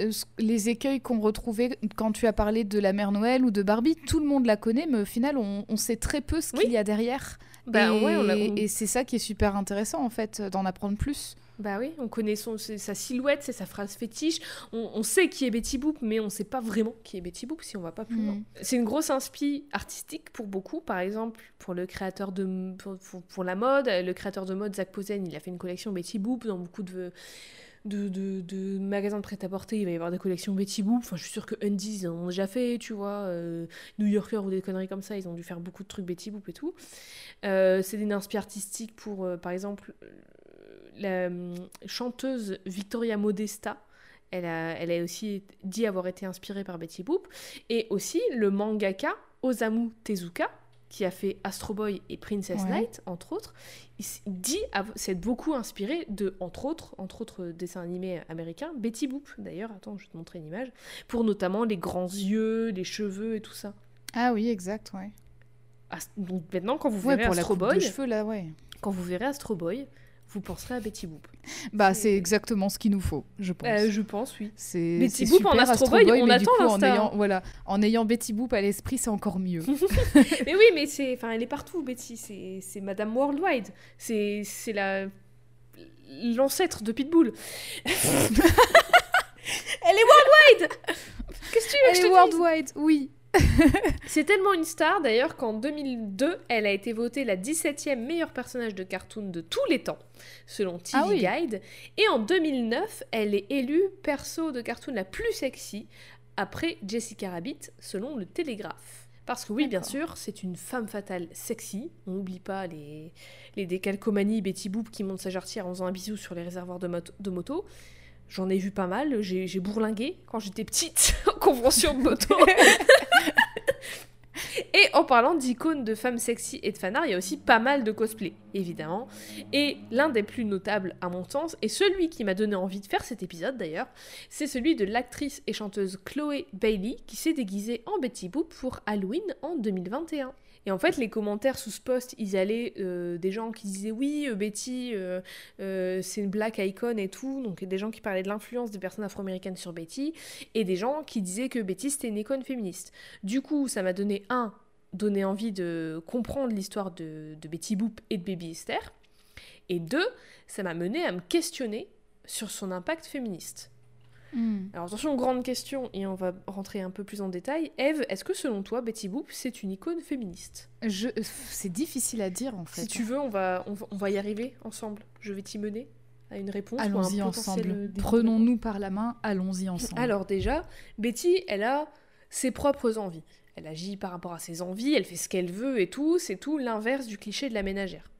euh, les écueils qu'on retrouvait quand tu as parlé de la mère Noël ou de Barbie. Tout le monde la connaît, mais au final, on, on sait très peu ce Oui. qu'il y a derrière. Bah et ouais, on- et c'est ça qui est super intéressant, en fait, d'en apprendre plus. Bah oui, on connaît son, sa silhouette, c'est sa phrase fétiche. On, on sait qui est Betty Boop, mais on sait pas vraiment qui est Betty Boop si on va pas plus Mhm. loin. C'est une grosse inspi artistique pour beaucoup. Par exemple, pour le créateur de pour, pour- pour la mode, le créateur de mode Zach Posen, il a fait une collection Betty Boop dans beaucoup de de, de, de magasins de prêt-à-porter, il va y avoir des collections Betty Boop. Enfin, je suis sûre que Undies, ils en ont déjà fait, tu vois. euh, New Yorker ou des conneries comme ça, ils ont dû faire beaucoup de trucs Betty Boop et tout. Euh, c'est une inspi artistique pour, euh, par exemple, la hum, chanteuse Victoria Modesta. Elle a, elle a aussi dit avoir été inspirée par Betty Boop. Et aussi le mangaka Osamu Tezuka, qui a fait Astro Boy et Princess Ouais. Night, entre autres, il dit s'être beaucoup inspiré de, entre autres, entre autres dessins animés américains, Betty Boop. D'ailleurs, attends, je vais te montrer une image. Pour notamment les grands yeux, les cheveux et tout ça. Ah oui, exact, ouais. Donc maintenant, quand vous Ouais, verrez pour la Astro coupe de Boy, cheveux, là, ouais. quand vous verrez Astro Boy, vous penserez à Betty Boop. Bah, C'est- exactement ce qu'il nous faut, je pense. Euh, je pense, oui. C'est Betty Boop en Astro Boy, on mais attend du coup, en ayant, voilà, en ayant Betty Boop à l'esprit, c'est encore mieux. mais oui, mais c'est, enfin, elle est partout, Betty. C'est, c'est Madame Worldwide. C'est, c'est la, l'ancêtre de Pitbull. elle est worldwide. Qu'est-ce que tu veux que Elle je est te dise? worldwide, oui. C'est tellement une star d'ailleurs qu'en 2002, elle a été votée la 17e meilleure personnage de cartoon de tous les temps, selon TV Ah oui. Guide. Et en 2009, elle est élue perso de cartoon la plus sexy après Jessica Rabbit, selon le Télégraphe. Parce que oui, bien sûr, c'est une femme fatale sexy. On n'oublie pas les, les décalcomanies Betty Boop qui monte sa jarretière en faisant un bisou sur les réservoirs de, moto- de moto. J'en ai vu pas mal. J'ai bourlingué quand j'étais petite en convention de moto. Et en parlant d'icônes de femmes sexy et de fanarts, il y a aussi pas mal de cosplay, évidemment. Et l'un des plus notables, à mon sens, et celui qui m'a donné envie de faire cet épisode d'ailleurs, c'est celui de l'actrice et chanteuse Chloé Bailey, qui s'est déguisée en Betty Boop pour Halloween en 2021. Et en fait, les commentaires sous ce post, ils allaient euh, des gens qui disaient oui, euh, Betty, euh, c'est une black icon et tout. Donc des gens qui parlaient de l'influence des personnes afro-américaines sur Betty, et des gens qui disaient que Betty c'était une icône féministe. Du coup, ça m'a donné un, donné envie de comprendre l'histoire de, de Betty Boop et de Baby Esther, et deux, ça m'a mené à me questionner sur son impact féministe. Hmm. Alors attention, grande question, et on va rentrer un peu plus en détail. Eve, est-ce que selon toi, Betty Boop, c'est une icône féministe? Je... C'est difficile à dire, en fait. Si tu veux, on va, on, va, on va y arriver ensemble. Je vais t'y mener à une réponse. Allons-y euh, ensemble. Prenons-nous par la main, allons-y ensemble. Alors déjà, Betty, elle a ses propres envies. Elle agit par rapport à ses envies, elle fait ce qu'elle veut et tout. C'est tout l'inverse du cliché de la ménagère.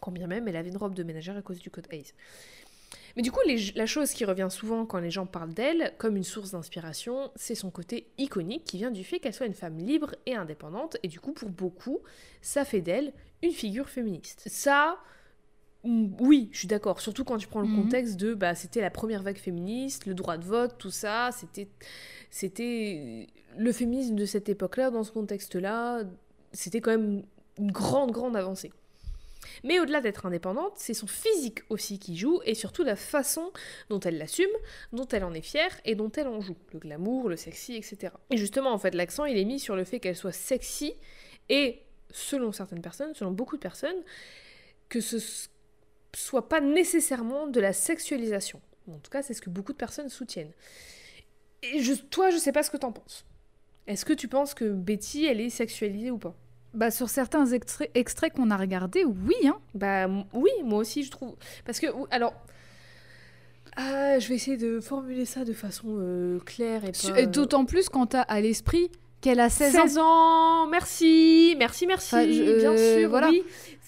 Quand bien même, elle avait une robe de ménagère à cause du code Hayes. Mais du coup, les- la chose qui revient souvent quand les gens parlent d'elle comme une source d'inspiration, c'est son côté iconique qui vient du fait qu'elle soit une femme libre et indépendante. Et du coup, pour beaucoup, ça fait d'elle une figure féministe. Ça, oui, je suis d'accord. Surtout quand tu prends le Mhm. contexte de, bah, c'était la première vague féministe, le droit de vote, tout ça. C'était, c'était le féminisme de cette époque-là, dans ce contexte-là, c'était quand même une grande, grande avancée. Mais au-delà d'être indépendante, c'est son physique aussi qui joue, et surtout la façon dont elle l'assume, dont elle en est fière et dont elle en joue. Le glamour, le sexy, etc. Et justement, en fait, l'accent, il est mis sur le fait qu'elle soit sexy, et selon certaines personnes, selon beaucoup de personnes, que ce, soit pas nécessairement de la sexualisation. En tout cas, c'est ce que beaucoup de personnes soutiennent. Et toi, je sais pas ce que t'en penses. Est-ce que tu penses que Betty, elle est sexualisée ou pas? Bah, sur certains extraits, extraits qu'on a regardés, oui. Hein. Bah oui, moi aussi, je trouve. Parce que, alors. Ah, je vais essayer de formuler ça de façon euh, claire et pas... et D'autant plus quand t'as à l'esprit qu'elle a 16, ans. 16 ans, merci, merci, merci, Enfin, je- bien euh, sûr, voilà. oui.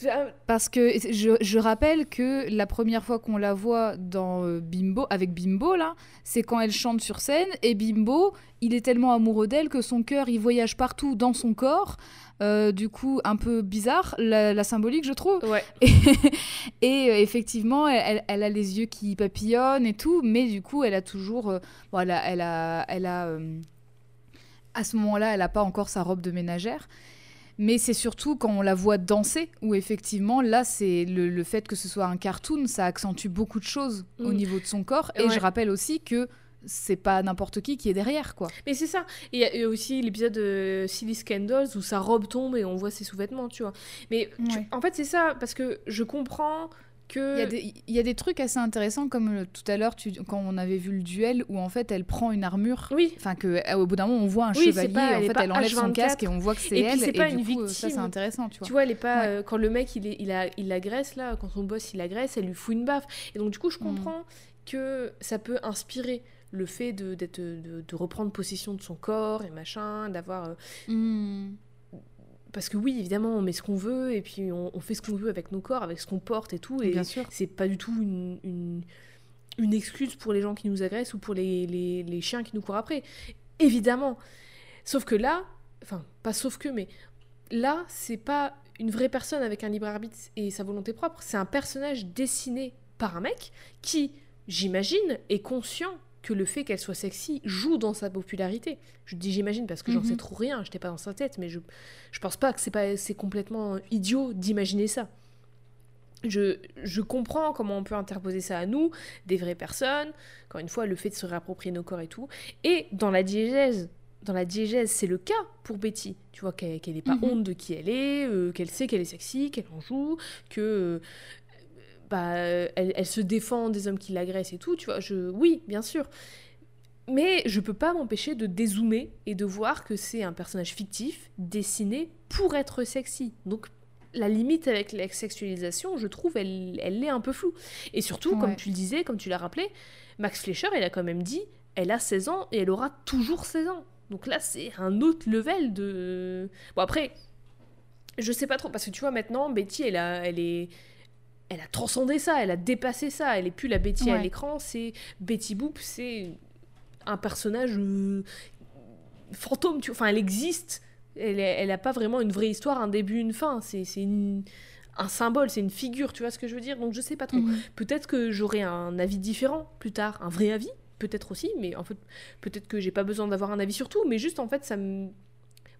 Euh, Parce que je, je rappelle que la première fois qu'on la voit dans euh, Bimbo, avec Bimbo, là, c'est quand elle chante sur scène et Bimbo, il est tellement amoureux d'elle que son cœur, il voyage partout dans son corps. Euh, du coup, un peu bizarre, la, la symbolique, je trouve. Ouais. Et, et, euh, effectivement, elle, a les yeux qui papillonnent et tout, mais du coup, elle a toujours. euh, bon, elle a. Elle a, elle a, euh, à ce moment-là, elle n'a pas encore sa robe de ménagère. Mais c'est surtout quand on la voit danser, où effectivement, là, c'est le, le fait que ce soit un cartoon, ça accentue beaucoup de choses au Mm. niveau de son corps. Et Ouais. je rappelle aussi que c'est pas n'importe qui qui est derrière, quoi. Mais c'est ça. Et il y a aussi l'épisode de Silly Scandals où sa robe tombe et on voit ses sous-vêtements, tu vois. Mais tu- en fait, c'est ça, parce que je comprends que. Il y, a des, il y a des trucs assez intéressants, comme euh, tout à l'heure, quand on avait vu le duel, où en fait, elle prend une armure. Oui. Enfin, euh, au bout d'un moment, on voit un Oui, chevalier, pas- et en fait, elle enlève son H24. casque et on voit que c'est elle. c'est pas du une coup, euh, Ça, c'est victime. intéressant, tu vois. Tu vois, elle est pas. Ouais. euh, quand le mec, il, est, il, a, il agresse, là, quand son boss, il agresse, elle lui fout une baffe. Et donc, du coup, je Mm. comprends que ça peut inspirer le fait de, de, de reprendre possession de son corps et machin, d'avoir. euh, Hmm. Parce que oui, évidemment, on met ce qu'on veut et puis on, on fait ce qu'on veut avec nos corps, avec ce qu'on porte et tout. Et Bien sûr. c'est pas du tout une, une, une excuse pour les gens qui nous agressent ou pour les, les, les chiens qui nous courent après. Évidemment. Sauf que là, enfin, pas sauf que, mais là, c'est pas une vraie personne avec un libre arbitre et sa volonté propre. C'est un personnage dessiné par un mec qui, j'imagine, est conscient que le fait qu'elle soit sexy joue dans sa popularité. Je dis j'imagine parce que j'en Mhm. sais trop rien, j'étais pas dans sa tête, mais je, je pense pas que c'est pas c'est complètement idiot d'imaginer ça. Je, je comprends comment on peut interposer ça à nous, des vraies personnes, encore une fois, le fait de se réapproprier nos corps et tout. Et dans la diégèse, dans la diégèse, c'est le cas pour Betty. Tu vois qu'elle qu'elle n'est pas Mhm. honte de qui elle est, euh, qu'elle sait qu'elle est sexy, qu'elle en joue, que euh, bah, elle, elle se défend des hommes qui l'agressent et tout. Tu vois, je, oui, bien sûr. Mais je peux pas m'empêcher de dézoomer et de voir que c'est un personnage fictif dessiné pour être sexy. Donc la limite avec la sexualisation, je trouve, elle, elle est un peu floue. Et surtout, comme tu le disais, comme tu l'as rappelé, Max Fleischer, elle a quand même dit, elle a 16 ans et elle aura toujours 16 ans. Donc là, c'est un autre level de... Bon après, je sais pas trop, parce que tu vois, maintenant, Betty, elle, a, elle est... Elle a transcendé ça, elle a dépassé ça, elle est plus la Betty à l'écran, c'est Betty Boop, c'est un personnage euh, fantôme, tu. Enfin, elle existe, elle, elle a pas vraiment une vraie histoire, un début, une fin, c'est c'est une- un symbole, c'est une figure, tu vois ce que je veux dire? Donc je sais pas trop. Peut-être que j'aurai un avis différent plus tard, un vrai avis, peut-être aussi, mais en fait, peut-être que j'ai pas besoin d'avoir un avis sur tout, mais juste en fait, ça me.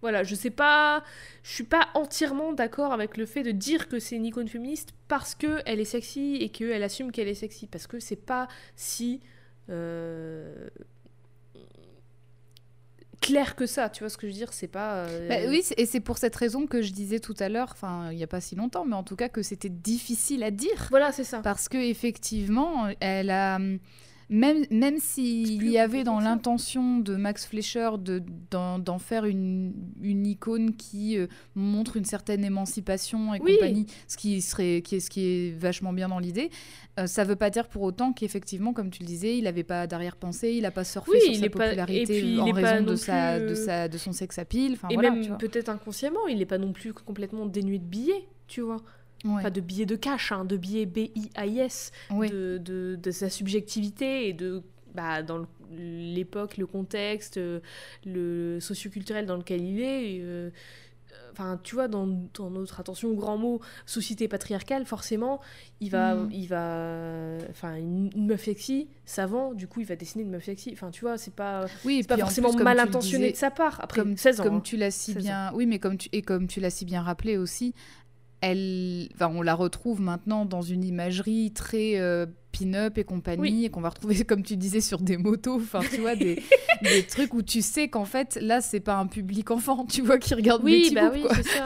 Voilà, je sais pas. Je suis pas entièrement d'accord avec le fait de dire que c'est une icône féministe parce que elle est sexy et qu'elle assume qu'elle est sexy. Parce que c'est pas si. euh, clair que ça, tu vois ce que je veux dire C'est pas. euh, Bah oui, et c'est pour cette raison que je disais tout à l'heure, enfin, il n'y a pas si longtemps, mais en tout cas que c'était difficile à dire. Voilà, c'est ça. Parce que effectivement, elle a. Même, même s'il y avait dans ça. l'intention de Max Fleischer de- d'en faire une, une icône qui euh, montre une certaine émancipation et Oui. compagnie, ce qui, serait, qui, est, ce qui est vachement bien dans l'idée, euh, ça veut pas dire pour autant qu'effectivement, comme tu le disais, il n'avait pas d'arrière-pensée, il n'a pas surfé Oui, sur il sa pas- popularité puis il en pas raison de, sa, plus, de, euh, sa, de son sex appeal. Enfin, Et voilà, même peut-être inconsciemment, il n'est pas non plus complètement dénué de billets, tu vois. Ouais. Pas de billets de cash, hein, de B-I-A-I-S, Ouais. de, de, de sa subjectivité et de bah, dans l'époque, le contexte, euh, le socioculturel dans lequel il est. euh, Enfin, tu vois, dans, dans notre attention au grand mot, société patriarcale, forcément, il va, Mm. il va, enfin, une, une meuf sexy, savant, du coup, il va dessiner une meuf sexy. Enfin, tu vois, c'est pas, Oui, pas forcément plus, mal intentionné disais, de sa part. Après comme, 16 ans. comme hein. tu l'as si 16 bien, oui, mais comme tu et comme tu l'as si bien rappelé aussi, elle, enfin, on la retrouve maintenant dans une imagerie très euh, pin-up et compagnie, Oui. et qu'on va retrouver, comme tu disais, sur des motos, enfin, tu vois, des, des trucs où tu sais qu'en fait, là, c'est pas un public enfant, tu vois, qui regarde Oui, Betty bah Boop, oui, c'est ça.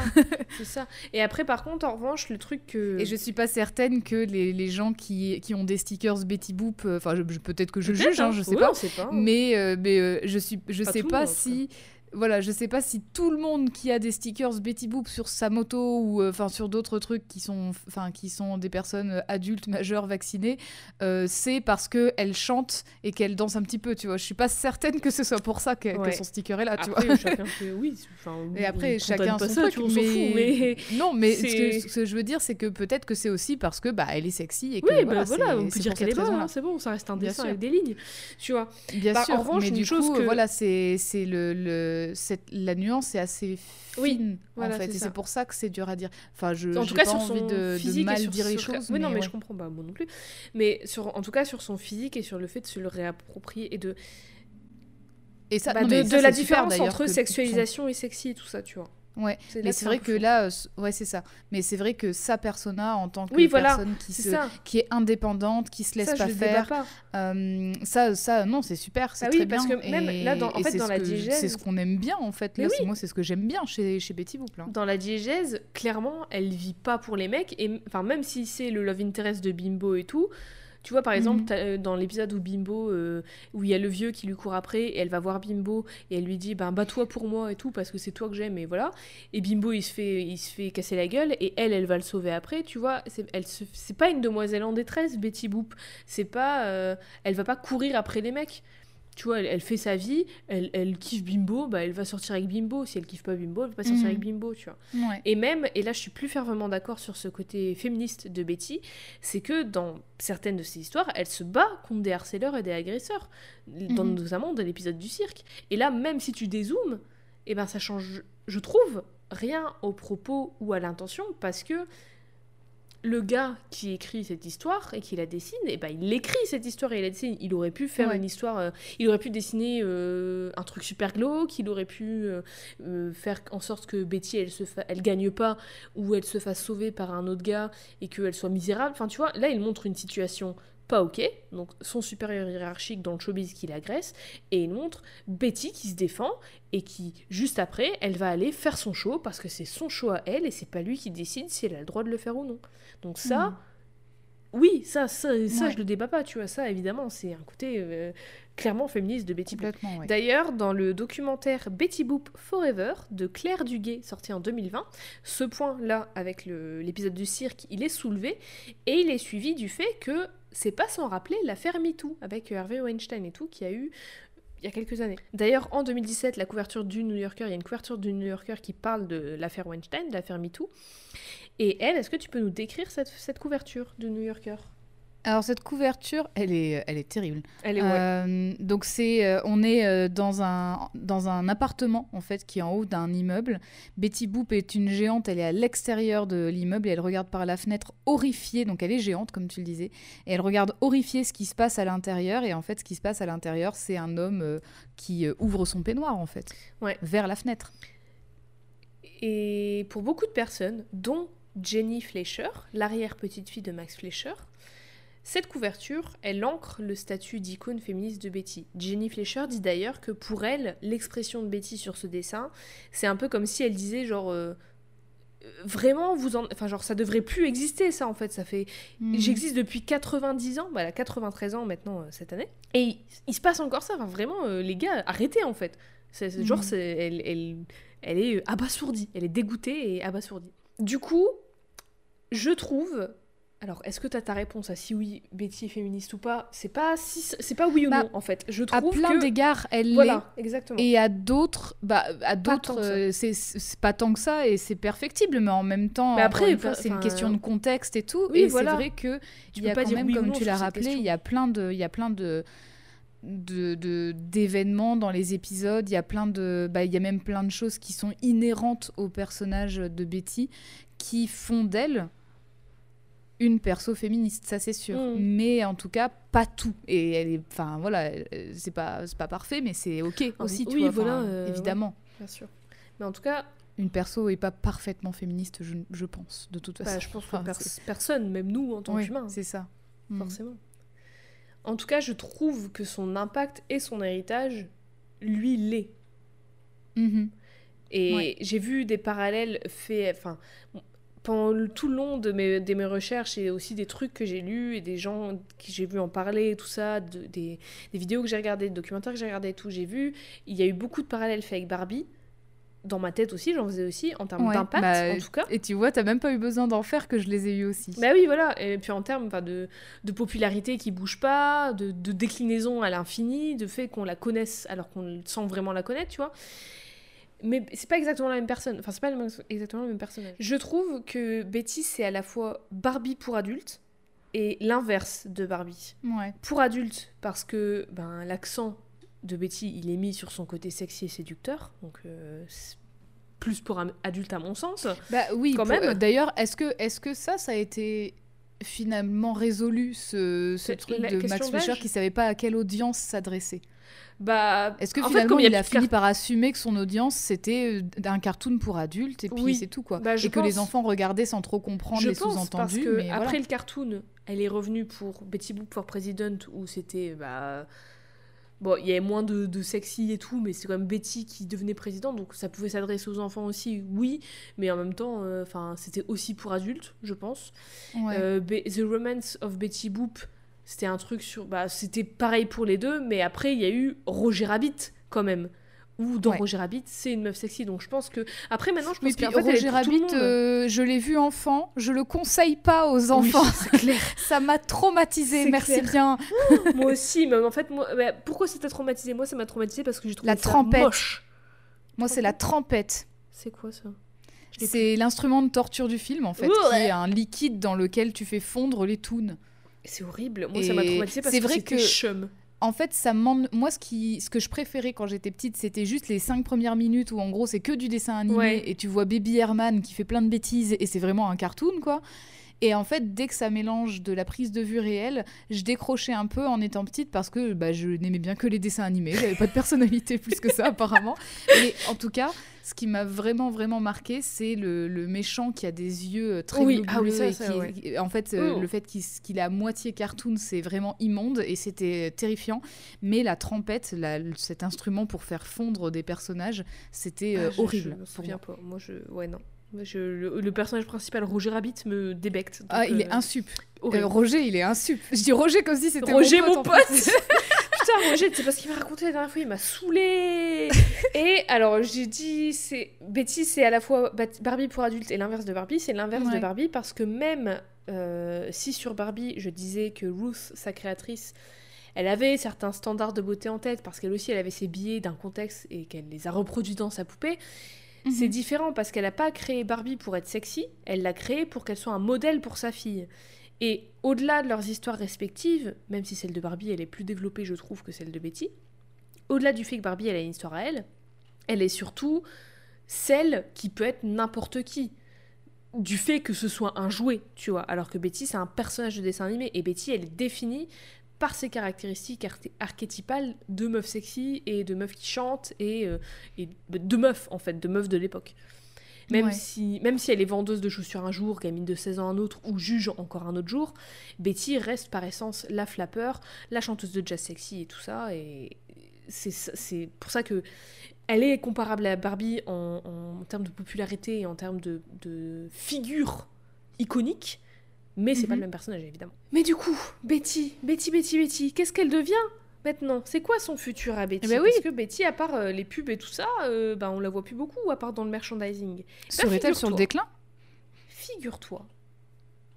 c'est ça. Et après, par contre, en revanche, le truc que. Et je suis pas certaine que les, les gens qui, qui ont des stickers Betty Boop, euh, enfin, peut-être que je juge, hein, hein. je sais Oui, pas, on sait pas. mais, euh, mais euh, je suis je Pas sais pas monde, si voilà je sais pas si tout le monde qui a des stickers Betty Boop sur sa moto ou euh, enfin sur d'autres trucs qui sont enfin qui sont des personnes euh, adultes majeures vaccinées euh, c'est parce que elle chante et qu'elle danse un petit peu tu vois je suis pas certaine que ce soit pour ça que, que Ouais. son sticker est là tu vois Après, chacun fait. Oui, et après, chacun son ça, truc. s'en fout, mais. Non, mais ce que, ce que je veux dire, c'est que peut-être que c'est aussi parce que bah, elle est sexy et que Oui, voilà, bah voilà, c'est- on peut dire qu'elle est bonne, hein, c'est bon, ça reste un dessin avec des lignes, tu vois. Bien Bah, sûr, en revanche, mais une du chose coup, que- voilà, c'est c'est le, le la nuance est assez Oui, fine voilà, en fait, et c'est pour ça que c'est dur à dire. Enfin, je en tout cas pas sur envie son de, de physique mal et sur dire les sur- choses. Oui, non, mais ouais. je comprends pas, moi non plus. Mais sur, en tout cas sur son physique et sur le fait de se le réapproprier et de, Et ça, bah, non, de, mais de ça, la différence entre sexualisation et sexy et tout ça, tu vois. Ouais. Mais c'est vrai que fou. là, euh, ouais, c'est ça. Mais c'est vrai que sa persona en tant que Oui, voilà, personne qui se, qui est indépendante, qui se laisse ça, pas faire, pas. Euh, ça, ça, non, c'est super, c'est Ah oui, très parce bien. que même et- là, dans- en fait, dans la diégèse- c'est ce qu'on aime bien en fait. Là, oui. moi, c'est ce que j'aime bien chez, chez Betty Boop. là. Dans la diégèse, clairement, elle vit pas pour les mecs. Et enfin, même si c'est le love interest de Bimbo et tout, tu vois, par exemple, Mhm. euh, dans l'épisode où Bimbo, euh, où il y a le vieux qui lui court après, et elle va voir Bimbo et elle lui dit, ben bats-toi pour moi et tout parce que c'est toi que j'aime et voilà. Et Bimbo, il se fait, il se fait casser la gueule et elle, elle va le sauver après. Tu vois, c'est, elle se- c'est pas une demoiselle en détresse, Betty Boop. C'est pas, euh, elle va pas courir après les mecs. Tu vois, elle, elle fait sa vie, elle, elle kiffe Bimbo, bah elle va sortir avec Bimbo. Si elle kiffe pas Bimbo, elle va pas sortir Mhm. avec Bimbo, tu vois. Ouais. Et même, et là je suis plus fermement d'accord sur ce côté féministe de Betty, c'est que dans certaines de ces histoires, elle se bat contre des harceleurs et des agresseurs, dans, Mhm. notamment dans l'épisode du cirque. Et là, même si tu dézoomes, et ben ça change, je trouve, rien au propos ou à l'intention, parce que le gars qui écrit cette histoire et qui la dessine, et ben il écrit cette histoire et il la dessine. Il aurait pu faire Ouais. une histoire, euh, il aurait pu dessiner euh, un truc super glauque, il aurait pu euh, faire en sorte que Betty elle se fa- elle gagne pas ou elle se fasse sauver par un autre gars et qu'elle soit misérable. Enfin tu vois, là il montre une situation pas ok, donc son supérieur hiérarchique dans le showbiz qui l'agresse, et il montre Betty qui se défend et qui, juste après, elle va aller faire son show parce que c'est son show à elle et c'est pas lui qui décide si elle a le droit de le faire ou non. Donc ça, Mhm. oui, ça, ça, ça Ouais. je le débat pas, tu vois, ça évidemment, c'est un côté euh, clairement féministe de Betty Boop. Ouais. D'ailleurs, dans le documentaire Betty Boop Forever de Claire Duguay, sorti en 2020, ce point-là, avec l'épisode du cirque, il est soulevé et il est suivi du fait que c'est pas sans rappeler l'affaire MeToo avec Harvey Weinstein et tout, qui a eu il y a quelques années. D'ailleurs, en 2017, la couverture du New Yorker, il y a une couverture du New Yorker qui parle de l'affaire Weinstein, de l'affaire MeToo. Et elle, est-ce que tu peux nous décrire cette, cette couverture du New Yorker? Alors cette couverture, elle est, elle est terrible. Elle est ouais. Euh, donc c'est, euh, on est euh, dans un dans un appartement en fait qui est en haut d'un immeuble. Betty Boop est une géante, elle est à l'extérieur de l'immeuble et elle regarde par la fenêtre horrifiée. Donc elle est géante comme tu le disais et elle regarde horrifiée ce qui se passe à l'intérieur et en fait ce qui se passe à l'intérieur c'est un homme euh, qui ouvre son peignoir en fait Ouais. vers la fenêtre. Et pour beaucoup de personnes, dont Jenny Fleischer, l'arrière-petite-fille de Max Fleischer, cette couverture, elle ancre le statut d'icône féministe de Betty. Jenny Fleischer dit d'ailleurs que pour elle, l'expression de Betty sur ce dessin, c'est un peu comme si elle disait genre... euh, euh, Vraiment, vous en... Enfin, genre, ça devrait plus exister, ça, en fait. Ça fait... Mhm. J'existe depuis 90 ans. A 93 ans maintenant, euh, cette année. Et il, il se passe encore ça. Enfin, vraiment, euh, les gars, arrêtez, en fait. C'est, Genre, Mhm. c'est, elle, elle, elle est abasourdie. Elle est dégoûtée et abasourdie. Du coup, je trouve... Alors, est-ce que tu as ta réponse à si oui, Betty est féministe ou pas? C'est pas, si, c'est pas oui ou Bah, non, en fait. Je À trouve plein que... d'égards, elle l'est. Voilà, exactement. Et à d'autres, bah, à d'autres, euh, c'est c'est pas tant que ça et c'est perfectible, mais en même temps, Mais après, enfin, c'est une question de contexte et tout. oui, et voilà. c'est vrai que Tu il y a pas quand même, oui comme tu l'as rappelé, il y a plein de, il y a plein de de de- d'événements dans les épisodes. Il y a plein de, bah, il y a même plein de choses qui sont inhérentes au personnage de Betty qui font d'elle une perso féministe, ça c'est sûr. Mm. Mais en tout cas, pas tout. Et elle est, enfin voilà, euh, c'est pas, pas parfait, mais c'est ok Ah, aussi, tu vois. voilà, euh, évidemment. Bien sûr. Mais en tout cas, Une perso est pas parfaitement féministe, je, je pense, de toute façon. bah, je pense que pers- personne, même nous en tant Oui, qu'humains, c'est ça. Mm. forcément. En tout cas, je trouve que son impact et son héritage, lui, l'est. Mhm. Et Ouais. j'ai vu des parallèles faits, enfin, pendant le- tout le long de mes, de mes recherches et aussi des trucs que j'ai lus et des gens que j'ai vu en parler, tout ça, de- des, des vidéos que j'ai regardées, des documentaires que j'ai regardés, tout, j'ai vu, il y a eu beaucoup de parallèles faits avec Barbie. Dans ma tête aussi, j'en faisais aussi, en termes Ouais, d'impact, bah, en tout cas. Et tu vois, t'as même pas eu besoin d'en faire que je les ai eu aussi. Bah oui, voilà. Et puis en termes de, de popularité qui bouge pas, de, de déclinaison à l'infini, de fait qu'on la connaisse alors qu'on sans vraiment la connaître, tu vois. Mais c'est pas exactement la même personne. Enfin, c'est pas exactement le même personnage. Je trouve que Betty, c'est à la fois Barbie pour adultes et l'inverse de Barbie. Ouais. Pour adultes, parce que ben, l'accent de Betty, il est mis sur son côté sexy et séducteur. Donc, euh, c'est plus pour un adulte à mon sens. Bah oui, Quand pour- même. euh, D'ailleurs, est-ce que, est que ça, ça a été finalement résolu, ce, ce truc de Max Fischer qui savait pas à quelle audience s'adresser? Bah, Est-ce que en fait, finalement comme il a fini par assumer que son audience c'était euh, un cartoon pour adultes et puis Oui. c'est tout quoi Bah, Et que les enfants regardaient sans trop comprendre Je les sous-entendus. que mais après voilà. le cartoon, elle est revenue pour Betty Boop for President où c'était bah bon, il y avait moins de, de sexy et tout, mais c'est quand même Betty qui devenait présidente, donc ça pouvait s'adresser aux enfants aussi, oui, mais en même temps, euh, enfin c'était aussi pour adultes, je pense. Ouais. Euh, The Romance of Betty Boop, c'était un truc sur, bah c'était pareil pour les deux, mais après il y a eu Roger Rabbit quand même. Où dans Ouais. Roger Rabbit, c'est une meuf sexy. Donc je pense que. Après, maintenant, je pense Oui, qu'en fait, Roger Rabbit, euh, je l'ai vu enfant, je le conseille pas aux Oui, enfants. c'est clair. Ça m'a traumatisé, merci clair. bien. moi aussi, mais en fait, moi, bah, pourquoi ça t'a traumatisé Moi, ça m'a traumatisé parce que j'ai trouvé La ça trompette. moche. Moi, c'est la trompette. C'est quoi ça? C'est l'instrument de torture du film, en fait, Ouais. qui est un liquide dans lequel tu fais fondre les toons. C'est horrible. Moi, ça m'a Et traumatisé parce que vrai c'était que- chum. En fait, ça moi ce qui ce que je préférais quand j'étais petite, c'était juste les cinq premières minutes où en gros c'est que du dessin animé Ouais. et tu vois Baby Herman qui fait plein de bêtises et c'est vraiment un cartoon quoi. Et en fait, dès que ça mélange de la prise de vue réelle, je décrochais un peu en étant petite parce que bah, je n'aimais bien que les dessins animés. J'avais pas de personnalité plus que ça, apparemment. Mais en tout cas, ce qui m'a vraiment, vraiment marqué, c'est le, le méchant qui a des yeux euh, très Oui, ah oui, ça, et ça, qui- ouais. qui- en fait, euh, Oh. le fait qu'il est à moitié cartoon, c'est vraiment immonde et c'était terrifiant. Mais la trompette, la- cet instrument pour faire fondre des personnages, c'était euh, Ah, je- horrible. Je me pour souviens moi. pas. Moi, je. Ouais, non. Je- le, le personnage principal, Roger Rabbit, me débecte. Ah, il est euh, insup. Euh, Roger, il est insup. Je dis Roger comme si c'était Roger, mon pote. Putain, Roger, c'est parce qu'il m'a raconté la dernière fois, il m'a saoulé. et alors, j'ai dit, c'est Betty, c'est à la fois Barbie pour adultes et l'inverse de Barbie. C'est l'inverse de. Barbie parce que même euh, si sur Barbie, je disais que Ruth, sa créatrice, elle avait certains standards de beauté en tête parce qu'elle aussi, elle avait ses billets d'un contexte et qu'elle les a reproduits dans sa poupée. Mhm. C'est différent parce qu'elle n'a pas créé Barbie pour être sexy, elle l'a créée pour qu'elle soit un modèle pour sa fille. Et au-delà de leurs histoires respectives, même si celle de Barbie elle est plus développée je trouve que celle de Betty, au-delà du fait que Barbie elle a une histoire à elle, elle est surtout celle qui peut être n'importe qui. Du fait que ce soit un jouet, tu vois. Alors que Betty c'est un personnage de dessin animé et Betty elle est définie par ses caractéristiques arché- archétypales de meuf sexy et de meuf qui chante et, euh, et de meuf en fait, de meuf de l'époque. Même, Ouais. si, même si elle est vendeuse de chaussures un jour, gamine de 16 ans un autre, ou juge encore un autre jour, Betty reste par essence la flappeur, la chanteuse de jazz sexy et tout ça. Et c'est pour ça que elle est comparable à Barbie en, en termes de popularité et en termes de, de figure iconique, mais c'est pas Mhm. le même personnage évidemment. Mais du coup, Betty, Betty, Betty, Betty, qu'est-ce qu'elle devient maintenant? C'est quoi son futur à Betty? Eh ben oui. Parce que Betty, à part euh, les pubs et tout ça, euh, bah, on la voit plus beaucoup, à part dans le merchandising. Serait-elle sur le déclin? Figure-toi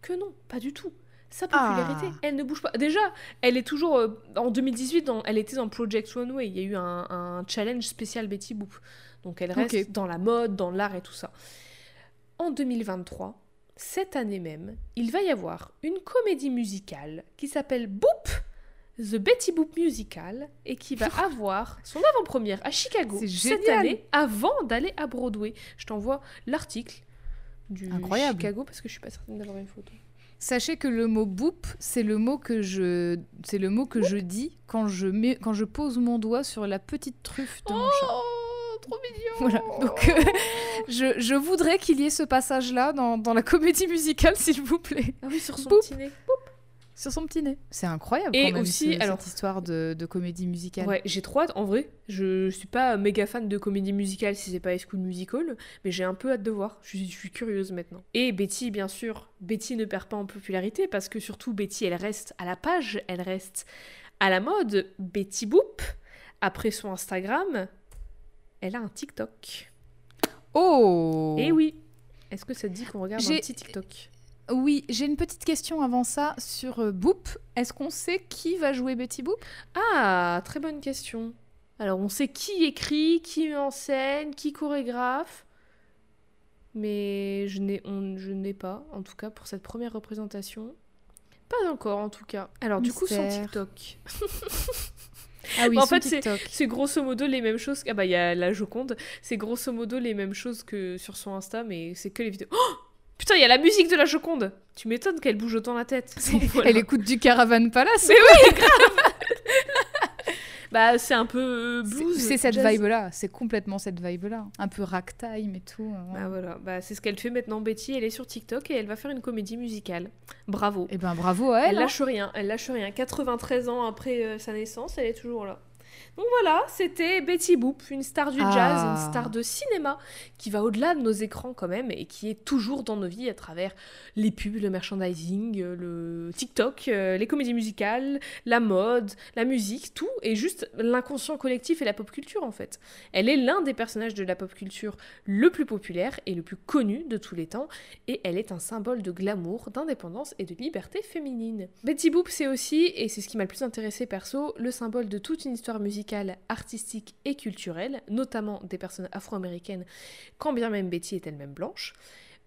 que non, pas du tout. Sa Ah. popularité, elle ne bouge pas. Déjà, elle est toujours euh, en 2018, dans- elle était dans Project Runway. Il y a eu un, un challenge spécial Betty Boop. Donc elle reste dans la mode, dans l'art et tout ça. En 2023, cette année même, il va y avoir une comédie musicale qui s'appelle Boop, The Betty Boop Musical, et qui va avoir son avant-première à Chicago cette année, avant d'aller à Broadway. Je t'envoie l'article du Incroyable. Chicago parce que je suis pas certaine d'avoir une photo. Sachez que le mot boop, c'est le mot que je, c'est le mot que je dis quand je mets, quand je pose mon doigt sur la petite truffe de mon chat. Trop mignon Voilà. Donc, euh, je, je voudrais qu'il y ait ce passage-là dans, dans la comédie musicale, s'il vous plaît. Ah oui, sur son Boop. petit nez. sur son petit nez. C'est incroyable Et quand même, aussi, ce- alors- cette histoire de, de comédie musicale. Ouais, j'ai trop hâte. En vrai, je suis pas méga fan de comédie musicale si c'est pas High School Musical, mais j'ai un peu hâte de voir. Je suis, je suis curieuse maintenant. Et Betty, bien sûr, Betty ne perd pas en popularité parce que surtout Betty, elle reste à la page, elle reste à la mode. Betty Boop, après son Instagram, elle a un TikTok. Oh Et oui. Est-ce que ça te dit qu'on regarde un petit TikTok? Oui, j'ai une petite question avant ça sur euh, Boop. Est-ce qu'on sait qui va jouer Betty Boop? Ah, très bonne question. Alors, on sait qui écrit, qui met en scène, qui chorégraphe. Mais je n'ai, je n'ai pas, en tout cas, pour cette première représentation. Pas encore, en tout cas. Alors, du coup, son. TikTok. Ah oui, En fait, c'est- grosso modo les mêmes choses. Ah bah, il y a la Joconde. C'est grosso modo les mêmes choses que sur son Insta, mais c'est que les vidéos. Oh Putain, il y a la musique de la Joconde Tu m'étonnes qu'elle bouge autant la tête. Voilà. Elle écoute du Caravan Palace. Mais oui, grave Bah, c'est un peu euh, blues. C'est cette vibe-là, c'est complètement cette vibe-là. Un peu ragtime et tout. euh, Bah voilà, bah, c'est ce qu'elle fait maintenant Betty, elle est sur TikTok et elle va faire une comédie musicale. Bravo. Eh ben bravo à elle. Elle hein. lâche rien, elle lâche rien. 93 ans après euh, sa naissance, elle est toujours là. Donc voilà, c'était Betty Boop, une star du jazz, Ah. une star de cinéma, qui va au-delà de nos écrans quand même et qui est toujours dans nos vies à travers les pubs, le merchandising, le TikTok, euh, les comédies musicales, la mode, la musique, tout, et juste l'inconscient collectif et la pop culture en fait. Elle est l'un des personnages de la pop culture le plus populaire et le plus connu de tous les temps, et elle est un symbole de glamour, d'indépendance et de liberté féminine. Betty Boop, c'est aussi, et c'est ce qui m'a le plus intéressé perso, le symbole de toute une histoire musicale, artistique et culturelle, notamment des personnes afro-américaines, quand bien même Betty est elle-même blanche.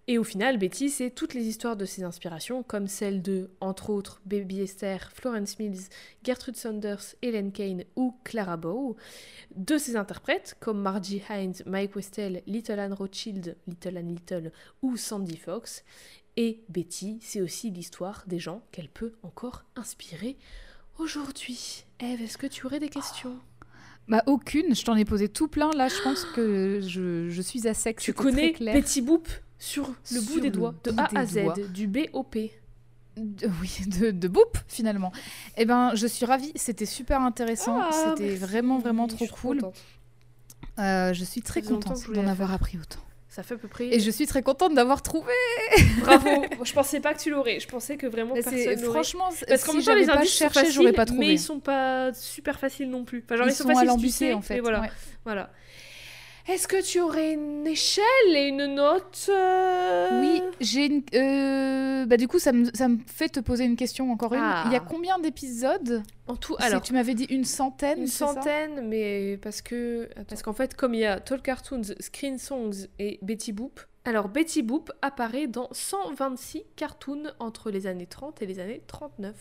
Et au final, Betty, c'est toutes les histoires de ses inspirations, comme celle de, entre autres, Baby Esther, Florence Mills, Gertrude Saunders, Helen Kane ou Clara Bow, de ses interprètes, comme Margie Hines, Mike Westel, Little Anne Rothschild, Little Anne Little ou Sandy Fox. Et Betty, c'est aussi l'histoire des gens qu'elle peut encore inspirer aujourd'hui. Eve, est-ce que tu aurais des questions? Bah aucune, je t'en ai posé tout plein. Là, je pense que je, je suis à sec. Tu connais. Betty Boop sur le bout des le doigts, de A à Z, doigts. du BOP. De- oui, de, de Boop finalement. Eh ben, je suis ravie. C'était super intéressant. Ah, C'était vraiment vraiment trop cool. Euh, je suis très contente d'en avoir appris autant. Ça fait à peu près. Et je suis très contente d'avoir trouvé. Bravo. je pensais pas que tu l'aurais. Je pensais que vraiment Mais personne. Franchement, Parce qu'en si même temps, les pas indices sont cherché, faciles, j'aurais pas trouvé. mais ils sont pas super faciles non plus. Enfin, genre, ils, Ils sont, sont faciles sais, en fait. mais voilà. ouais. voilà. Est-ce que tu aurais une échelle et une note euh, Oui, j'ai une. euh, Bah, du coup, ça me, ça me fait te poser une question encore une. Ah. Il y a combien d'épisodes En tout, alors. Tu m'avais dit une centaine Une ça centaine, mais parce que parce qu'en fait, comme il y a Tall Cartoons, Screen Songs et Betty Boop, alors Betty Boop apparaît dans 126 cartoons entre les années 30 et les années 39.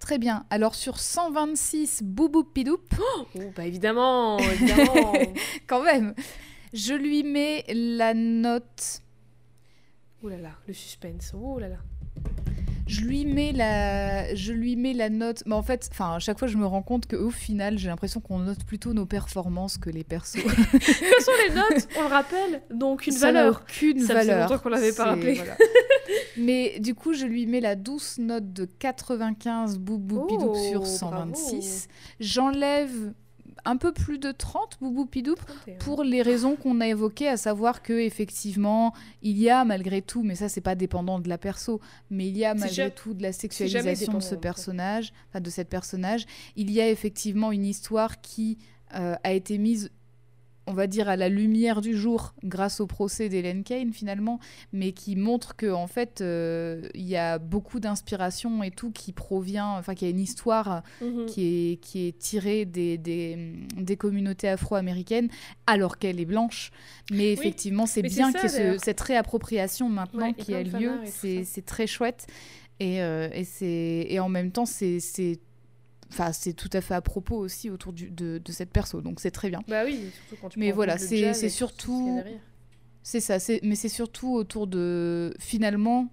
Très bien. Alors, sur 126 boubou-pidoup, Oh, bah évidemment, évidemment. quand même, je lui mets la note. oh là là, le suspense. Oh là là. Je lui mets la, je lui mets la note. Mais en fait, enfin, à chaque fois, je me rends compte qu'au final, j'ai l'impression qu'on note plutôt nos performances que les persos. Quelles sont les notes On le rappelle, donc une Ça valeur. Ça faisait valeur. longtemps qu'on l'avait pas rappelé. voilà. Mais du coup, je lui mets la douce note de 95 boubou Oh, sur 126. J'enlève un peu plus de 30 boubou pidoup 31. pour les raisons qu'on a évoquées, à savoir que effectivement, il y a malgré tout, mais ça c'est pas dépendant de la perso, mais il y a malgré ja- tout de la sexualisation de ce en fait. personnage, enfin de cette personnage. Il y a effectivement une histoire qui euh, a été mise on va dire à la lumière du jour grâce au procès d'Hélène Kane finalement, mais qui montre que en fait euh, il y a beaucoup d'inspiration et tout qui provient, enfin qu'il y a une histoire Mhm. qui est, qui est tirée des, des, des communautés afro-américaines alors qu'elle est blanche. Mais effectivement, c'est bien qu'il y ait ce- d'ailleurs. cette réappropriation maintenant Ouais, qui a lieu. C'est très chouette. Et, euh, et, c'est- et en même temps, c'est- enfin, c'est tout à fait à propos aussi autour du, de, de cette perso. Donc c'est très bien. Bah oui, surtout quand tu Mais voilà, c'est- surtout-. C'est ça, c'est- mais c'est surtout autour de finalement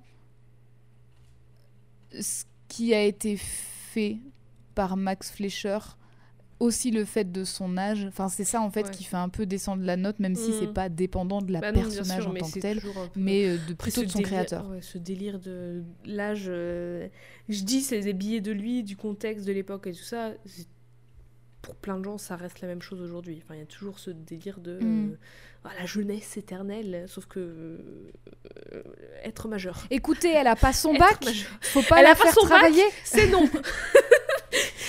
ce qui a été fait par Max Fleischer aussi le fait de son âge. Enfin, c'est ça en fait Ouais. qui fait un peu descendre la note, même si Mm. c'est pas dépendant de la Bah non, personnage sûr, en tant que c'est tel, toujours un peu- mais euh, de plutôt de son délire- créateur. ouais, ce délire de l'âge. euh, Je dis, c'est des billets de lui, du contexte, de l'époque et tout ça. Pour plein de gens, ça reste la même chose aujourd'hui. Enfin, il y a toujours ce délire de Mm. euh, ah, la jeunesse éternelle, sauf que euh, être majeur. Écoutez, elle a pas son bac, majeur. faut pas Elle la a pas faire son travailler. C'est non.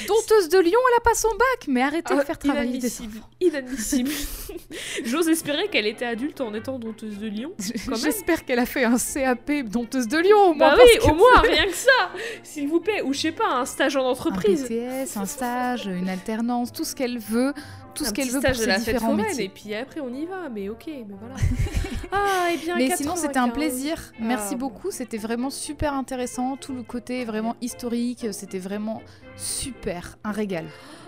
Dompteuse de Lyon, elle a pas son bac, mais arrêtez de Ah, faire travailler des inadmissible. Inadmissible. J'ose espérer qu'elle était adulte en étant dompteuse de Lyon. J'espère qu'elle a fait un CAP Dompteuse de Lyon au moins. Bah oui, que au moins, rien que ça, s'il vous plaît. Ou je sais pas, un stage en un entreprise. BTS, un stage, une alternance, tout ce qu'elle veut, tout ce qu'elle veut pour ses la fête différents métiers. et puis après on y va, mais ok, mais voilà. ah, et bien Mais sinon, c'était un 95. plaisir. Merci Ah, bon. beaucoup. C'était vraiment super intéressant. Tout le côté vraiment historique, c'était vraiment super. Un régal.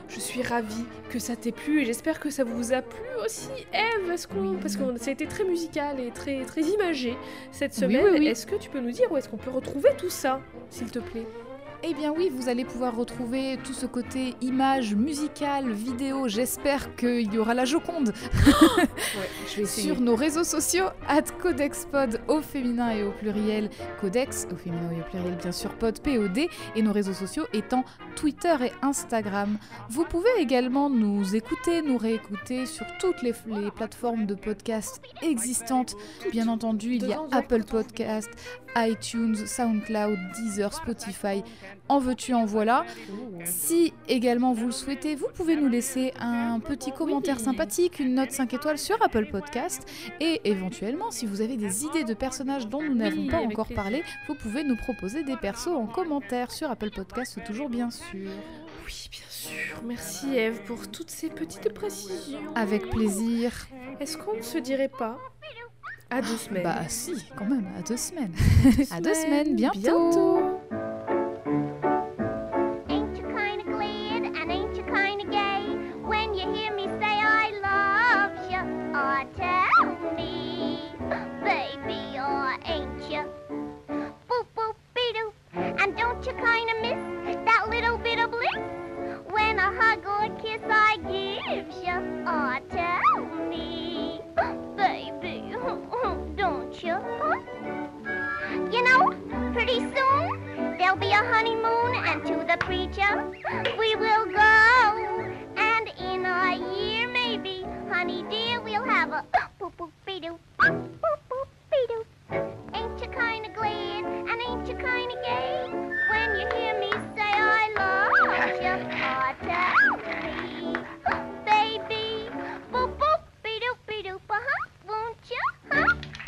Je suis ravie que ça t'ait plu et j'espère que ça vous a plu aussi, Eve. Oui. Parce que ça a été très musical et très, très imagé cette semaine. oui, oui. Est-ce que tu peux nous dire où est-ce qu'on peut retrouver tout ça, s'il te plaît? Eh bien oui, vous allez pouvoir retrouver tout ce côté image, musicale, vidéo. J'espère qu'il y aura la Joconde Ouais, je vais sur nos réseaux sociaux at codexpod au féminin et au pluriel codex au féminin et au pluriel bien sûr pod pod et nos réseaux sociaux étant Twitter et Instagram. Vous pouvez également nous écouter, nous réécouter sur toutes les, les plateformes de podcast existantes. Bien entendu, il y a Apple Podcast, iTunes, SoundCloud, Deezer, Spotify. En veux-tu, en voilà. Si également vous le souhaitez, vous pouvez nous laisser un petit commentaire sympathique, une note 5 étoiles sur Apple Podcast. Et éventuellement, si vous avez des idées de personnages dont nous n'avons pas encore parlé, vous pouvez nous proposer des persos en commentaire sur Apple Podcast, toujours bien sûr. Oui, bien sûr. Merci, Eve, pour toutes ces petites précisions. Avec plaisir. Est-ce qu'on ne se dirait pas à deux semaines Bah si, quand même, à deux semaines. à deux semaines, bientôt. bientôt. Ain't you kinda glad and ain't you kinda gay when you hear me say I love you? Or tell me, Don't you? Huh? You know, pretty soon there'll be a honeymoon, and to the preacher we will go. And in a year, maybe, honey dear, we'll have a boop boop be doo boop boop be doo. Ain't you kind of glad, and ain't you kind of gay when you hear me say I love you? Oh, baby, boop boop be doo be doo, uh huh. Tia? Hã?